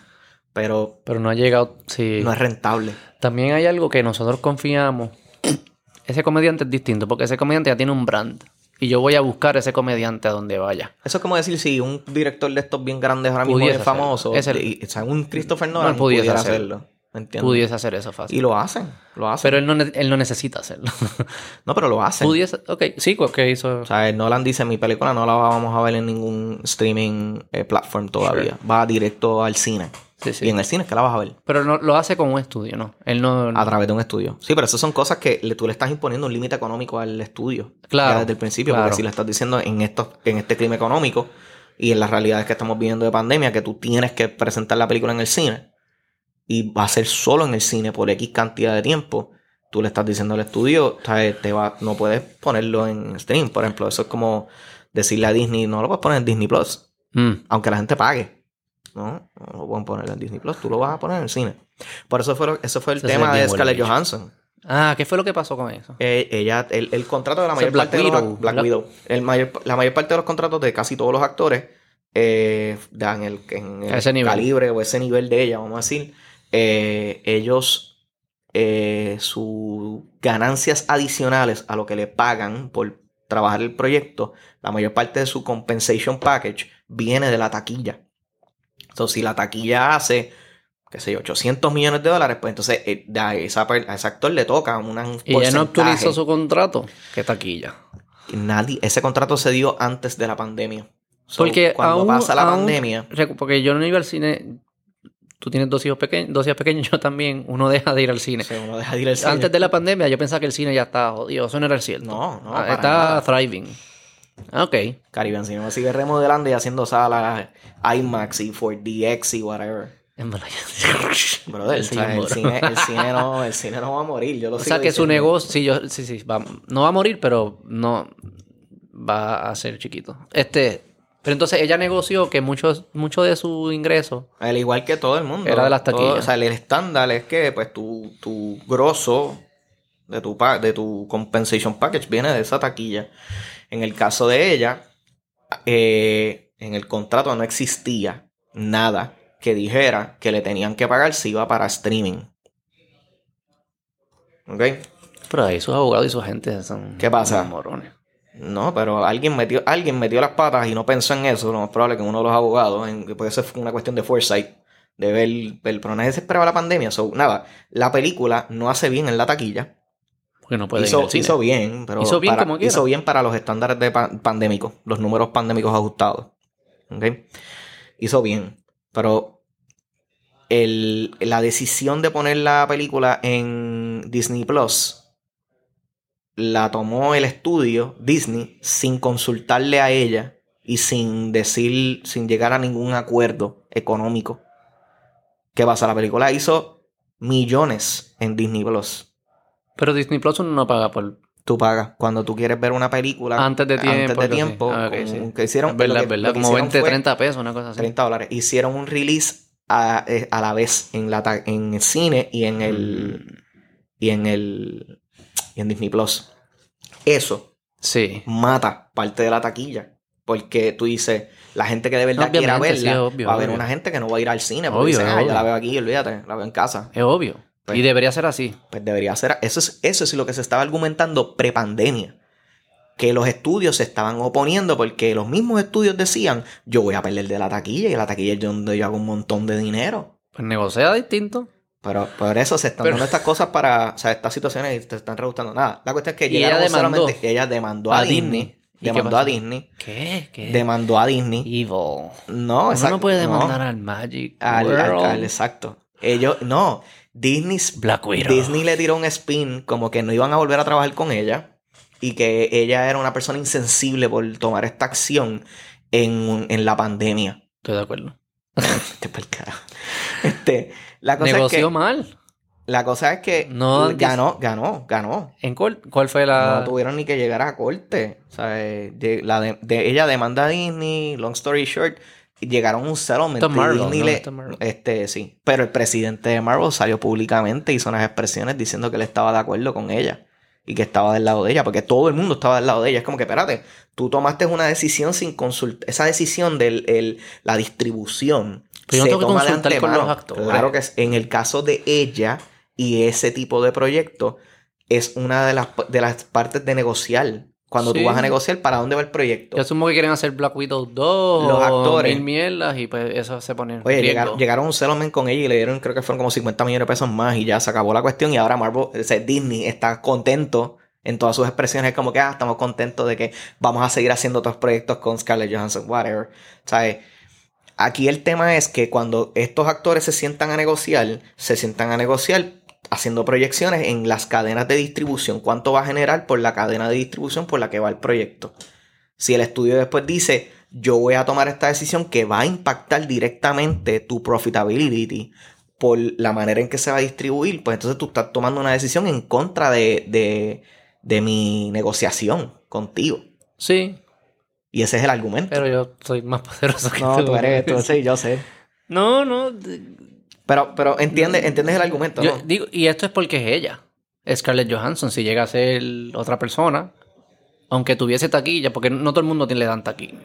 pero Pero no ha llegado. Sí. no es rentable. También hay algo que nosotros confiamos. Ese comediante es distinto, porque ese comediante ya tiene un brand. Y yo voy a buscar ese comediante a donde vaya. Eso es como decir si un director de estos bien grandes ahora mismo bien famoso, hacerlo. y- o sea, un Christopher Nolan No, pudiese hacerlo. hacerlo. ¿me entiendes? Pudiese hacer eso fácil. Y lo hacen, lo hacen. Pero él no, él no necesita hacerlo. no, pero lo hacen. Pudiese. Ok, sí, que hizo. O sea, Nolan dice, mi película no la vamos a ver en ningún streaming eh, platform todavía. Va directo al cine. Sí, sí. Y en el cine es que la vas a ver. Pero no, lo hace con un estudio, ¿no? Él no. A través de un estudio. Sí, pero esas son cosas que le- tú le estás imponiendo un límite económico al estudio. Claro, Ya desde el principio. claro. Porque si le estás diciendo en, estos, en este clima económico y en las realidades que estamos viviendo de pandemia, que tú tienes que presentar la película en el cine y va a ser solo en el cine por X cantidad de tiempo, tú le estás diciendo al estudio, va, no puedes ponerlo en stream, por ejemplo. Eso es como decirle a Disney, no lo puedes poner en Disney Plus, Mm. aunque la gente pague. No, no lo pueden poner en Disney Plus, tú lo vas a poner en el cine. Por eso fue, eso fue el Eso tema de Scarlett. Johansson. Ah, ¿qué fue lo que pasó con eso? Eh, ella, el, el contrato de la mayor Black parte de los Black ¿verdad? Widow. El mayor, la mayor parte de los contratos de casi todos los actores eh, dan el, en el nivel. calibre o ese nivel de ella, vamos a decir. eh, ellos eh, sus ganancias adicionales a lo que le pagan por trabajar el proyecto, la mayor parte de su compensation package viene de la taquilla. Entonces, si la taquilla hace, qué sé yo, 800 millones de dólares, pues entonces eh, a, esa per- a ese actor le toca un Y ella no actualizó su contrato. Qué taquilla. Nadie, ese contrato se dio antes de la pandemia. So, Porque cuando aún- pasa la aún- pandemia, Porque yo no iba al cine. Tú tienes dos hijos pequeños, dos hijos pequeños, yo también. Uno deja de ir al cine. uno deja de ir al cine. Antes de la pandemia, yo pensaba que el cine ya estaba jodido. Eso no era el cierto. No, no, Ah, nada. thriving. Ok. Caribbean Cinema sigue remodelando y haciendo salas IMAX y 4DX y whatever. En verdad, Brother, el, cine, el, cine no, el cine no va a morir. Yo lo O sea que su negocio, sí, yo, sí, sí, va- no va a morir, pero no va a ser chiquito. Este, pero entonces ella negoció que muchos, mucho de su ingreso Al igual que todo el mundo. Era de las Todo- taquillas. o sea, el estándar es que pues tu, tu grosso de tu, pa- de tu compensation package viene de esa taquilla. En el caso de ella, eh, en el contrato no existía nada que dijera que le tenían que pagar si iba para streaming. ¿Ok? Pero ahí sus abogados y su gente son ¿Qué pasa? morones. No, pero alguien metió, alguien metió las patas y no pensó en eso. Lo más probable que uno de los abogados, en, porque eso fue una cuestión de foresight, de ver, ver- pero nadie se esperaba la pandemia. So, nada, la película no hace bien en la taquilla. Porque no puede ir Hizo, al cine. hizo bien, pero Hizo bien para, como quiera. hizo bien para los estándares de pa- pandémicos, los números pandémicos ajustados. ¿Ok? Hizo bien, pero el- la decisión de poner la película en Disney Plus la tomó el estudio Disney sin consultarle a ella y sin decir, sin llegar a ningún acuerdo económico. ¿Qué pasa? La película hizo millones en Disney Plus. Pero Disney Plus uno no paga por... Tú pagas cuando tú quieres ver una película Antes de tiempo, Antes de tiempo Ah, ok, con- sí. que hicieron Es verdad, lo que- es verdad. Como hicieron 20, fue 30 pesos, una cosa así. 30 dólares. Hicieron un release a, eh, a la vez en, la, en el cine y en el. Y en el. Y en Disney Plus. Eso Sí. mata parte de la taquilla. Porque tú dices, la gente que de verdad quiera verla, sí, obvio, va a haber obvio. una gente que no va a ir al cine. Porque Obvio, dice, ah, yo la veo aquí, olvídate, la veo en casa. Es obvio. Pues- y debería ser así. Pues debería ser. Eso es, eso es lo que se estaba argumentando prepandemia. Que los estudios se estaban oponiendo porque los mismos estudios decían: Yo voy a perder de la taquilla y la taquilla es donde yo hago un montón de dinero. Pues negocia distinto. Pero por eso se están Pero- dando estas cosas para. O sea, estas situaciones y se están reduciendo nada. La cuestión es que Y ella demandó solamente. Ella demandó a, a Disney. Disney. ¿Y qué Demandó a? Disney. ¿Qué? ¿Qué? Demandó a Disney. Evil. No, Uno exacto. no puede no. demandar al Magic Al- al- al- exacto. Ellos, no. Disney, Black Widow. Disney le tiró un spin como que no iban a volver a trabajar con ella y que ella era una persona insensible por tomar esta acción en, en la pandemia. Estoy de acuerdo. Este, la cosa Negoció es que, mal. la cosa es que No, ganó, ganó, ganó. ¿En cuál, cuál fue la...? No tuvieron ni que llegar a corte. O sea, de- la de- de- ella demanda a Disney, long story short, llegaron a un settlement. Marvel, ¿no? le- este, sí. Pero el presidente de Marvel salió públicamente, hizo unas expresiones diciendo que él estaba de acuerdo con ella. Y que estaba del lado de ella, porque todo el mundo estaba del lado de ella. Es como que, espérate, tú tomaste una decisión sin consultar. Esa decisión de la distribución. Pero yo no tengo que toma de con antemano. los actores. Claro que es- en el caso de ella y ese tipo de proyecto, es una de las, de las partes de negociar. Cuando Sí. tú vas a negociar, ¿para dónde va el proyecto? Yo asumo que quieren hacer Black Widow 2 Los actores. mil mierdas y pues eso se pone en Oye, llegaron, llegaron un settlement con ella y le dieron, creo que fueron como 50 millones de pesos más y ya se acabó la cuestión. Y ahora Marvel, o sea, Disney está contento en todas sus expresiones. Es como que, ah, estamos contentos de que vamos a seguir haciendo otros proyectos con Scarlett Johansson, whatever. ¿Sabes? Aquí el tema es que cuando estos actores se sientan a negociar, se sientan a negociar haciendo proyecciones en las cadenas de distribución. ¿Cuánto va a generar por la cadena de distribución por la que va el proyecto? Si el estudio después dice, yo voy a tomar esta decisión que va a impactar directamente tu profitability por la manera en que se va a distribuir, pues entonces tú estás tomando una decisión en contra de, de, de mi negociación contigo. Sí, Y ese es el argumento. pero yo soy más poderoso que no, tú. tú eres, tú sí, yo sé. No, no. Pero, pero entiende, entiendes el argumento, digo, y esto es porque es ella. Scarlett Johansson, si llega a ser otra persona, aunque tuviese taquilla, porque no todo el mundo tiene- le dan taquilla.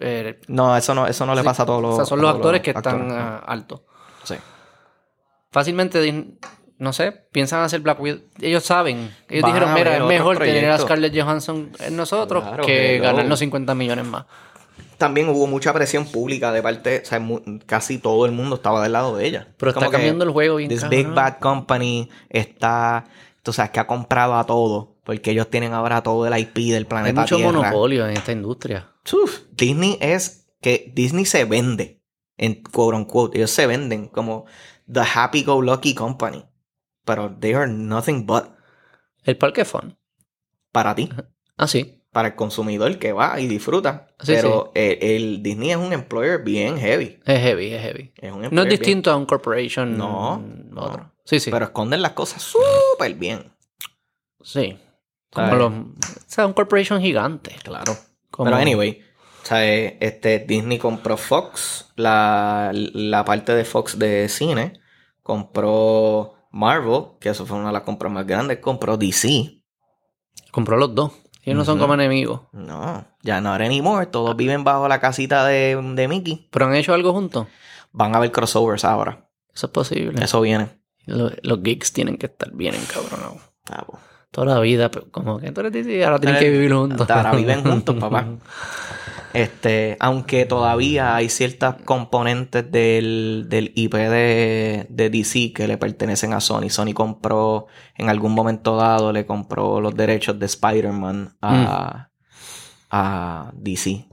Eh, No, eso no, eso no le pasa a todos los o sea, son los actores que están ah, altos. Sí. Fácilmente, no sé, piensan hacer Black Widow. Ellos saben. Ellos Van dijeron, mira, es mejor tener a proyectos". Scarlett Johansson en nosotros Claro, que hello. ganarnos 50 millones más. También hubo mucha presión pública de parte, o sea, casi todo el mundo estaba del lado de ella. Pero Como está cambiando el juego bien This cabrón. Big Bad Company está, tú sabes, que ha comprado a todo, porque ellos tienen ahora todo el IP del Hay planeta mucho Tierra. monopolio en esta industria. Uf, Disney es que Disney se vende en quote unquote. Ellos se venden como the happy go lucky company. Pero they are nothing but El parque fun. para ti, Ah, sí. Para el consumidor que va y disfruta. Sí, Pero El, el Disney es un employer bien heavy. Es heavy, es heavy. Es un No es bien- distinto a un corporation. No, Otro. no. Sí, sí. Pero esconden las cosas súper bien. sí. Como los. O sea, un corporation gigante. Claro. Como- Pero anyway, este, Disney compró Fox, la, la parte de Fox de cine, compró Marvel, que eso fue una de las compras más grandes, compró DC. Compró los dos. Ellos no son como enemigos. No, ya no anymore, todos viven bajo la casita de, de Mickey. Pero han hecho algo juntos. Van a haber crossovers ahora. Eso es posible. Eso viene. Los, los geeks tienen que estar bien encabronados. Ah, pues. Toda la vida, pero como que tú eres DC, ahora tienen que vivir juntos. Ahora viven juntos, papá. Este, aunque todavía hay ciertas componentes del, del IP de, de DC que le pertenecen a Sony. Sony compró, en algún momento dado, le compró los derechos de Spider-Man a, a DC.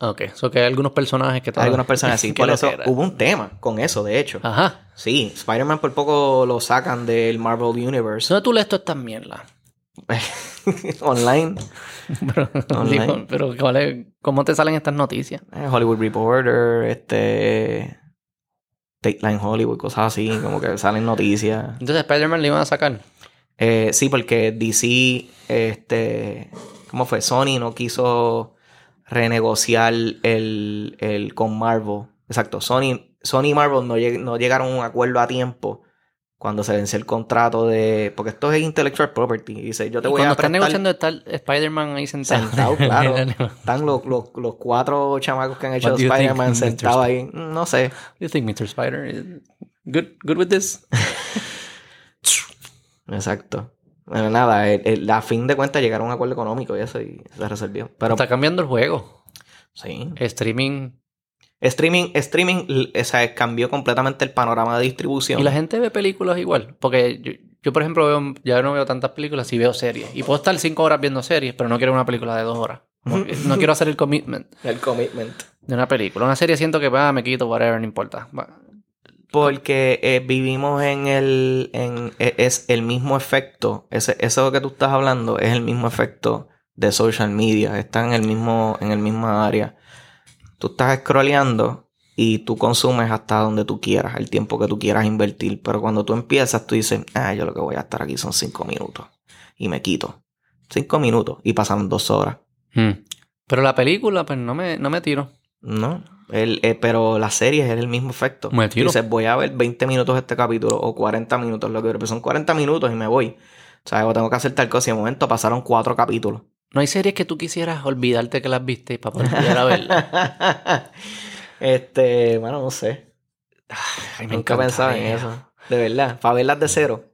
Ok, eso que hay algunos personajes que Hay algunas personas así. que Por eso hubo un tema con eso, de hecho. Ajá. Sí, Spider-Man por poco lo sacan del Marvel Universe ¿Dónde tú lees todas estas mierdas? online. pero, Online. digo, pero ¿cuál es- ¿cómo te salen estas noticias? Eh, Hollywood Reporter, este. Dateline Hollywood, cosas así, como que salen noticias. Entonces Spider-Man le iban a sacar. Eh, sí, porque DC, este. ¿Cómo fue? Sony no quiso renegociar el, el con Marvel. Exacto, Sony, Sony y Marvel no, lleg- no llegaron a un acuerdo a tiempo cuando se venció el contrato de... Porque esto es intellectual property. Y dice, yo te Y voy cuando a están prestar... negociando está Spider-Man ahí sentado. Sentado, claro. Están los, los, los cuatro chamacos que han hecho Spider-Man think, Mr. sentados ahí. No sé. you think, Mr. Spider? Good, good with this? Exacto. Bueno, nada, el- el- a fin de cuentas llegaron a un acuerdo económico y eso y se resolvió. Pero Está cambiando el juego. sí. Streaming. Streaming, streaming, o sea, cambió completamente el panorama de distribución. Y la gente ve películas igual. Porque yo, yo, por ejemplo, veo, ya no veo tantas películas y veo series. Y puedo estar cinco horas viendo series, pero no quiero una película de dos horas. No quiero hacer el commitment El commitment. de una película. Una serie siento que ah, me quito, whatever, no importa. Va. Porque eh, vivimos en el. En, e- es el mismo efecto. Ese, eso que tú estás hablando es el mismo efecto de social media. Está en el mismo, en el mismo área. Tú estás scrolleando y tú consumes hasta donde tú quieras, el tiempo que tú quieras invertir. Pero cuando tú empiezas, tú dices, ah, yo lo que voy a estar aquí son cinco minutos. Y me quito. Cinco minutos. Y pasaron dos horas. Hmm. Pero la película, pues no me, no me tiro. No, el, eh, pero la serie es el mismo efecto. Me tiro. Dices, voy a ver 20 minutos este capítulo o 40 minutos, lo que pero son 40 minutos y me voy. O sea, tengo que hacer tal cosa y de momento pasaron cuatro capítulos. No hay series que tú quisieras olvidarte que las viste para poder volver a verlas. este, bueno, no sé. Ay, me Nunca pensaba en eso. De verdad, para verlas de cero.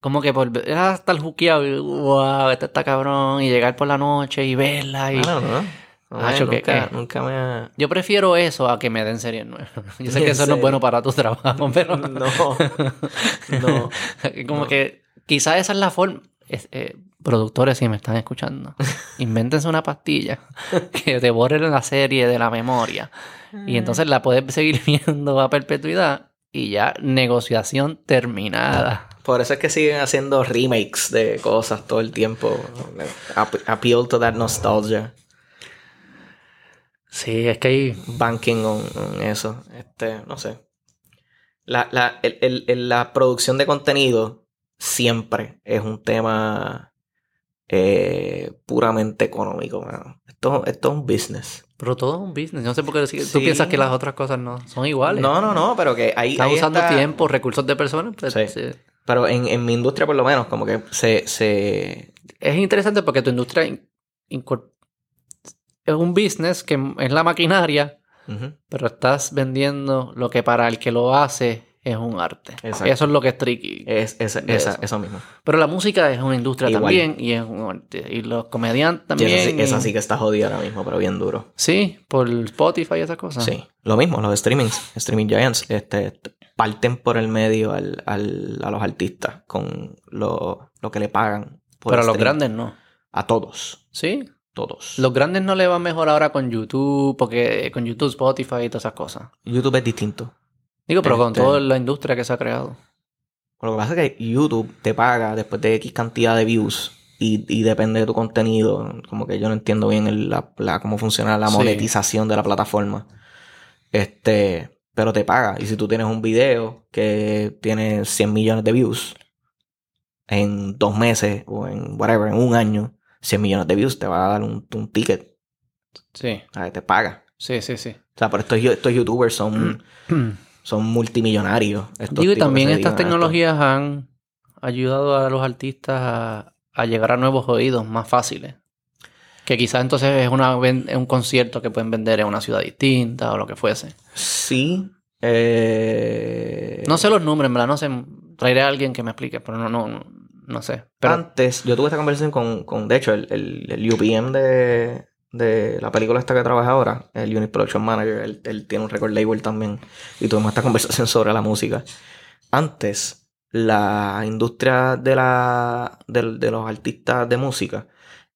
Como que por ver hasta el juqueado y wow, esta está cabrón. Y llegar por la noche y verla. Y... Bueno, no. No, Ah, que- nunca, eh. nunca me ha... Yo prefiero eso a que me den series nuevas. Yo sé que ¿En eso no es bueno para tu trabajo, pero. No, no. Como No. que quizás esa es la forma. Es- eh, productores, si me están escuchando, invéntense una pastilla que te borre la serie de la memoria. Y entonces la puedes seguir viendo a perpetuidad y ya negociación terminada. Por eso es que siguen haciendo remakes de cosas todo el tiempo. Ap- appeal to that nostalgia. Sí, es que hay. banking on, on eso. Este, no sé. La, la, el- la producción de contenido siempre es un tema eh, puramente económico. mano. Esto, esto es un business. Pero todo es un business. No sé por qué tú piensas que las otras cosas no son iguales. No, no, no, pero que ahí. Estás ahí usando está- tiempo, recursos de personas. pues, Sí. sí. Pero en, en mi industria, por lo menos, como que se. se Es interesante porque tu industria in- es un business que es la maquinaria, pero estás vendiendo lo que para el que lo hace es un arte. Exacto. Eso es lo que es tricky. es, es- esa- eso. eso mismo. Pero la música es una industria Igual. también y es un arte. Y los comediantes también. esa, sí, y- esa sí que está jodida ahora mismo, pero bien duro. Sí, por Spotify y esas cosas. Sí, lo mismo, los streamings, streaming giants, este, parten por el medio al, al- a los artistas con lo, lo que le pagan. por Pero a los grandes no. A todos, Sí. todos. Los grandes no le va mejor ahora con YouTube, porque con YouTube, Spotify y todas esas cosas. YouTube es distinto. Digo, pero con Este- toda la industria que se ha creado. Lo que pasa es que YouTube te paga después de X cantidad de views y, y depende de tu contenido. Como que yo no entiendo bien el- la, la- cómo funciona la Sí. monetización de la plataforma. Este, pero te paga. Y si tú tienes un video que tiene 100 millones de views en dos meses o en whatever, en un año, 100 millones de views te va a dar un, un ticket. Sí, te paga. sí, sí, sí. O sea, pero estos, estos youtubers son, son multimillonarios. Estos Digo, y también estas esto. tecnologías han ayudado a los artistas a, a llegar a nuevos oídos más fáciles. Que quizás entonces es, una, es un concierto que pueden vender en una ciudad distinta o lo que fuese. Sí. eh, No sé los números, verdad, no sé. Traeré a alguien que me explique, pero no, no, no, no sé. Pero Antes, yo tuve esta conversación con, con de hecho, el, el, el UPM de, de la película esta que trabaja ahora, el Unit Production Manager, él, él tiene un record label también, y tuvimos esta conversación sobre la música. Antes, la industria de, la, de, de los artistas de música,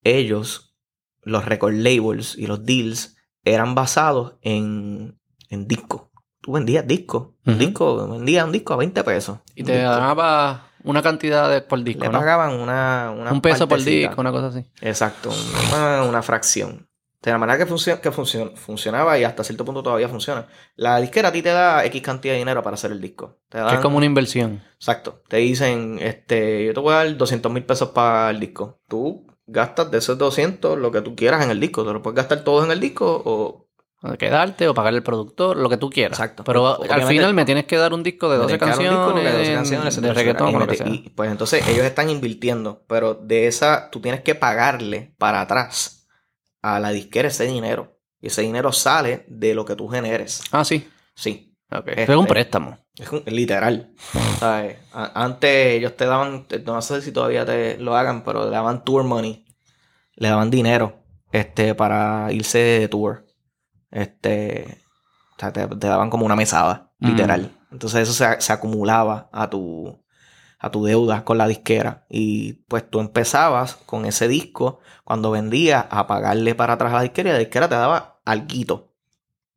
ellos, los record labels y los deals, eran basados en, en discos. Tú vendías discos. Un Ujú. disco, vendías un disco a 20 pesos. y te daba una cantidad de, por disco, Le ¿no? pagaban una, una Un peso por disco, una cosa así. Exacto, una, una fracción. De la manera que, funcio- que funcion- funcionaba y hasta cierto punto todavía funciona. La disquera a ti te da X cantidad de dinero para hacer el disco. Te Que dan- es como una inversión. Exacto. Te dicen, este, yo te voy a dar 200 mil pesos para el disco. Tú gastas de esos 200 lo que tú quieras en el disco. Te lo puedes gastar todo en el disco o O quedarte o pagar el productor, lo que tú quieras. Exacto. Pero al final me tienes que dar un disco de Me 12 tienes que dar un disco canciones, de 12 canciones, de reggaetón lo que sea. y, pues entonces ellos están invirtiendo, pero de esa tú tienes que pagarle para atrás a la disquera ese dinero. Y ese dinero sale de lo que tú generes. Ah, sí. Sí. Ok. Este- es un préstamo. Es un- literal. ¿sabes? Antes ellos te daban, no sé si todavía te lo hagan, pero le daban tour money. Le daban dinero este, para irse de tour. Este, o sea, te, te daban como una mesada, Mm. literal. Entonces eso se, se acumulaba a tu, a tu deuda con la disquera. Y pues tú empezabas con ese disco cuando vendías a pagarle para atrás a la disquera y la disquera te daba alguito.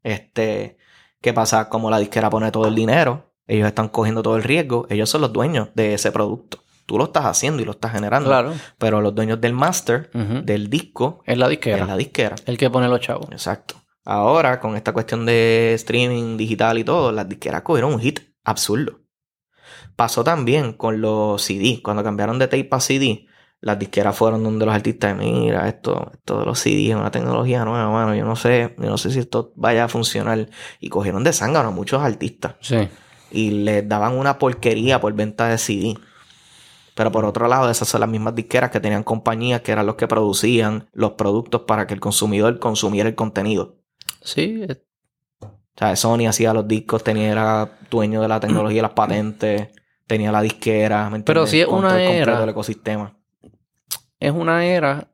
Este, ¿qué pasa? Como la disquera pone todo el dinero, ellos están cogiendo todo el riesgo, ellos son los dueños de ese producto. Tú lo estás haciendo y lo estás generando. Claro. Pero los dueños del master, del disco, Es la disquera. es la disquera. El que pone los chavos. Exacto. Ahora, con esta cuestión de streaming digital y todo, las disqueras cogieron un hit absurdo. Pasó también con los CD. Cuando cambiaron de tape a CD, las disqueras fueron donde los artistas, mira, esto, esto de los CD es una tecnología nueva, mano. Yo no sé, yo no sé si esto vaya a funcionar. Y cogieron de zángano a muchos artistas. Sí. Y les daban una porquería por venta de CD. Pero por otro lado, esas son las mismas disqueras que tenían compañías que eran los que producían los productos para que el consumidor consumiera el contenido. Sí. O sea, Sony hacía los discos, tenía, era dueño de la tecnología, las patentes, tenía la disquera, ¿me Pero si es una Control era- del ecosistema. Es una era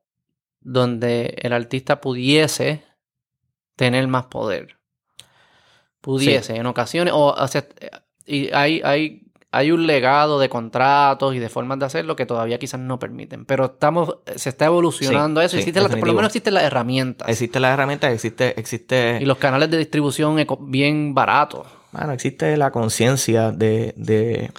donde el artista pudiese tener más poder. Pudiese, en ocasiones. O, o sea, y hay, hay, hay un legado de contratos y de formas de hacerlo que todavía quizás no permiten. Pero estamos, se está evolucionando Sí, eso. sí, Existe la- por lo menos existen las herramientas. Existe la herramienta, existe, existe, Y los canales de distribución bien baratos. bueno, existe la conciencia de, de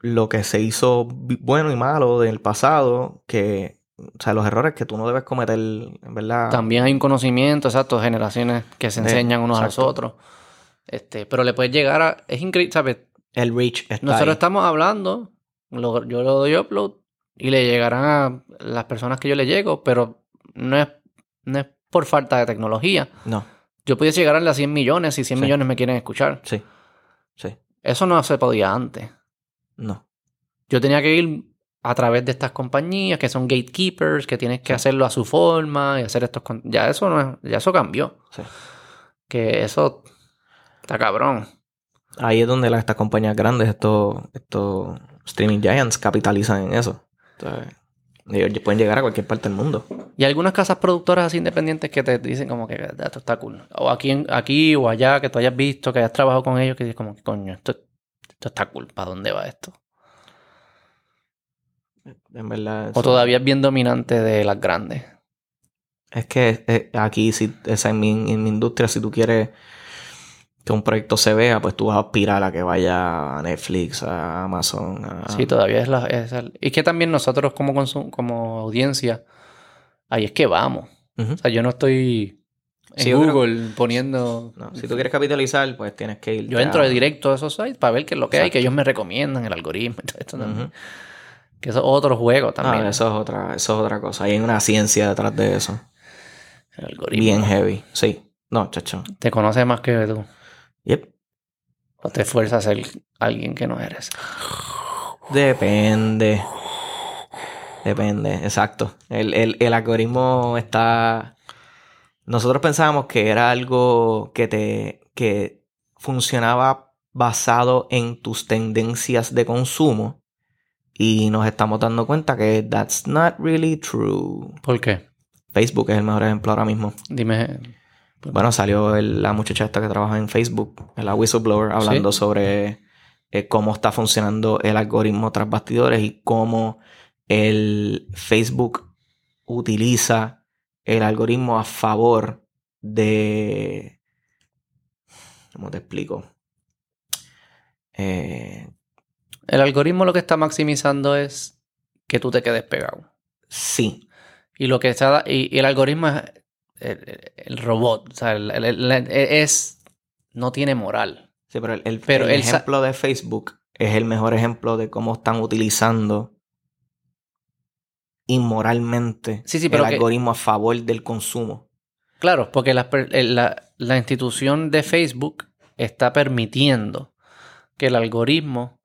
lo que se hizo bueno y malo del pasado, que, o sea, los errores que tú no debes cometer, en verdad. También hay un conocimiento, exacto, generaciones que se De- enseñan unos a los otros. Este, pero le puedes llegar a. Es increíble, ¿sabes? El reach está Nosotros ahí. estamos hablando, lo- yo lo doy upload y le llegarán a las personas que yo le llego, pero no es, no es por falta de tecnología. No, Yo pudiese llegar a 100 millones si 100 Sí. millones me quieren escuchar. sí, sí, Eso no se podía antes. No. Yo tenía que ir a través de estas compañías que son gatekeepers, que tienes que hacerlo a su forma y hacer estos... Ya eso no es- ya eso cambió. Sí. Que eso está cabrón. Ahí es donde las, estas compañías grandes, estos, estos streaming giants, capitalizan en eso. Sea, ellos pueden llegar a cualquier parte del mundo. Y algunas casas productoras así independientes que te dicen como que "Ah, esto está cool. O aquí, aquí o allá, que tú hayas visto, que hayas trabajado con ellos, que dices como que coño, esto, esto está cool. ¿Para dónde va esto? En verdad. O todavía es bien dominante de las grandes. Es que eh, aquí, si, esa, en, mi, en mi industria, si tú quieres que un proyecto se vea, pues tú vas a aspirar a que vaya a Netflix, a Amazon. A... Sí, todavía es la... es el- y que también nosotros como, consum- como audiencia, ahí es que vamos. O sea, yo no estoy en Sí, yo creo- Google poniendo... No, si tú quieres capitalizar, pues tienes que ir. Yo entro de directo a esos sites para ver qué es lo que hay, que ellos me recomiendan, el algoritmo y todo esto también. Que eso es otro juego también. eso es otra, eso es otra cosa. Hay una ciencia detrás de eso. el algoritmo. Bien heavy. Sí. No, chacho. Te conoce más que tú. Yep. O te fuerzas a ser alguien que no eres. Depende. Depende, exacto. El, el- el algoritmo está. Nosotros pensábamos que era algo que te. que funcionaba basado en tus tendencias de consumo. Y nos estamos dando cuenta que that's not really true. ¿Por qué? Facebook es el mejor ejemplo ahora mismo. Dime. Bueno, salió el- la muchacha esta que trabaja en Facebook, la whistleblower, hablando sobre eh, cómo está funcionando el algoritmo tras bastidores y cómo el Facebook utiliza el algoritmo a favor de... ¿Cómo te explico? Eh, El algoritmo lo que está maximizando es que tú te quedes pegado. sí, Y lo que está. Y, y el algoritmo es el, el robot. O sea, el- el- el- es. No tiene moral. sí, pero el, Pero ejemplo de Facebook es el mejor ejemplo de cómo están utilizando inmoralmente Sí, sí, pero el que- algoritmo a favor del consumo. Claro, porque el- la- la institución de Facebook está permitiendo que el algoritmo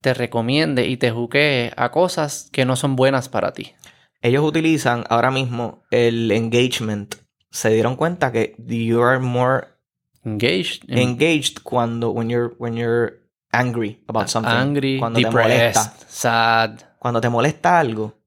te recomiende y te juquee a cosas que no son buenas para ti. Ellos utilizan ahora mismo el engagement. Se dieron cuenta que you are more Engaged. en- engaged cuando when you're when you're angry about something. angry, cuando te depressed, molesta. sad. Cuando te molesta algo,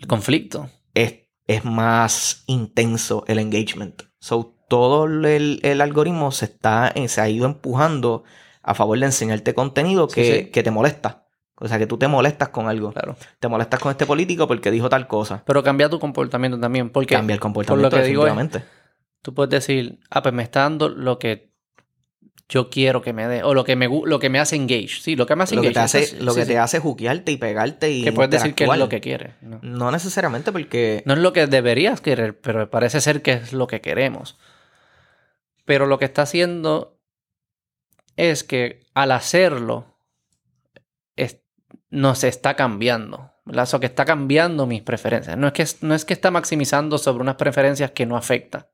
El conflicto. es, es más intenso el engagement. So, todo el, el algoritmo se, está, eh, se ha ido empujando a favor de enseñarte contenido que, sí. que te molesta. O sea, que tú te molestas con algo. Claro. Te molestas con este político porque dijo tal cosa. Pero cambia tu comportamiento también. Porque Cambia el comportamiento que digo es- definitivamente. tú puedes decir, ah, pues me está dando lo que yo quiero que me dé. O lo que me, lo que me hace engage. Sí, lo que me hace lo que engage. te hace, es- lo sí, que sí. te hace juquearte y pegarte y Que puedes decir que es lo que quieres. ¿no? No necesariamente porque... No es lo que deberías querer, pero parece ser que es lo que queremos. Pero lo que está haciendo es que al hacerlo es- nos está cambiando. ¿verdad? Eso que está cambiando mis preferencias. No es, que, no es que está maximizando sobre unas preferencias que no afecta.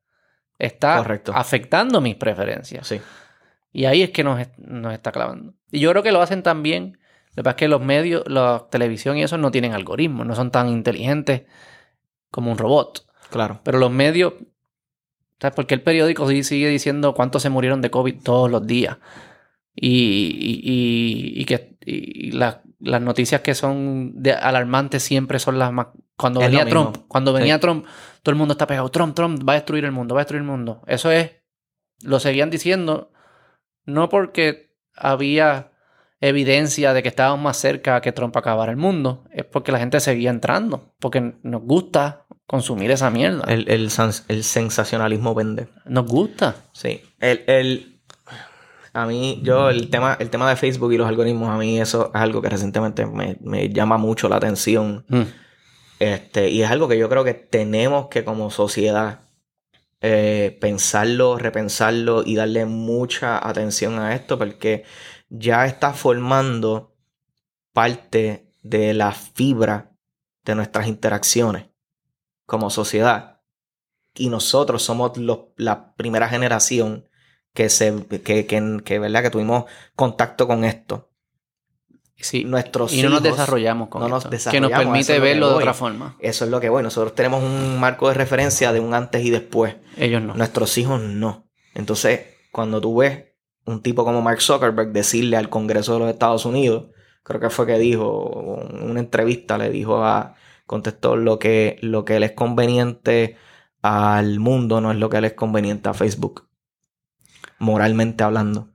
Está Correcto. afectando mis preferencias. Sí. Y ahí es que nos, nos está clavando. Y yo creo que lo hacen también. Lo que pasa es que los medios, la televisión y eso no tienen algoritmos, no son tan inteligentes como un robot. Claro. Pero los medios, ¿sabes? Porque el periódico sigue diciendo cuántos se murieron de COVID todos los días. Y, y- y- y que las, noticias que son de- alarmantes siempre son las más... Cuando Es venía. Trump, cuando venía Sí. Trump, todo el mundo está pegado. Trump, Trump va a destruir el mundo, va a destruir el mundo. Eso es, lo seguían diciendo, no porque había evidencia de que estábamos más cerca a que Trump acabara el mundo, es porque la gente seguía entrando, porque nos gusta consumir esa mierda. El, el, sensacionalismo vende. Nos gusta. Sí. El, el- a mí, yo, el tema, el tema de Facebook y los algoritmos, a mí eso es algo que recientemente me, me llama mucho la atención. Mm. Este, y es algo que yo creo que tenemos que como sociedad eh, pensarlo, repensarlo y darle mucha atención a esto porque ya está formando parte de la fibra de nuestras interacciones como sociedad. Y nosotros somos la primera generación que, se, que, que, que, ¿verdad? que tuvimos contacto con esto. Sí. Nuestros Y no nos desarrollamos con no nos desarrollamos, que nos permite es verlo de voy. otra forma. Eso es lo que voy. Nosotros tenemos un marco de referencia de un antes y después. Ellos no. Nuestros hijos no. Entonces, cuando tú ves un tipo como Mark Zuckerberg decirle al Congreso de los Estados Unidos, creo que fue que dijo, en una entrevista le dijo a, contestó lo que, lo que le es conveniente al mundo no es lo que le es conveniente a Facebook. Moralmente hablando.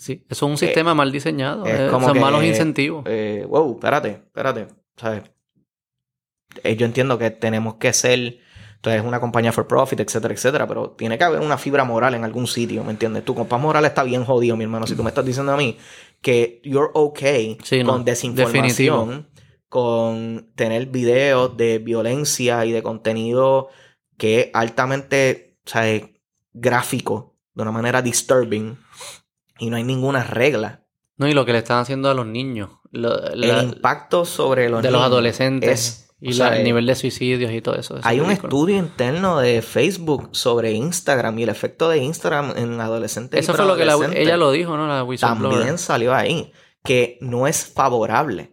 Sí, eso es un sistema mal diseñado. es eh, como son que- malos incentivos. Eh, wow, espérate, espérate. ¿Sabes? Eh, yo entiendo que tenemos que ser. Entonces, una compañía for profit, etcétera, etcétera. Pero tiene que haber una fibra moral en algún sitio, ¿me entiendes? Tu compás moral está bien jodido, mi hermano. Si tú me estás diciendo a mí que you're okay Sí, no, con desinformación, definitivo. con tener videos de violencia y de contenido que es altamente, ¿sabes? Gráfico, de una manera disturbing. Y no hay ninguna regla. No, y lo que le están haciendo a los niños. lo- la- el impacto sobre los de los adolescentes. es- y sea, el eh, nivel de suicidios y todo eso. eso Hay es un estudio interno de Facebook sobre Instagram y el efecto de Instagram en adolescentes. y Eso fue lo que la- ella lo dijo, ¿no? La. También salió ahí que no es favorable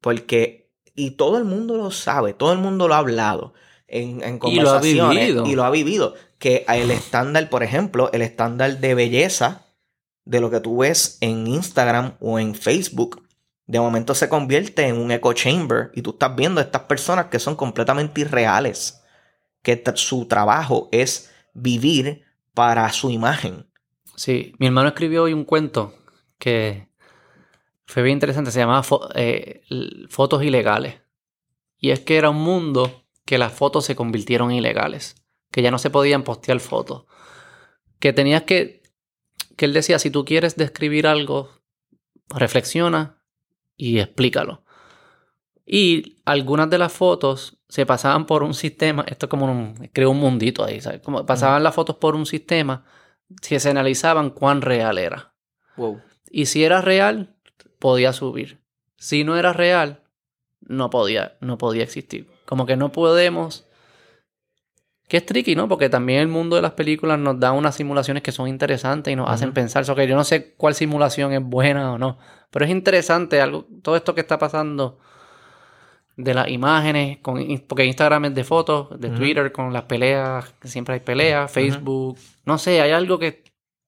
porque y todo el mundo lo sabe, todo el mundo lo ha hablado en, en Y lo ha conversaciones vivido. y lo ha vivido que el estándar, por ejemplo, el estándar de belleza de lo que tú ves en Instagram o en Facebook de momento se convierte en un echo chamber y tú estás viendo a estas personas que son completamente irreales, que su trabajo es vivir para su imagen. Sí, mi hermano escribió hoy un cuento que fue bien interesante. Se llamaba eh, Fotos Ilegales. Y es que era un mundo que las fotos se convirtieron en ilegales. Que ya no se podían postear fotos. Que tenías que... Que él decía, si tú quieres describir algo, reflexiona y explícalo. Y algunas de las fotos se pasaban por un sistema, esto es como un, creó un mundito ahí, ¿sabes? Como pasaban las fotos por un sistema que se analizaban cuán real era. Wow. Y si era real, podía subir. Si no era real, no podía, no podía existir. Como que no podemos Que es tricky, ¿no? Porque también el mundo de las películas nos da unas simulaciones que son interesantes y nos hacen pensar. Que yo no sé cuál simulación es buena o no. Pero es interesante algo, todo esto que está pasando de las imágenes, con, porque Instagram es de fotos, de Twitter con las peleas, que siempre hay peleas, Facebook. No sé, hay algo que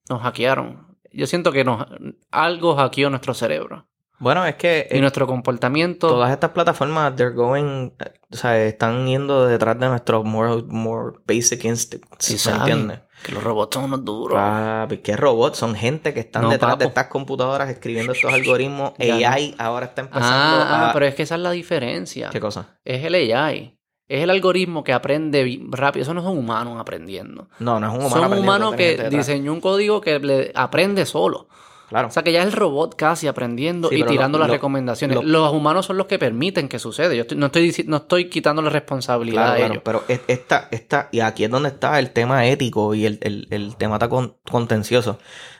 nos hackearon. Yo siento que nos, algo hackeó nuestro cerebro. Bueno, es que... Y nuestro comportamiento... Todas estas plataformas, they're going... O sea, están yendo detrás de nuestros more, more basic instincts. Sí, ¿me saben entiendes? que los robots son unos duros. Papi, ¿qué robots? Son gente que están No, detrás de estas computadoras escribiendo estos algoritmos. AI ahora está empezando ah, ah, a... pero es que esa es la diferencia. ¿Qué cosa? Es el AI. Es el algoritmo que aprende rápido. Eso no son humanos aprendiendo. No, no es un humano. son humanos que diseñó un código que le aprende solo. Claro. O sea que ya es el robot casi aprendiendo Sí, y tirando lo- las lo- recomendaciones. lo- Los humanos son los que permiten que suceda. Yo estoy- no, estoy, no estoy quitando la responsabilidad Claro, claro, ellos. pero es- esta, esta, y aquí es donde está el tema ético y el, el, el tema está con- contencioso.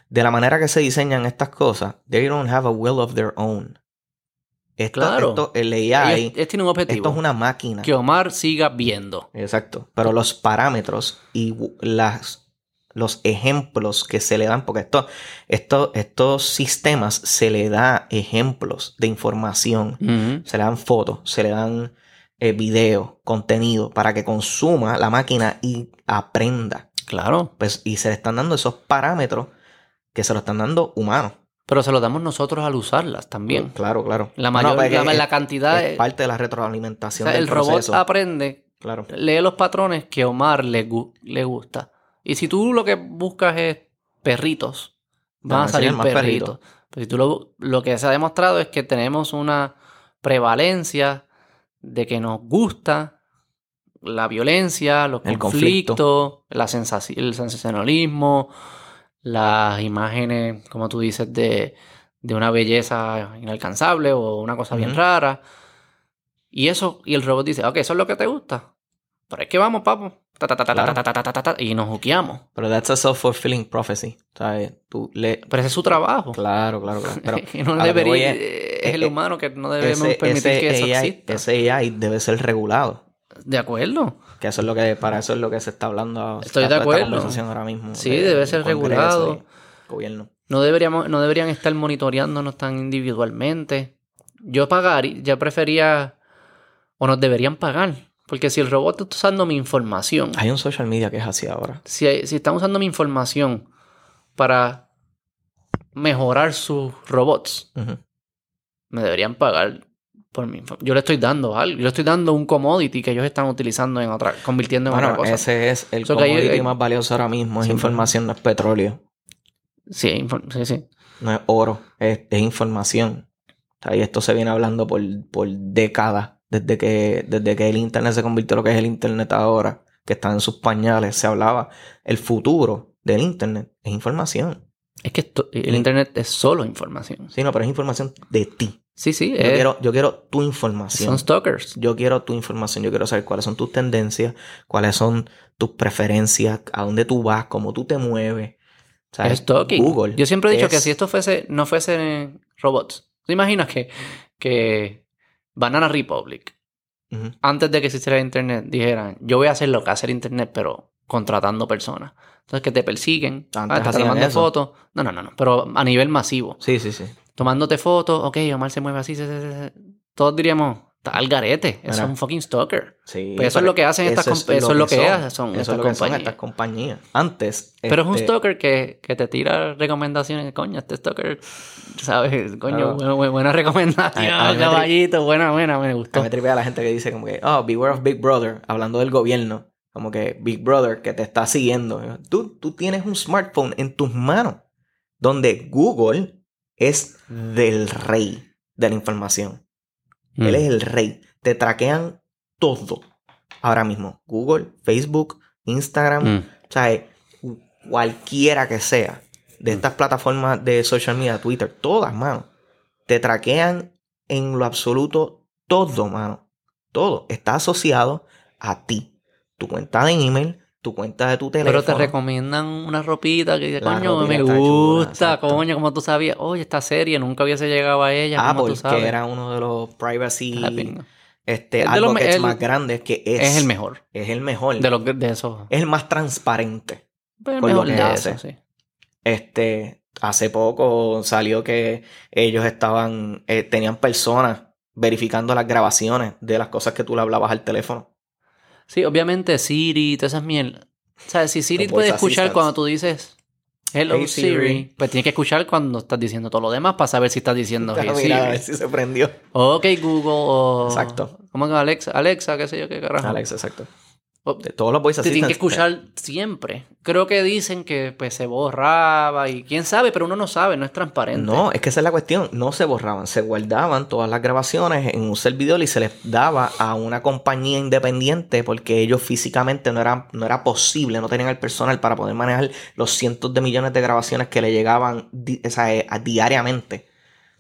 De la manera que se diseñan estas cosas, they don't have a will of their own. Esto, Claro. esto, el AI, un objetivo. esto es una máquina. Que Omar siga viendo. Exacto. Pero los parámetros y las, los ejemplos que se le dan, porque esto, esto, estos sistemas se le da ejemplos de información se le dan fotos, se le dan eh, video, contenido para que consuma la máquina y aprenda. Claro. Pues, y se le están dando esos parámetros que se lo están dando humanos. Pero se lo damos nosotros al usarlas también. Claro, claro. La mayor, pues, la, es- la cantidad es parte de la o retroalimentación sea, del el robot aprende, Claro. lee los patrones que Omar le, gu- le gusta. Y si tú lo que buscas es perritos, van a salir más perritos. Pero si tú lo, lo que se ha demostrado es que tenemos una prevalencia de que nos gusta la violencia, los El conflictos, la sensaci- el sensacionalismo, las imágenes, como tú dices, de, de una belleza inalcanzable o una cosa bien rara. Y eso, y el robot dice, ok, eso es lo que te gusta. Pero es que vamos, papo. Y nos juqueamos. Pero that's a self-fulfilling prophecy. ¿Sabes? Tú le... Pero ese es su trabajo. Claro, claro, claro. No debería, es- el humano que no debemos ese, permitir que eso AI, exista. ese AI debe ser regulado. De acuerdo. Que eso es lo que, para eso es lo que se está hablando. Estoy de acuerdo. conversación ahora mismo. Sí, de- debe ser regulado. Gobierno. No, deberíamos, no deberían estar monitoreándonos tan individualmente. Yo pagaría, yo prefería, o nos deberían pagar. Porque si el robot está usando mi información, Hay un social media que es así ahora. si, si están usando mi información para mejorar sus robots, me deberían pagar por mi información. Yo le estoy dando algo, yo le estoy dando un commodity que ellos están utilizando en otra, convirtiendo en Bueno, otra cosa. ese es el So que hay- commodity más valioso ahora mismo. Es Sí, información, no es petróleo. Sí, sí, sí. No es oro. Es, es información. O sea, y esto se viene hablando por, por décadas. Desde que, desde que el internet se convirtió en lo que es el internet ahora. Que está en sus pañales. Se hablaba. El futuro del internet es información. Es que esto- el internet es solo información. Sí, no, pero es información de ti. Sí, sí, Yo, es- quiero, yo quiero tu información. son stalkers. Yo quiero tu información, yo quiero saber cuáles son tus tendencias, cuáles son tus preferencias, a dónde tú vas, cómo tú te mueves. O sea, Es stalking. Google. Yo siempre he dicho que si esto fuese, no fuese robots, ¿te imaginas que, que Banana Republic, antes de que existiera internet, dijeran, yo voy a hacer lo que hace el internet, pero contratando personas? Entonces que te persiguen, Antes ah, estás hacían tomando eso. fotos. No, no, no, no, pero a nivel masivo. Sí, sí, sí. Tomándote fotos, ok, Omar se mueve así, se- se- se- todos diríamos, está al garete, eso Mira. es un fucking stalker. sí Pues eso es lo que hacen estas comp- eso es lo que son. estas compañías. compañías. Antes. Pero es un este, stalker que, que te tira recomendaciones. Coño, este stalker, ¿sabes? Coño, Claro. buena, buena- recomendación, A- a tri- caballito. Buena, buena, me A gustó. me tripea la gente que dice como que, oh, beware of Big Brother, hablando del gobierno. Como que Big Brother que te está siguiendo. Tú, tú tienes un smartphone en tus manos. Donde Google es del rey de la información. Mm. Él es el rey. Te traquean todo. Ahora mismo. Google, Facebook, Instagram. Mm. O sea, eh, cualquiera que sea de Mm. estas plataformas de social media, Twitter, todas, mano. Te traquean en lo absoluto todo, mano. Todo está asociado a ti. Tu cuenta de email, tu cuenta de tu teléfono. Pero te recomiendan una ropita que dice, coño, me chula, gusta, exacto. coño, como tú sabías. Oye, esta serie nunca hubiese llegado a ella, como Apple, tú sabes. que era uno de los privacy Ah, este, Es advocates me- el- más grandes que es. Es el mejor. Es el mejor. De los de esos. Es el más transparente. Pues el con lo mejor que de hace. sí. Este, hace poco salió que ellos estaban, eh, tenían personas verificando las grabaciones de las cosas que tú le hablabas al teléfono. Sí, obviamente Siri, todas esas mierdas. O sea, si Siri puede escuchar assistants. cuando tú dices Hello Hey, Siri, Siri. pues tiene que escuchar cuando estás diciendo todo lo demás para saber si estás diciendo Hey Mira, a ver Siri. si se prendió. Ok Google o... Exacto. ¿Cómo que Alexa? Alexa, qué sé yo, qué carajo. Alex, exacto. O- De todos los voice te tienen que assistants, escuchar siempre. Creo que dicen que pues se borraba y quién sabe, pero uno no sabe, no es transparente. No, es que esa es la cuestión. No se borraban, se guardaban todas las grabaciones en un servidor y se les daba a una compañía independiente porque ellos físicamente no era, no era posible, no tenían el personal para poder manejar los cientos de millones de grabaciones que le llegaban di- o sea, eh, a- diariamente.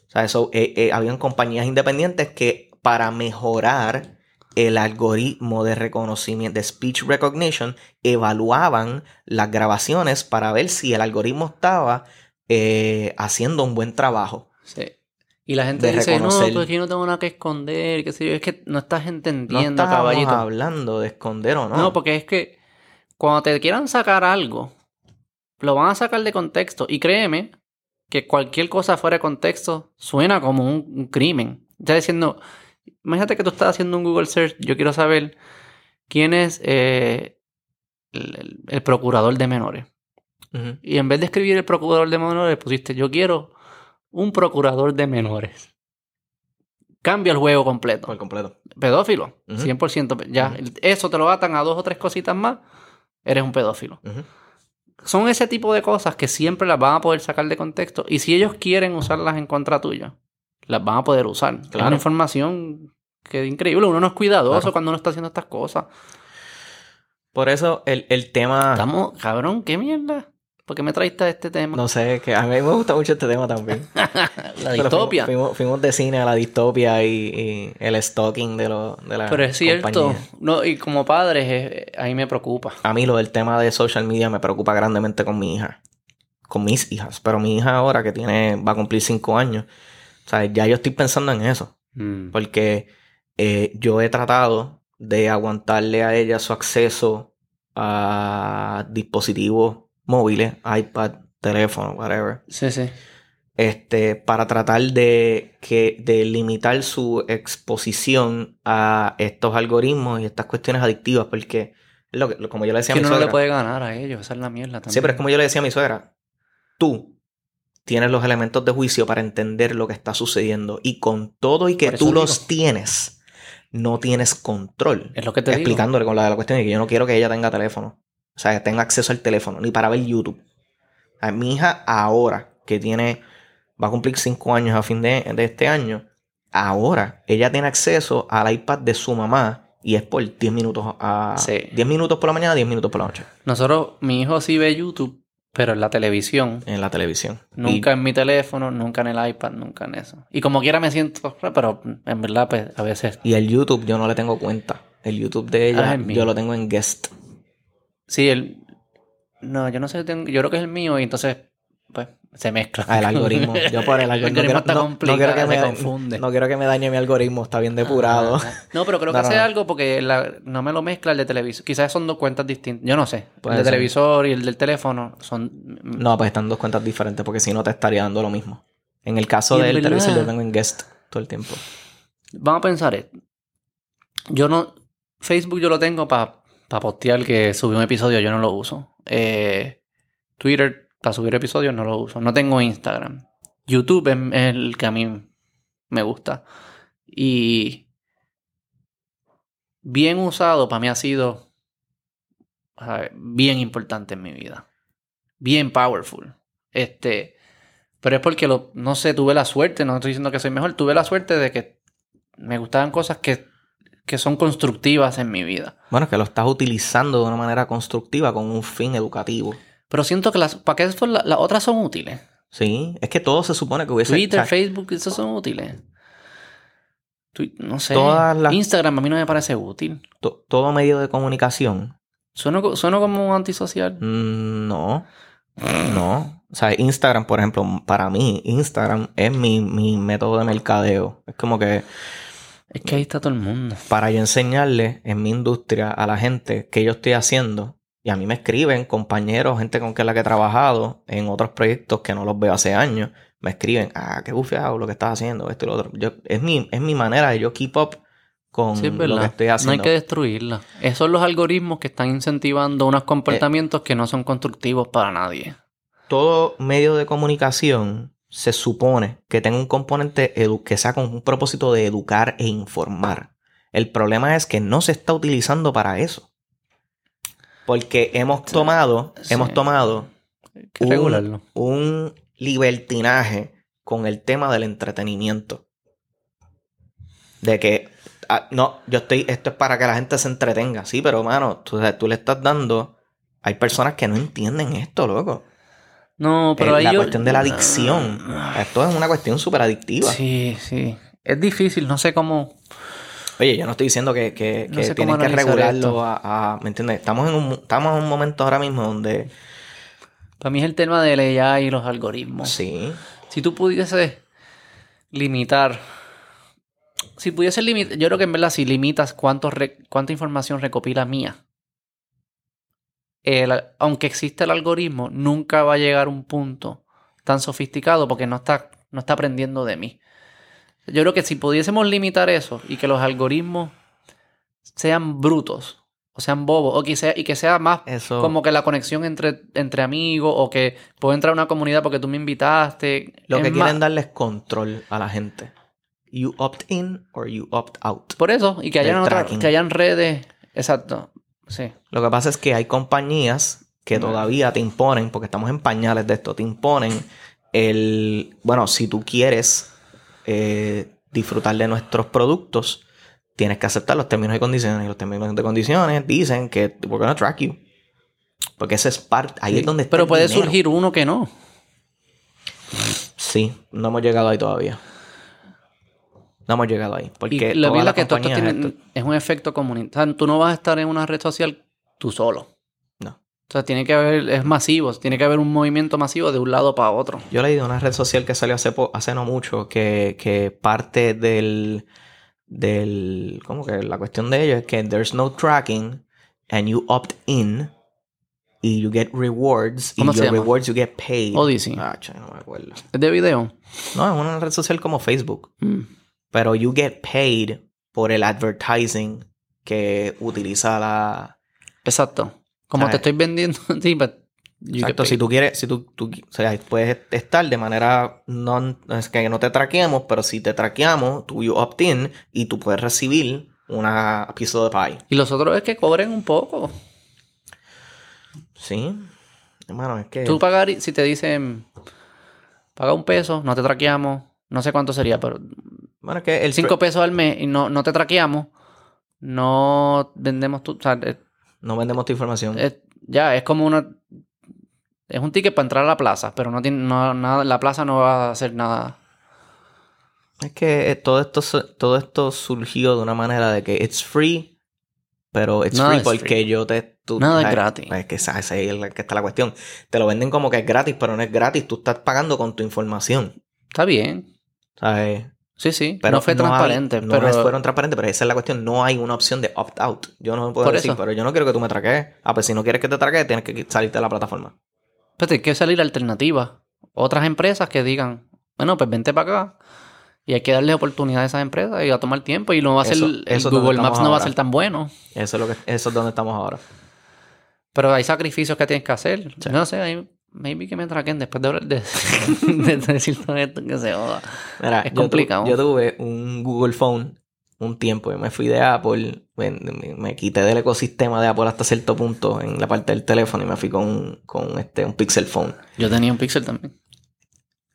O sea, eso, eh, eh, habían compañías independientes que para mejorar el algoritmo de reconocimiento, de speech recognition, evaluaban las grabaciones para ver si el algoritmo estaba eh, haciendo un buen trabajo. Sí. Y la gente dice, no, pues yo no tengo nada que esconder, qué sé yo. Es que no estás No entendiendo, estábamos caballito. hablando de esconder o no. No, porque es que cuando te quieran sacar algo, lo van a sacar de contexto. Y créeme que cualquier cosa fuera de contexto suena como un, un crimen. Está diciendo, imagínate que tú estás haciendo un Google Search, yo quiero saber quién es eh, el, procurador de menores. Y en vez de escribir el procurador de menores, pusiste, yo quiero un procurador de menores. Cambia el juego completo Por completo. pedófilo, Ujú. 100%. Ya, eso te lo atan a dos o tres cositas más, eres un pedófilo. Son ese tipo de cosas que siempre las van a poder sacar de contexto y si ellos quieren usarlas en contra tuya, las van a poder usar. Es Claro. una información que es increíble. Uno no es cuidadoso Claro. cuando uno está haciendo estas cosas. Por eso el, el tema... Estamos, cabrón, ¿qué mierda? ¿Por qué me traiste a este tema? No sé, que a mí me gusta mucho este tema también. La distopia. Fuimos, fuimos- fuimos de cine a la distopia y, y el stalking de, lo, de la Pero es cierto. compañía. No, y como padres, eh, ahí me preocupa. A mí lo del tema de social media me preocupa grandemente con mi hija. Con mis hijas. Pero mi hija ahora que tiene, va a cumplir cinco años. O sea, ya yo estoy pensando en eso. Mm. Porque eh, yo he tratado de aguantarle a ella su acceso a dispositivos móviles, iPad, teléfono, whatever. Sí, sí. Este, para tratar de, que, de limitar su exposición a estos algoritmos y estas cuestiones adictivas. Porque, lo que, lo- como yo le decía que a mi uno no le suegra. puede ganar a ellos. Esa es la mierda también. Sí, pero es como yo le decía a mi suegra. Tú tienes los elementos de juicio para entender lo que está sucediendo. Y con todo y que tú digo. los tienes, no tienes control. Es lo que te digo. Explicándole con la, la cuestión de que yo no quiero que ella tenga teléfono. O sea, que tenga acceso al teléfono, ni para ver YouTube. A mi hija ahora, que tiene, va a cumplir cinco años a fin de, de este año, ahora ella tiene acceso al iPad de su mamá y es por 10 minutos a Sí. 10 minutos por la mañana, 10 minutos por la noche Nosotros, mi hijo sí ve YouTube, pero en la televisión. en la televisión. Nunca en mi teléfono, nunca en el iPad, nunca en eso. Y como quiera me siento, pero en verdad, pues a veces. Y, el YouTube yo no le tengo cuenta. El YouTube de Ah, ella mío. yo lo tengo en guest. Sí, el. No, yo no sé, tengo- yo creo que es el mío y entonces, pues, se mezcla. Ah, el algoritmo. Yo por el algoritmo. algoritmo no, está quiero- no- no quiero que me, confunde. no quiero que me dañe mi algoritmo, está bien depurado. Ah, No, pero creo que hace algo porque la- no me lo mezcla el de televisor. Quizás son dos cuentas distintas. Yo no sé. El de ser. televisor y el del teléfono son. No, pues están dos cuentas diferentes porque si no te estaría dando lo mismo. En el caso del verdad- televisor yo tengo en guest todo el tiempo. Vamos a pensar esto. Yo no. Facebook yo lo tengo para postear que subí un episodio, yo no lo uso. Eh, Twitter, para subir episodios, no lo uso. No tengo Instagram. YouTube es el que a mí me gusta. Y. Bien usado, para mí ha sido. bien importante en mi vida. Bien powerful. Este. Pero es porque no sé, tuve la suerte, no estoy diciendo que soy mejor, tuve la suerte de que me gustaban cosas que, que son constructivas en mi vida. Bueno, que lo estás utilizando de una manera constructiva con un fin educativo. Pero siento que las, ¿para qué son la- las otras son útiles? Sí, es que todo se supone que hubiese... Twitter, Facebook, esos son útiles. No sé. Todas las- Instagram a mí no me parece útil. to- todo medio de comunicación. Sueno, sueno como un antisocial. Mm, No, no. O sea, Instagram, por ejemplo, para mí, Instagram es mi, mi método de mercadeo. Es como que Es que ahí está todo el mundo. Para yo enseñarle en mi industria a la gente qué yo estoy haciendo. Y a mí me escriben compañeros, gente con que la que he trabajado en otros proyectos que no los veo hace años. Me escriben, ah, qué bufeado lo que estás haciendo, esto y lo otro. Yo, es, mi, es mi manera de yo keep up con Sí, lo que estoy haciendo. No hay que destruirla. Esos son los algoritmos que están incentivando unos comportamientos que no son constructivos para nadie. todo medio de comunicación se supone que tenga un componente que sea con un propósito de educar e informar. El problema es que no se está utilizando para eso. Porque hemos tomado, sí. hemos tomado un, libertinaje con el tema del entretenimiento. De que, ah, no, yo estoy, esto es para que la gente se entretenga. Sí, pero mano, tú, o sea, tú le estás dando, hay personas que no entienden esto, loco. No, pero Eh, ahí la yo- cuestión de la adicción. Esto es una cuestión súper adictiva. Sí, sí. Es difícil, no sé cómo. Oye, yo no estoy diciendo que, que, No que tienen regularlo a, a- ¿Me entiendes? Estamos en, un, estamos en un momento ahora mismo donde... Para mí es el tema de la AI y los algoritmos. Sí. Si tú pudieses limitar. Si pudieses limitar. Yo creo que en verdad, si limitas cuánto re- cuánta información recopila mía. el- aunque existe el algoritmo, nunca va a llegar a un punto tan sofisticado porque no está, no está aprendiendo de mí. Yo creo que si pudiésemos limitar eso y que los algoritmos sean brutos o sean bobos o que sea, y que sea más Eso... como que la conexión entre, entre amigos o que puedo entrar a una comunidad porque tú me invitaste. Lo que más- quieren darle es control a la gente. You opt in or you opt out. Por eso, y que hayan, tracking. que hayan redes. Exacto. Sí. Lo que pasa es que hay compañías que todavía te imponen, porque estamos en pañales de esto, te imponen el... Bueno, si tú quieres eh, disfrutar de nuestros productos, tienes que aceptar los términos y condiciones. Y los términos y condiciones dicen que we're gonna track you. Porque ese es parte... Ahí Sí. es donde está Pero el puede dinero. surgir uno que no. Sí, no hemos llegado ahí todavía. No hemos llegado ahí. Porque y lo mismo las que todo esto tiene, es un efecto comunitario. tú no vas a estar en una red social tú solo. O sea, tiene que haber, es masivo, tiene que haber un movimiento masivo de un lado para otro. Yo leí de una red social que salió hace, hace no mucho que, que parte del, del... ¿Cómo que la cuestión de ello es que there's no tracking and you opt in y you get rewards y ¿Cómo se your llama? rewards you get paid. Odyssey. Ah, che, no me acuerdo. ¿Es de video? No, es una red social como Facebook. Mm. Pero you get paid por el advertising que utiliza la... Exacto. Como te estoy vendiendo. sí, but you Exacto, get si tú quieres, si tú, tú- o sea, puedes estar de manera no es que no te traqueamos, pero si te traqueamos, tú you opt in y tú puedes recibir una piece de pie. Y los otros es que cobren un poco. Sí. Hermano, es que Tú pagar, si te dicen, paga un peso, no te traqueamos, no sé cuánto sería, pero bueno, es que el 5 pesos al mes y no, no te traqueamos, no vendemos tu, o sea, es- no vendemos tu información. es- ya, es como una, es un ticket para entrar a la plaza, pero no tiene, no, nada, la plaza no va a hacer nada. Es que eh, todo esto todo esto surgió de una manera de que it's free, pero it's Nada free es porque free. yo te tú- Nada es gratis. Es que esa, esa es la que está la cuestión. Te lo venden como que es gratis, pero no es gratis, tú estás pagando con tu información. Está bien, ¿Sabes? Sí, sí, Pero no fue transparente, no pero es- fueron transparentes, pero esa es la cuestión. No hay una opción de opt-out. Yo no puedo Por decir, eso. pero yo no quiero que tú me traquees. Ah, pues si no quieres que te traquees, tienes que salirte de la plataforma. Pero hay que salir alternativas. Otras empresas que digan, bueno, pues vente para acá. Y hay que darle oportunidad a esas empresas y a tomar tiempo. Y no va a ser, Eso- el Google Maps no va a ser tan bueno. Eso es, lo que, eso es donde estamos ahora. Pero hay sacrificios que tienes que hacer. No sé, hay, maybe que me traquen después de, de, de decir todo esto que se joda. Mira, Es yo tu- complicado. Yo, tuve un Google Phone un tiempo. Yo me fui de Apple. Me, quité del ecosistema de Apple hasta cierto punto en la parte del teléfono y me fui con, con este, un Pixel Phone. Yo tenía un Pixel también.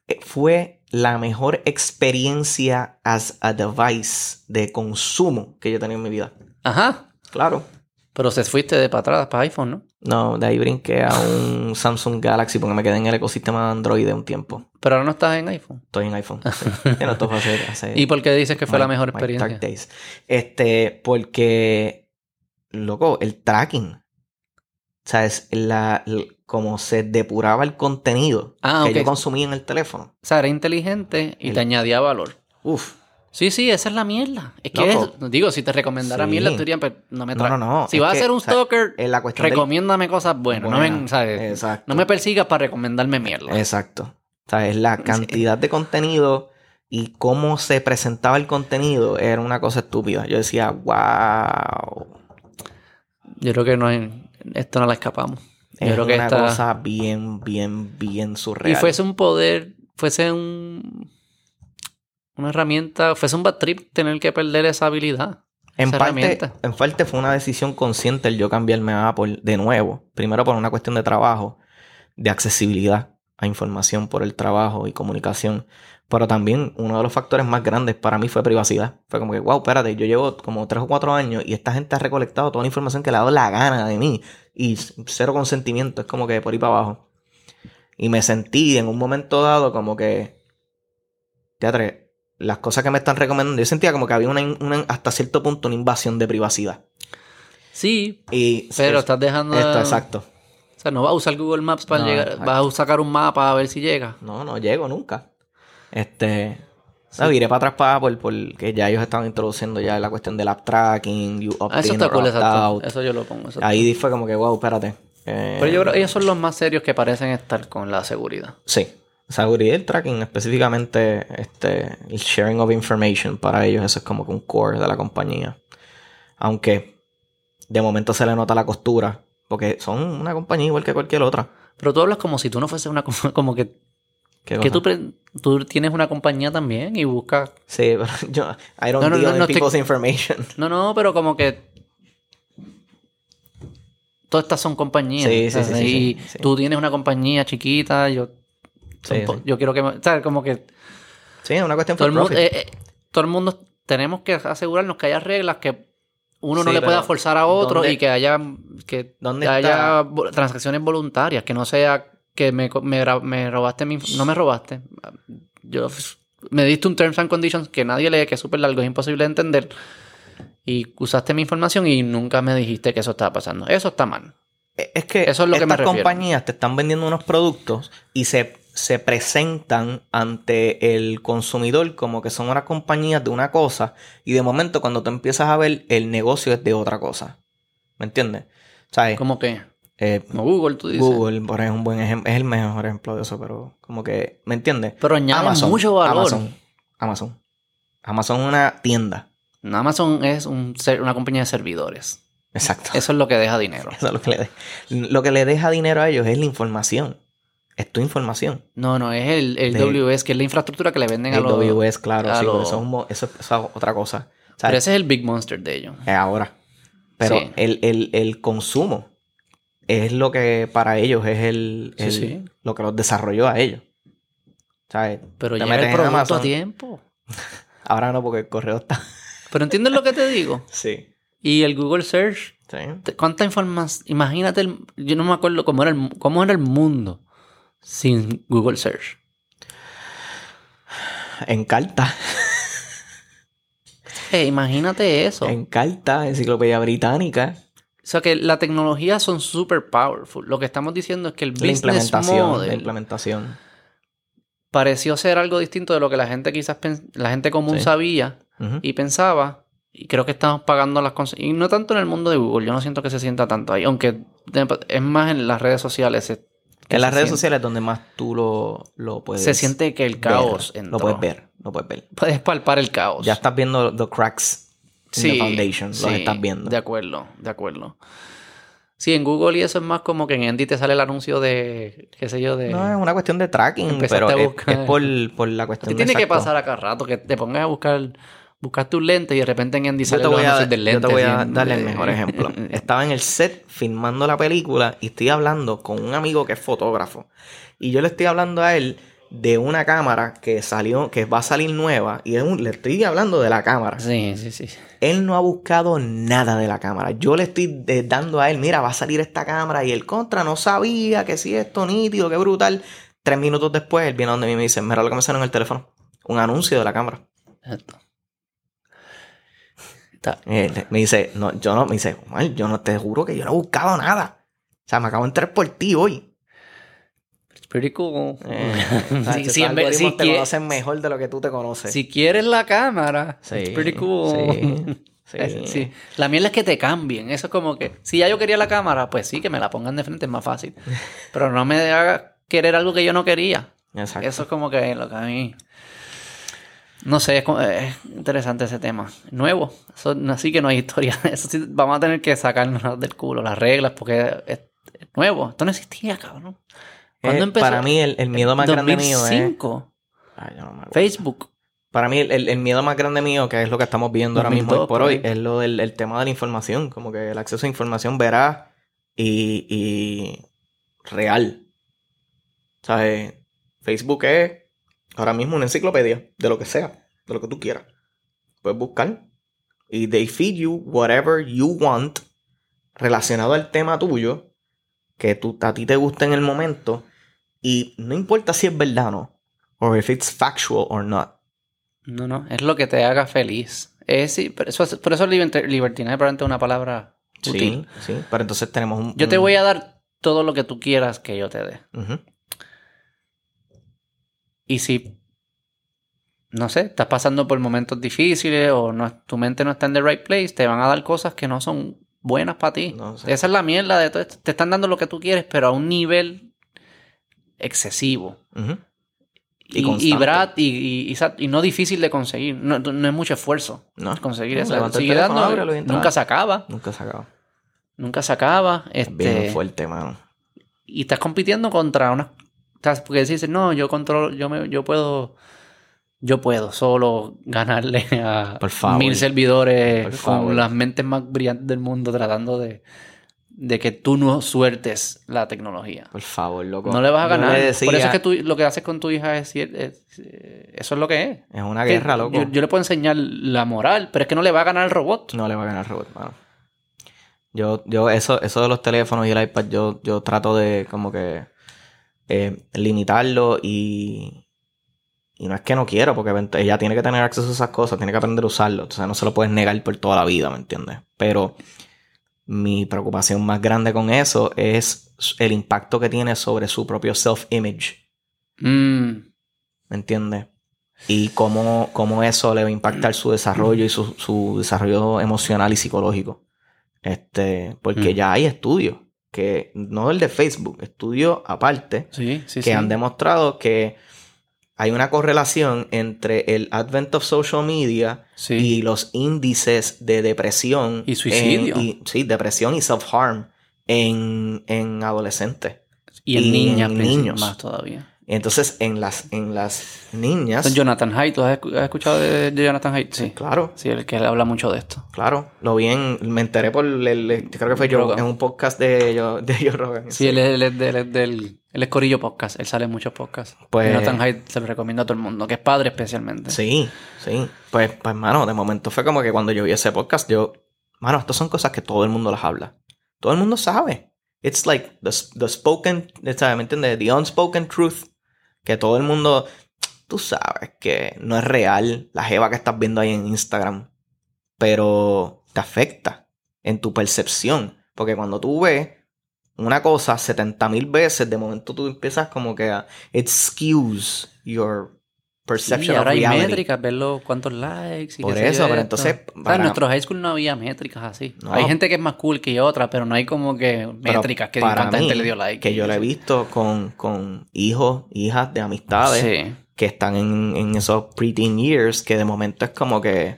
Eh, Fue la mejor experiencia as a device de consumo que yo he tenido en mi vida. Ajá. Claro. Pero se fuiste de para atrás, para iPhone, ¿no? No, de ahí brinqué a un Samsung Galaxy porque me quedé en el ecosistema de Android de un tiempo. Pero ahora no estás en iPhone. Estoy en iPhone. sí. Sí, no, esto fue hace, hace ¿Y por qué dices que fue my- la mejor experiencia? dark days. Este, porque, loco, el tracking. ¿Sabes? La, l- como se depuraba el contenido Ah, que ok. yo consumía en el teléfono. O sea, era inteligente y El- te añadía valor. Uf. Sí, sí, esa es la mierda. Es que, es- digo, si te recomendara Sí. mierda, tú dirías, pues, no me No, tra- no, no, Si vas a ser un o sea, stalker, la del- recomiéndame cosas buenas. No, Buena, me, ¿sabes? exacto. no me persigas para recomendarme mierda. Exacto. O sea, es la cantidad de contenido y cómo se presentaba el contenido era una cosa estúpida. Yo decía, wow. Yo creo que no hay, esto no la escapamos. Yo Es creo que una esta- cosa bien, bien, bien surreal. Y fuese un poder, fuese un una herramienta, fuese un bad trip tener que perder esa habilidad. En esa parte, en parte fue una decisión consciente el yo cambiarme a Apple de nuevo. Primero por una cuestión de trabajo, de accesibilidad a información por el trabajo y comunicación. Pero también uno de los factores más grandes para mí fue privacidad. Fue como que, wow, espérate, yo llevo como tres o cuatro años y esta gente ha recolectado toda la información que le ha dado la gana de mí. Y cero consentimiento, es como que por ahí para abajo. Y me sentí en un momento dado como que, teatre, las cosas que me están recomendando, yo sentía como que había una, una- hasta cierto punto una invasión de privacidad. Sí, Y pero estás dejando... esto, de- exacto. O sea, no vas a usar Google Maps para No, llegar, vas a sacar un mapa a ver si llega. No, no llego nunca. Este. No, iré para atrás para Apple porque ya ellos estaban introduciendo ya la cuestión del app tracking, you opt Ah, eso in está cool, out. Eso yo lo pongo. Ahí fue como que, wow, espérate. Eh, Pero yo creo que ellos son los más serios que parecen estar con la seguridad. Sí. Seguridad y el tracking, específicamente este, el sharing of information para ellos, eso es como que un core de la compañía. Aunque de momento se le nota la costura, porque son una compañía igual que cualquier otra. Pero tú hablas como si tú no fueses una... com- Como que, ¿Qué que tú, tú tienes una compañía también y buscas... Sí, pero yo, I don't No, no, deal no, in no estoy- people's information. No, no, pero como que... Todas estas son compañías. Sí, sí, sí, sí, y sí. tú tienes una compañía chiquita, yo... Sí, po- sí. Yo quiero que... ¿Sabes? Como que... Sí, es una cuestión Todo el, mundo, eh, eh, todo el mundo tenemos que asegurarnos que haya reglas que uno no le pueda forzar a otro ¿dónde- y que haya que dónde haya está? transacciones voluntarias, que no sea que me, me, robaste mi, no me robaste. Yo me diste un terms and conditions que nadie lee, que es súper largo, es imposible de entender. Y usaste mi información y nunca me dijiste que eso estaba pasando. Eso está mal. Es que Eso es lo que me estas compañías te están vendiendo unos productos y se, se presentan ante el consumidor como que son unas compañías de una cosa y de momento cuando tú empiezas a ver el negocio es de otra cosa. ¿Me entiendes? ¿Sabes? Como que Eh, como Google, tú dices. Google, por ejemplo, es un buen ejemplo, es el mejor ejemplo de eso, pero como que, ¿me entiendes? Pero añade mucho valor. Amazon. Amazon. Amazon es una tienda. Amazon es un ser- una compañía de servidores. Exacto. Eso es lo que deja dinero. Eso es lo que le de- Lo que le deja dinero a ellos es la información. Es tu información. No, no, es el, el De- WS, que es la infraestructura que le venden a los... AWS, claro, sí, los- eso es, un mo- eso, eso es otra cosa. Pero ese es el big monster de ellos. es ahora. Pero Sí. el, el- el consumo es lo que para ellos es el, Sí, lo que los desarrolló a ellos. ¿Sabes? Pero metes el producto a tiempo. Ahora no, porque el correo está. Pero ¿entiendes lo que te digo? Sí. Y el Google Search, Sí. ¿cuánta información? Imagínate, yo no me acuerdo cómo era, el, cómo era el mundo sin Google Search. En carta. Eh, imagínate eso. En carta, enciclopedia británica. O sea que la tecnología son super powerful. Lo que estamos diciendo es que el La business implementación. La model implementación. pareció ser algo distinto de lo que la gente quizás la gente común Sí. sabía y pensaba. Y creo que estamos pagando las cosas. Y no tanto en el mundo de Google. Yo no siento que se sienta tanto ahí. Aunque es más en las redes sociales. es- que En las redes siente- sociales es donde más tú lo, lo puedes Se siente que el caos ver. Lo puedes ver. Lo puedes ver. Puedes palpar el caos. Ya estás viendo the cracks in the foundation. Los sí, estás viendo. De acuerdo, de acuerdo. Sí, en Google y eso es más como que en Andy te sale el anuncio de, qué sé yo, de... No, es una cuestión de tracking, pero es, es por, por la cuestión ti de tiene que pasar a cada rato que te pongas a buscar, buscar tus lentes y de repente en Andy Yo sale te, los voy a, anuncios del yo lente. te voy a darle el eh, mejor ejemplo. Estaba en el set filmando la película y estoy hablando con un amigo que es fotógrafo. Y yo le estoy hablando a él de una cámara que salió, que va a salir nueva. Y es un- le estoy hablando de la cámara. Sí, sí, sí. Él no ha buscado nada de la cámara. Yo le estoy eh, dando a él, mira, va a salir esta cámara. Y el contra no sabía que si esto nítido, qué brutal. Tres minutos después, él viene donde mí y me dice, mira lo que me sale en el teléfono. Un anuncio de la cámara. Exacto. Eh, me dice, no, yo no, me dice, Omar, yo no te juro que yo no he buscado nada. O sea, me acabo de entrar por ti hoy. It's pretty cool. Eh, sí, esos en vez- si te conocen mejor de lo que tú te conoces. Si quieres la cámara, Sí, it's pretty cool. sí, sí. Sí. La mierda es que te cambien. Eso es como que, si ya yo quería la cámara, pues sí, que me la pongan de frente es más fácil. Pero no me haga querer algo que yo no quería. Exacto. Eso es como que lo que a mí. No sé, es, es interesante ese tema. Nuevo. Eso, así que no hay historia. Eso sí, vamos a tener que sacarnos del culo las reglas porque es, es nuevo. Esto no existía, cabrón. ¿Cuándo Eh, empezó? Para mí, el, el miedo más grande mío es. 2005. Ay, yo no me acuerdo. Facebook. Para mí, el, el- miedo más grande mío, que es lo que estamos viendo ahora mismo 2002, hoy por hoy, es lo del el tema de la información. Como que el acceso a información veraz y, y real. ¿Sabes? Facebook es ahora mismo una enciclopedia de lo que sea, de lo que tú quieras. Puedes buscar. Y they feed you whatever you want relacionado al tema tuyo que tú, a ti te gusta en el momento. Y no importa si es verdad o no. O if it's factual or not. No, no. Es lo que te haga feliz. Es, pero eso, es- por eso liberti- libertinaje probablemente es una palabra útil. Sí, sí. Pero entonces tenemos un. Yo te voy a dar todo lo que tú quieras que yo te dé. Ujú. Y si, no sé, estás pasando por momentos difíciles o no, tu mente no está en the right place, te van a dar cosas que no son buenas para ti. No sé. Esa es la mierda de todo esto. Te están dando lo que tú quieres, pero a un nivel excesivo. Y Y, y. Brad, no difícil de conseguir. No, no es mucho esfuerzo No. conseguir No, eso. Sigue teléfono, dando, ábrelo nunca se acaba. Nunca se acaba. Nunca se acaba. Bien Este, fuerte, mano. y estás compitiendo contra unas estás- porque dices no yo controlo yo me yo puedo yo puedo solo ganarle a Por favor. mil servidores Por favor. con las mentes más brillantes del mundo tratando de de que tú no suertes la tecnología Por favor, loco. no le vas a ganar decía- por eso es que tú lo que haces con tu hija es, cier- es- eh, eso es lo que es Es una Que guerra, loco. yo, yo le puedo enseñar la moral pero es que no le va a ganar el robot No le va a ganar el robot, mano. Yo, yo, eso, eso de los teléfonos y el iPad, yo, yo trato de como que eh, limitarlo y. Y no es que no quiero, porque ella tiene que tener acceso a esas cosas, tiene que aprender a usarlo. O sea, no se lo puedes negar por toda la vida, ¿me entiendes? Pero mi preocupación más grande con eso es el impacto que tiene sobre su propio self-image. Mm, ¿Me entiendes? Y cómo, cómo eso le va a impactar su desarrollo y su, su desarrollo emocional y psicológico. Este, porque Mm. ya hay estudios, que no el de Facebook, estudios aparte, sí sí que sí han demostrado que hay una correlación entre el advent of social media y los índices de depresión. Y suicidio. en- y- sí, depresión y self-harm en, en adolescentes. y en y niñas en princip- niños. más todavía Entonces, en las, en las niñas. Jonathan Haidt. ¿Tú has escu- has escuchado de, de Jonathan Haidt? Sí. Claro, Sí, el que habla mucho de esto. claro. Lo vi en. Me enteré por. El, el- creo que fue yo. Rogan. En un podcast de, yo, de Joe Rogan. Sí, él es, él del, él es del- él es Corillo Podcast. Él sale en muchos podcasts. Pues- Jonathan Haidt se lo recomiendo a todo el mundo, que es padre especialmente. Sí, sí. Pues, pues, mano, de momento fue como que cuando yo vi ese podcast, yo. Mano, estas son cosas que todo el mundo las habla. Todo el mundo sabe. It's like the, the spoken. ¿Me entiendes? The unspoken truth. Que todo el mundo. Tú sabes que no es real la jeva que estás viendo ahí en Instagram. Pero te afecta en tu percepción. Porque cuando tú ves una cosa 70 mil veces, de momento tú empiezas como que a. It skews your Sí, perception ahora of hay reality. métricas, ver cuántos likes y Por qué eso, pero entonces, para- En nuestro high school no había métricas así. No. Hay gente que es más cool que otra, pero no hay como que Pero métricas que cuánta gente le dio like. Que yo lo he visto con, con hijos, hijas de amistades Sí. que están en, en esos preteen years que de momento es como que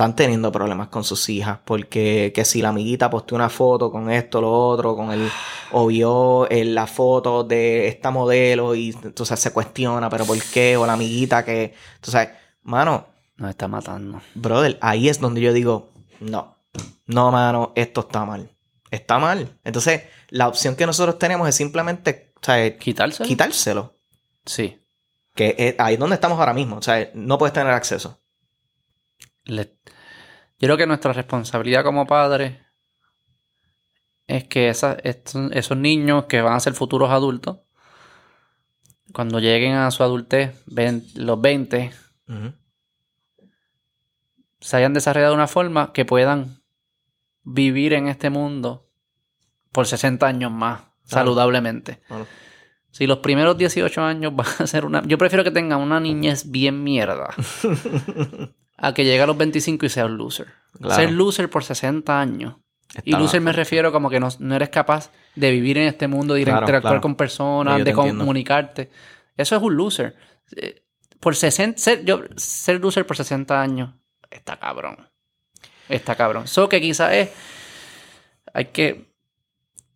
están teniendo problemas con sus hijas porque que si la amiguita posteó una foto con esto, lo otro, con el o vio en la foto de esta modelo y entonces se cuestiona, pero ¿por qué? O la amiguita que, entonces, mano, Nos está matando. brother, ahí es donde yo digo, no, no, mano, esto está mal. Está mal. Entonces, la opción que nosotros tenemos es simplemente, o sea, ¿Quitárselo? quitárselo. Sí. Que es ahí es donde estamos ahora mismo. O sea, no puedes tener acceso. Le- Yo creo que nuestra responsabilidad como padres es que estos- esos niños que van a ser futuros adultos, cuando lleguen a su adultez, ven- los 20, Ujú. se hayan desarrollado de una forma que puedan vivir en este mundo por 60 años más, saludablemente. Si los primeros 18 años van a ser una... Yo prefiero que tenga una niñez bien mierda. a que llegue a los 25 y sea un loser. Claro. Ser loser por 60 años. y loser me refiero como que no, no eres capaz de vivir en este mundo, de ir a interactuar claro. con personas, de entiendo. comunicarte. Eso es un loser. Eh, Por 60... Ser, yo, ser loser por 60 años está cabrón. Está cabrón. So que quizás es... Hay que...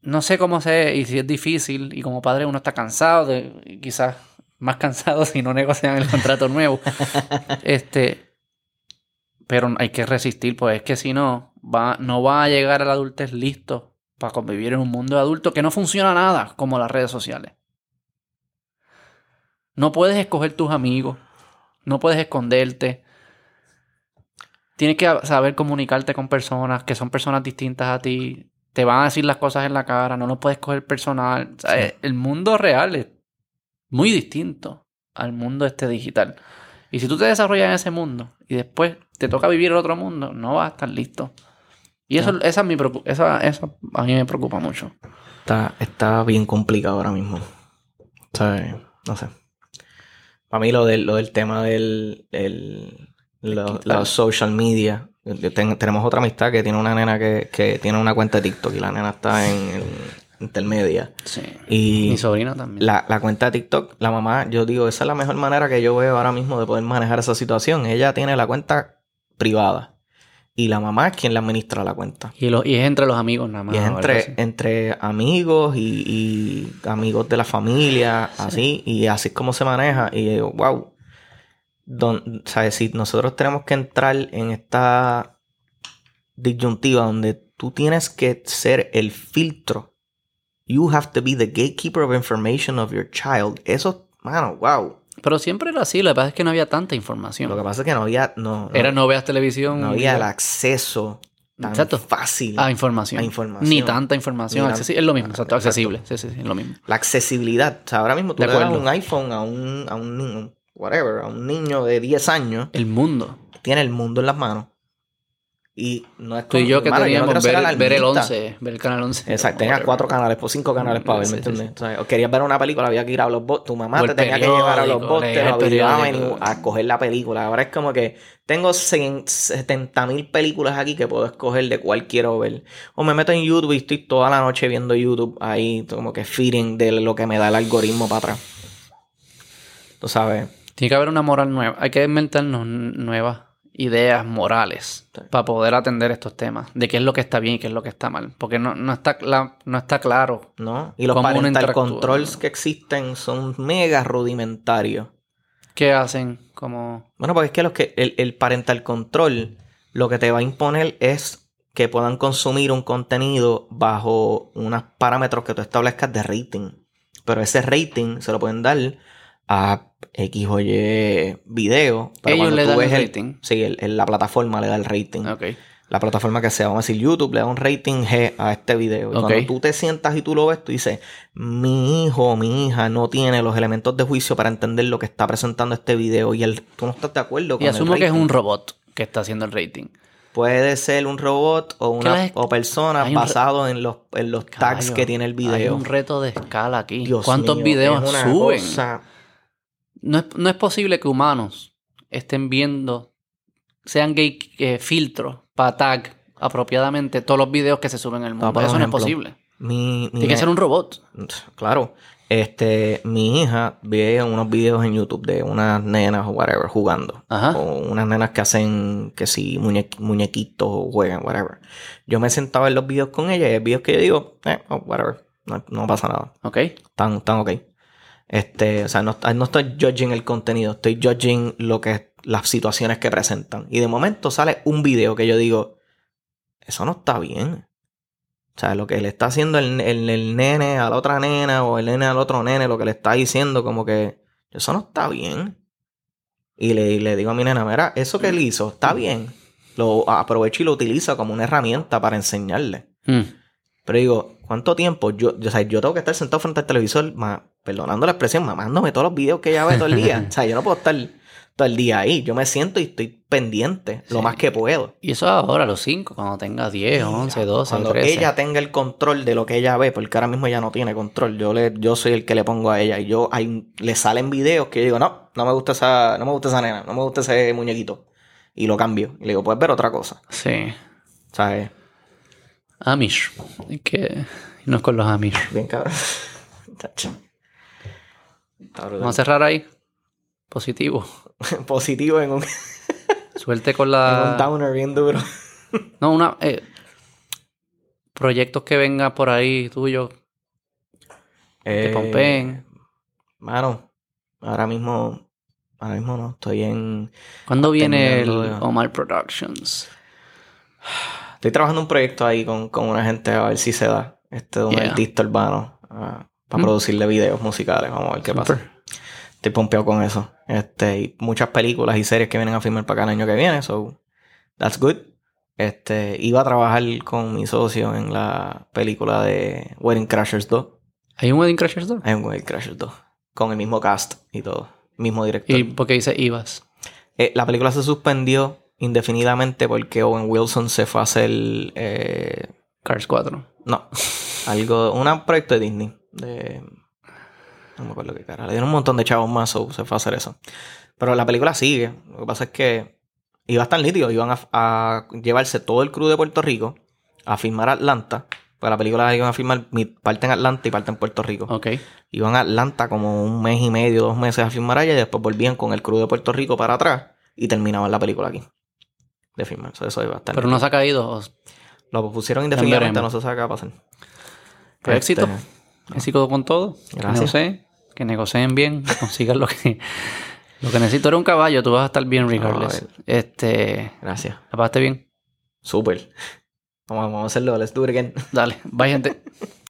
No sé cómo sé y si es difícil y como padre uno está cansado, de, quizás más cansado si no negocian el contrato nuevo. este, pero hay que resistir, pues es que si no, va, no va a llegar a la adultez listo para convivir en un mundo de adultos que no funciona nada como las redes sociales. No puedes escoger tus amigos, no puedes esconderte. Tienes que saber comunicarte con personas que son personas distintas a ti. Te van a decir las cosas en la cara, no lo puedes coger personal. O sea, Sí. El mundo real es muy distinto al mundo este digital. Y si tú te desarrollas en ese mundo y después te toca vivir el otro mundo, no vas a estar listo. Y eso, esa, es mi esa, eso a mí me preocupa mucho. Está, está bien complicado ahora mismo. O sea, no sé. Para mí lo del, lo del tema del el, lo- los social media. ten- tenemos otra amistad que tiene una nena que, que tiene una cuenta de TikTok y la nena está en, en intermedia. Sí. Y Mi sobrina también. la, la cuenta de TikTok, la mamá, yo digo, esa es la mejor manera que yo veo ahora mismo de poder manejar esa situación. Ella tiene la cuenta privada y la mamá es quien le administra la cuenta. Y, lo- y es entre los amigos nada más. Y es entre, entre amigos y, y amigos de la familia, así, y así es como se maneja. Y digo, wow. Don, ¿sabes? Si nosotros tenemos que entrar en esta disyuntiva donde tú tienes que ser el filtro. You have to be the gatekeeper of information of your child. Eso, mano, wow. Pero siempre era así, lo que pasa es que no había tanta información. Lo que pasa es que no había, no, no- Era no veas televisión. no había el acceso tan Exacto. fácil. a información. a información. Ni tanta información. Ni Es lo mismo, exacto, Exacto. accesible. Sí, sí, sí, es lo mismo. La accesibilidad. O sea, ahora mismo tú De le das un iPhone a un, a un niño, whatever, a un niño de 10 años, El mundo. tiene el mundo en las manos. Y no es Tú y yo que mano, no teníamos ser ver, ver el alarmista. 11, ver el canal 11. Exacto, tenías cuatro canales, por cinco canales para ver, ¿me Sí, sí, entiendes? O sea, o querías ver una película, había que ir a los bots. Tu mamá O te tenía que llevar a los bots, periódico. Avenue, a coger la película. Ahora es como que tengo 70 mil películas aquí que puedo escoger de cuál quiero ver. O me meto en YouTube y estoy toda la noche viendo YouTube ahí, como que feeding de lo que me da el algoritmo para atrás. Tú sabes. Tiene que haber una moral nueva. Hay que inventarnos nuevas ideas morales Sí. para poder atender estos temas. De qué es lo que está bien y qué es lo que está mal. Porque no, no, está, no está claro. ¿no? Y los ¿Cómo uno parental controls que existen son mega rudimentarios. ¿Qué hacen? Como... Bueno, porque es que, los que el, el parental control lo que te va a imponer es que puedan consumir un contenido bajo unos parámetros que tú establezcas de rating. Pero ese rating se lo pueden dar a X o Y video. Pero Ellos le dan el rating. Sí, el- el- la plataforma le da el rating. Ok. La plataforma que sea, vamos a decir YouTube, le da un rating G a este video. Y cuando tú te sientas y tú lo ves, tú dices, mi hijo o mi hija no tiene los elementos de juicio para entender lo que está presentando este video y el, tú no estás de acuerdo con Y asumo el que es un robot que está haciendo el rating. Puede ser un robot o una o hay re- basado en los, en los tags que tiene el Hay video. un reto de escala aquí. Dios ¿Cuántos mío, videos es una suben? cosa- No, es, no es posible que humanos estén viendo, sean gay eh, filtros para tag apropiadamente todos los videos que se suben en el mundo. poner Eso no es posible. Mi, mi Tiene que ser un robot. Claro. Este, mi hija ve unos videos en YouTube de unas nenas o whatever jugando. Ajá. O unas nenas que hacen que si muñe- muñequitos o juegan, whatever. Yo me sentaba en los videos con ella y hay videos que yo digo, eh, oh, whatever. No, no pasa nada. ¿Ok? Están, están ok. Este, o sea, no, no estoy judging el contenido, estoy judging lo que las situaciones que presentan. Y de momento sale un video que yo digo, eso no está bien. O sea, lo que le está haciendo el, el, el nene a la otra nena o el nene al otro nene, lo que le está diciendo, como que eso no está bien. Y le, y le digo a mi nena, mira, eso que él hizo está bien. Lo aprovecho y lo utilizo como una herramienta para enseñarle. Mm. Pero digo, ¿cuánto tiempo? Yo, yo, o sea, yo tengo que estar sentado frente al televisor, ma- perdonando la expresión, mamándome todos los videos que ella ve todo el día. o sea, yo no puedo estar todo el día ahí. Yo me siento y estoy pendiente lo más que puedo. Y eso ahora, a los 5, cuando tenga 10, 11, 12, Cuando 13. ella tenga el control de lo que ella ve, porque ahora mismo ella no tiene control. Yo le, yo soy el que le pongo a ella. Y yo hay, le salen videos que yo digo, no, no me gusta esa, no me gusta esa nena, no me gusta ese muñequito. Y lo cambio. Y le digo, puedes ver otra cosa. Sí. ¿Sabes? Amish. Es que no es con los Amish. Bien cabrón. Tacho. Vamos a cerrar ahí. Positivo. Positivo en un, Suerte con en un la... downer bien duro. No, una... eh, proyectos que vengan por ahí tuyo. Que Eh, pompeen. Mano, ahora mismo, ahora mismo no, estoy en... ¿Cuándo viene el de- Omar Productions? Estoy trabajando un proyecto ahí con, con una gente a ver si se da. Este de un Yeah. artista urbano ah, para Mm. producirle videos musicales. Vamos a ver qué pasa. Estoy pompeado con eso. Este, y muchas películas y series que vienen a filmar para acá el año que viene. So, that's good. Este, iba a trabajar con mi socio en la película de Wedding Crashers 2. ¿Hay un Wedding Crashers 2? Hay un Wedding Crashers 2. Con el mismo cast y todo. Mismo director. ¿Y por qué dice Ibas? Eh, la película se suspendió indefinidamente porque Owen Wilson se fue a hacer. eh, Cars 4. no, algo. Un proyecto de Disney. De. No me acuerdo qué cara. Le dieron un montón de chavos más, so se fue a hacer eso. Pero la película sigue. Lo que pasa es que iba a estar nítido. Iban a, a llevarse todo el crew de Puerto Rico a filmar Atlanta. Pues la película la iban a filmar parte en Atlanta y parte en Puerto Rico. Ok. Iban a Atlanta como un mes y medio, dos meses a filmar allá y después volvían con el crew de Puerto Rico para atrás y terminaban la película aquí. De filmar. Eso, eso iba a estar. Pero no se ha caído. o- Lo pusieron indefinidamente, no se sabe qué va a pasar. Pues Este, éxito. Éxito con todo. Que Gracias. negocien. Que negocien bien. que consigan lo que, lo que necesito. Eres un caballo. Tú vas a estar bien regardless. Este... Gracias. ¿La pasaste bien? Súper. Vamos, vamos a hacerlo. Let's do it again. Dale. Bye, gente.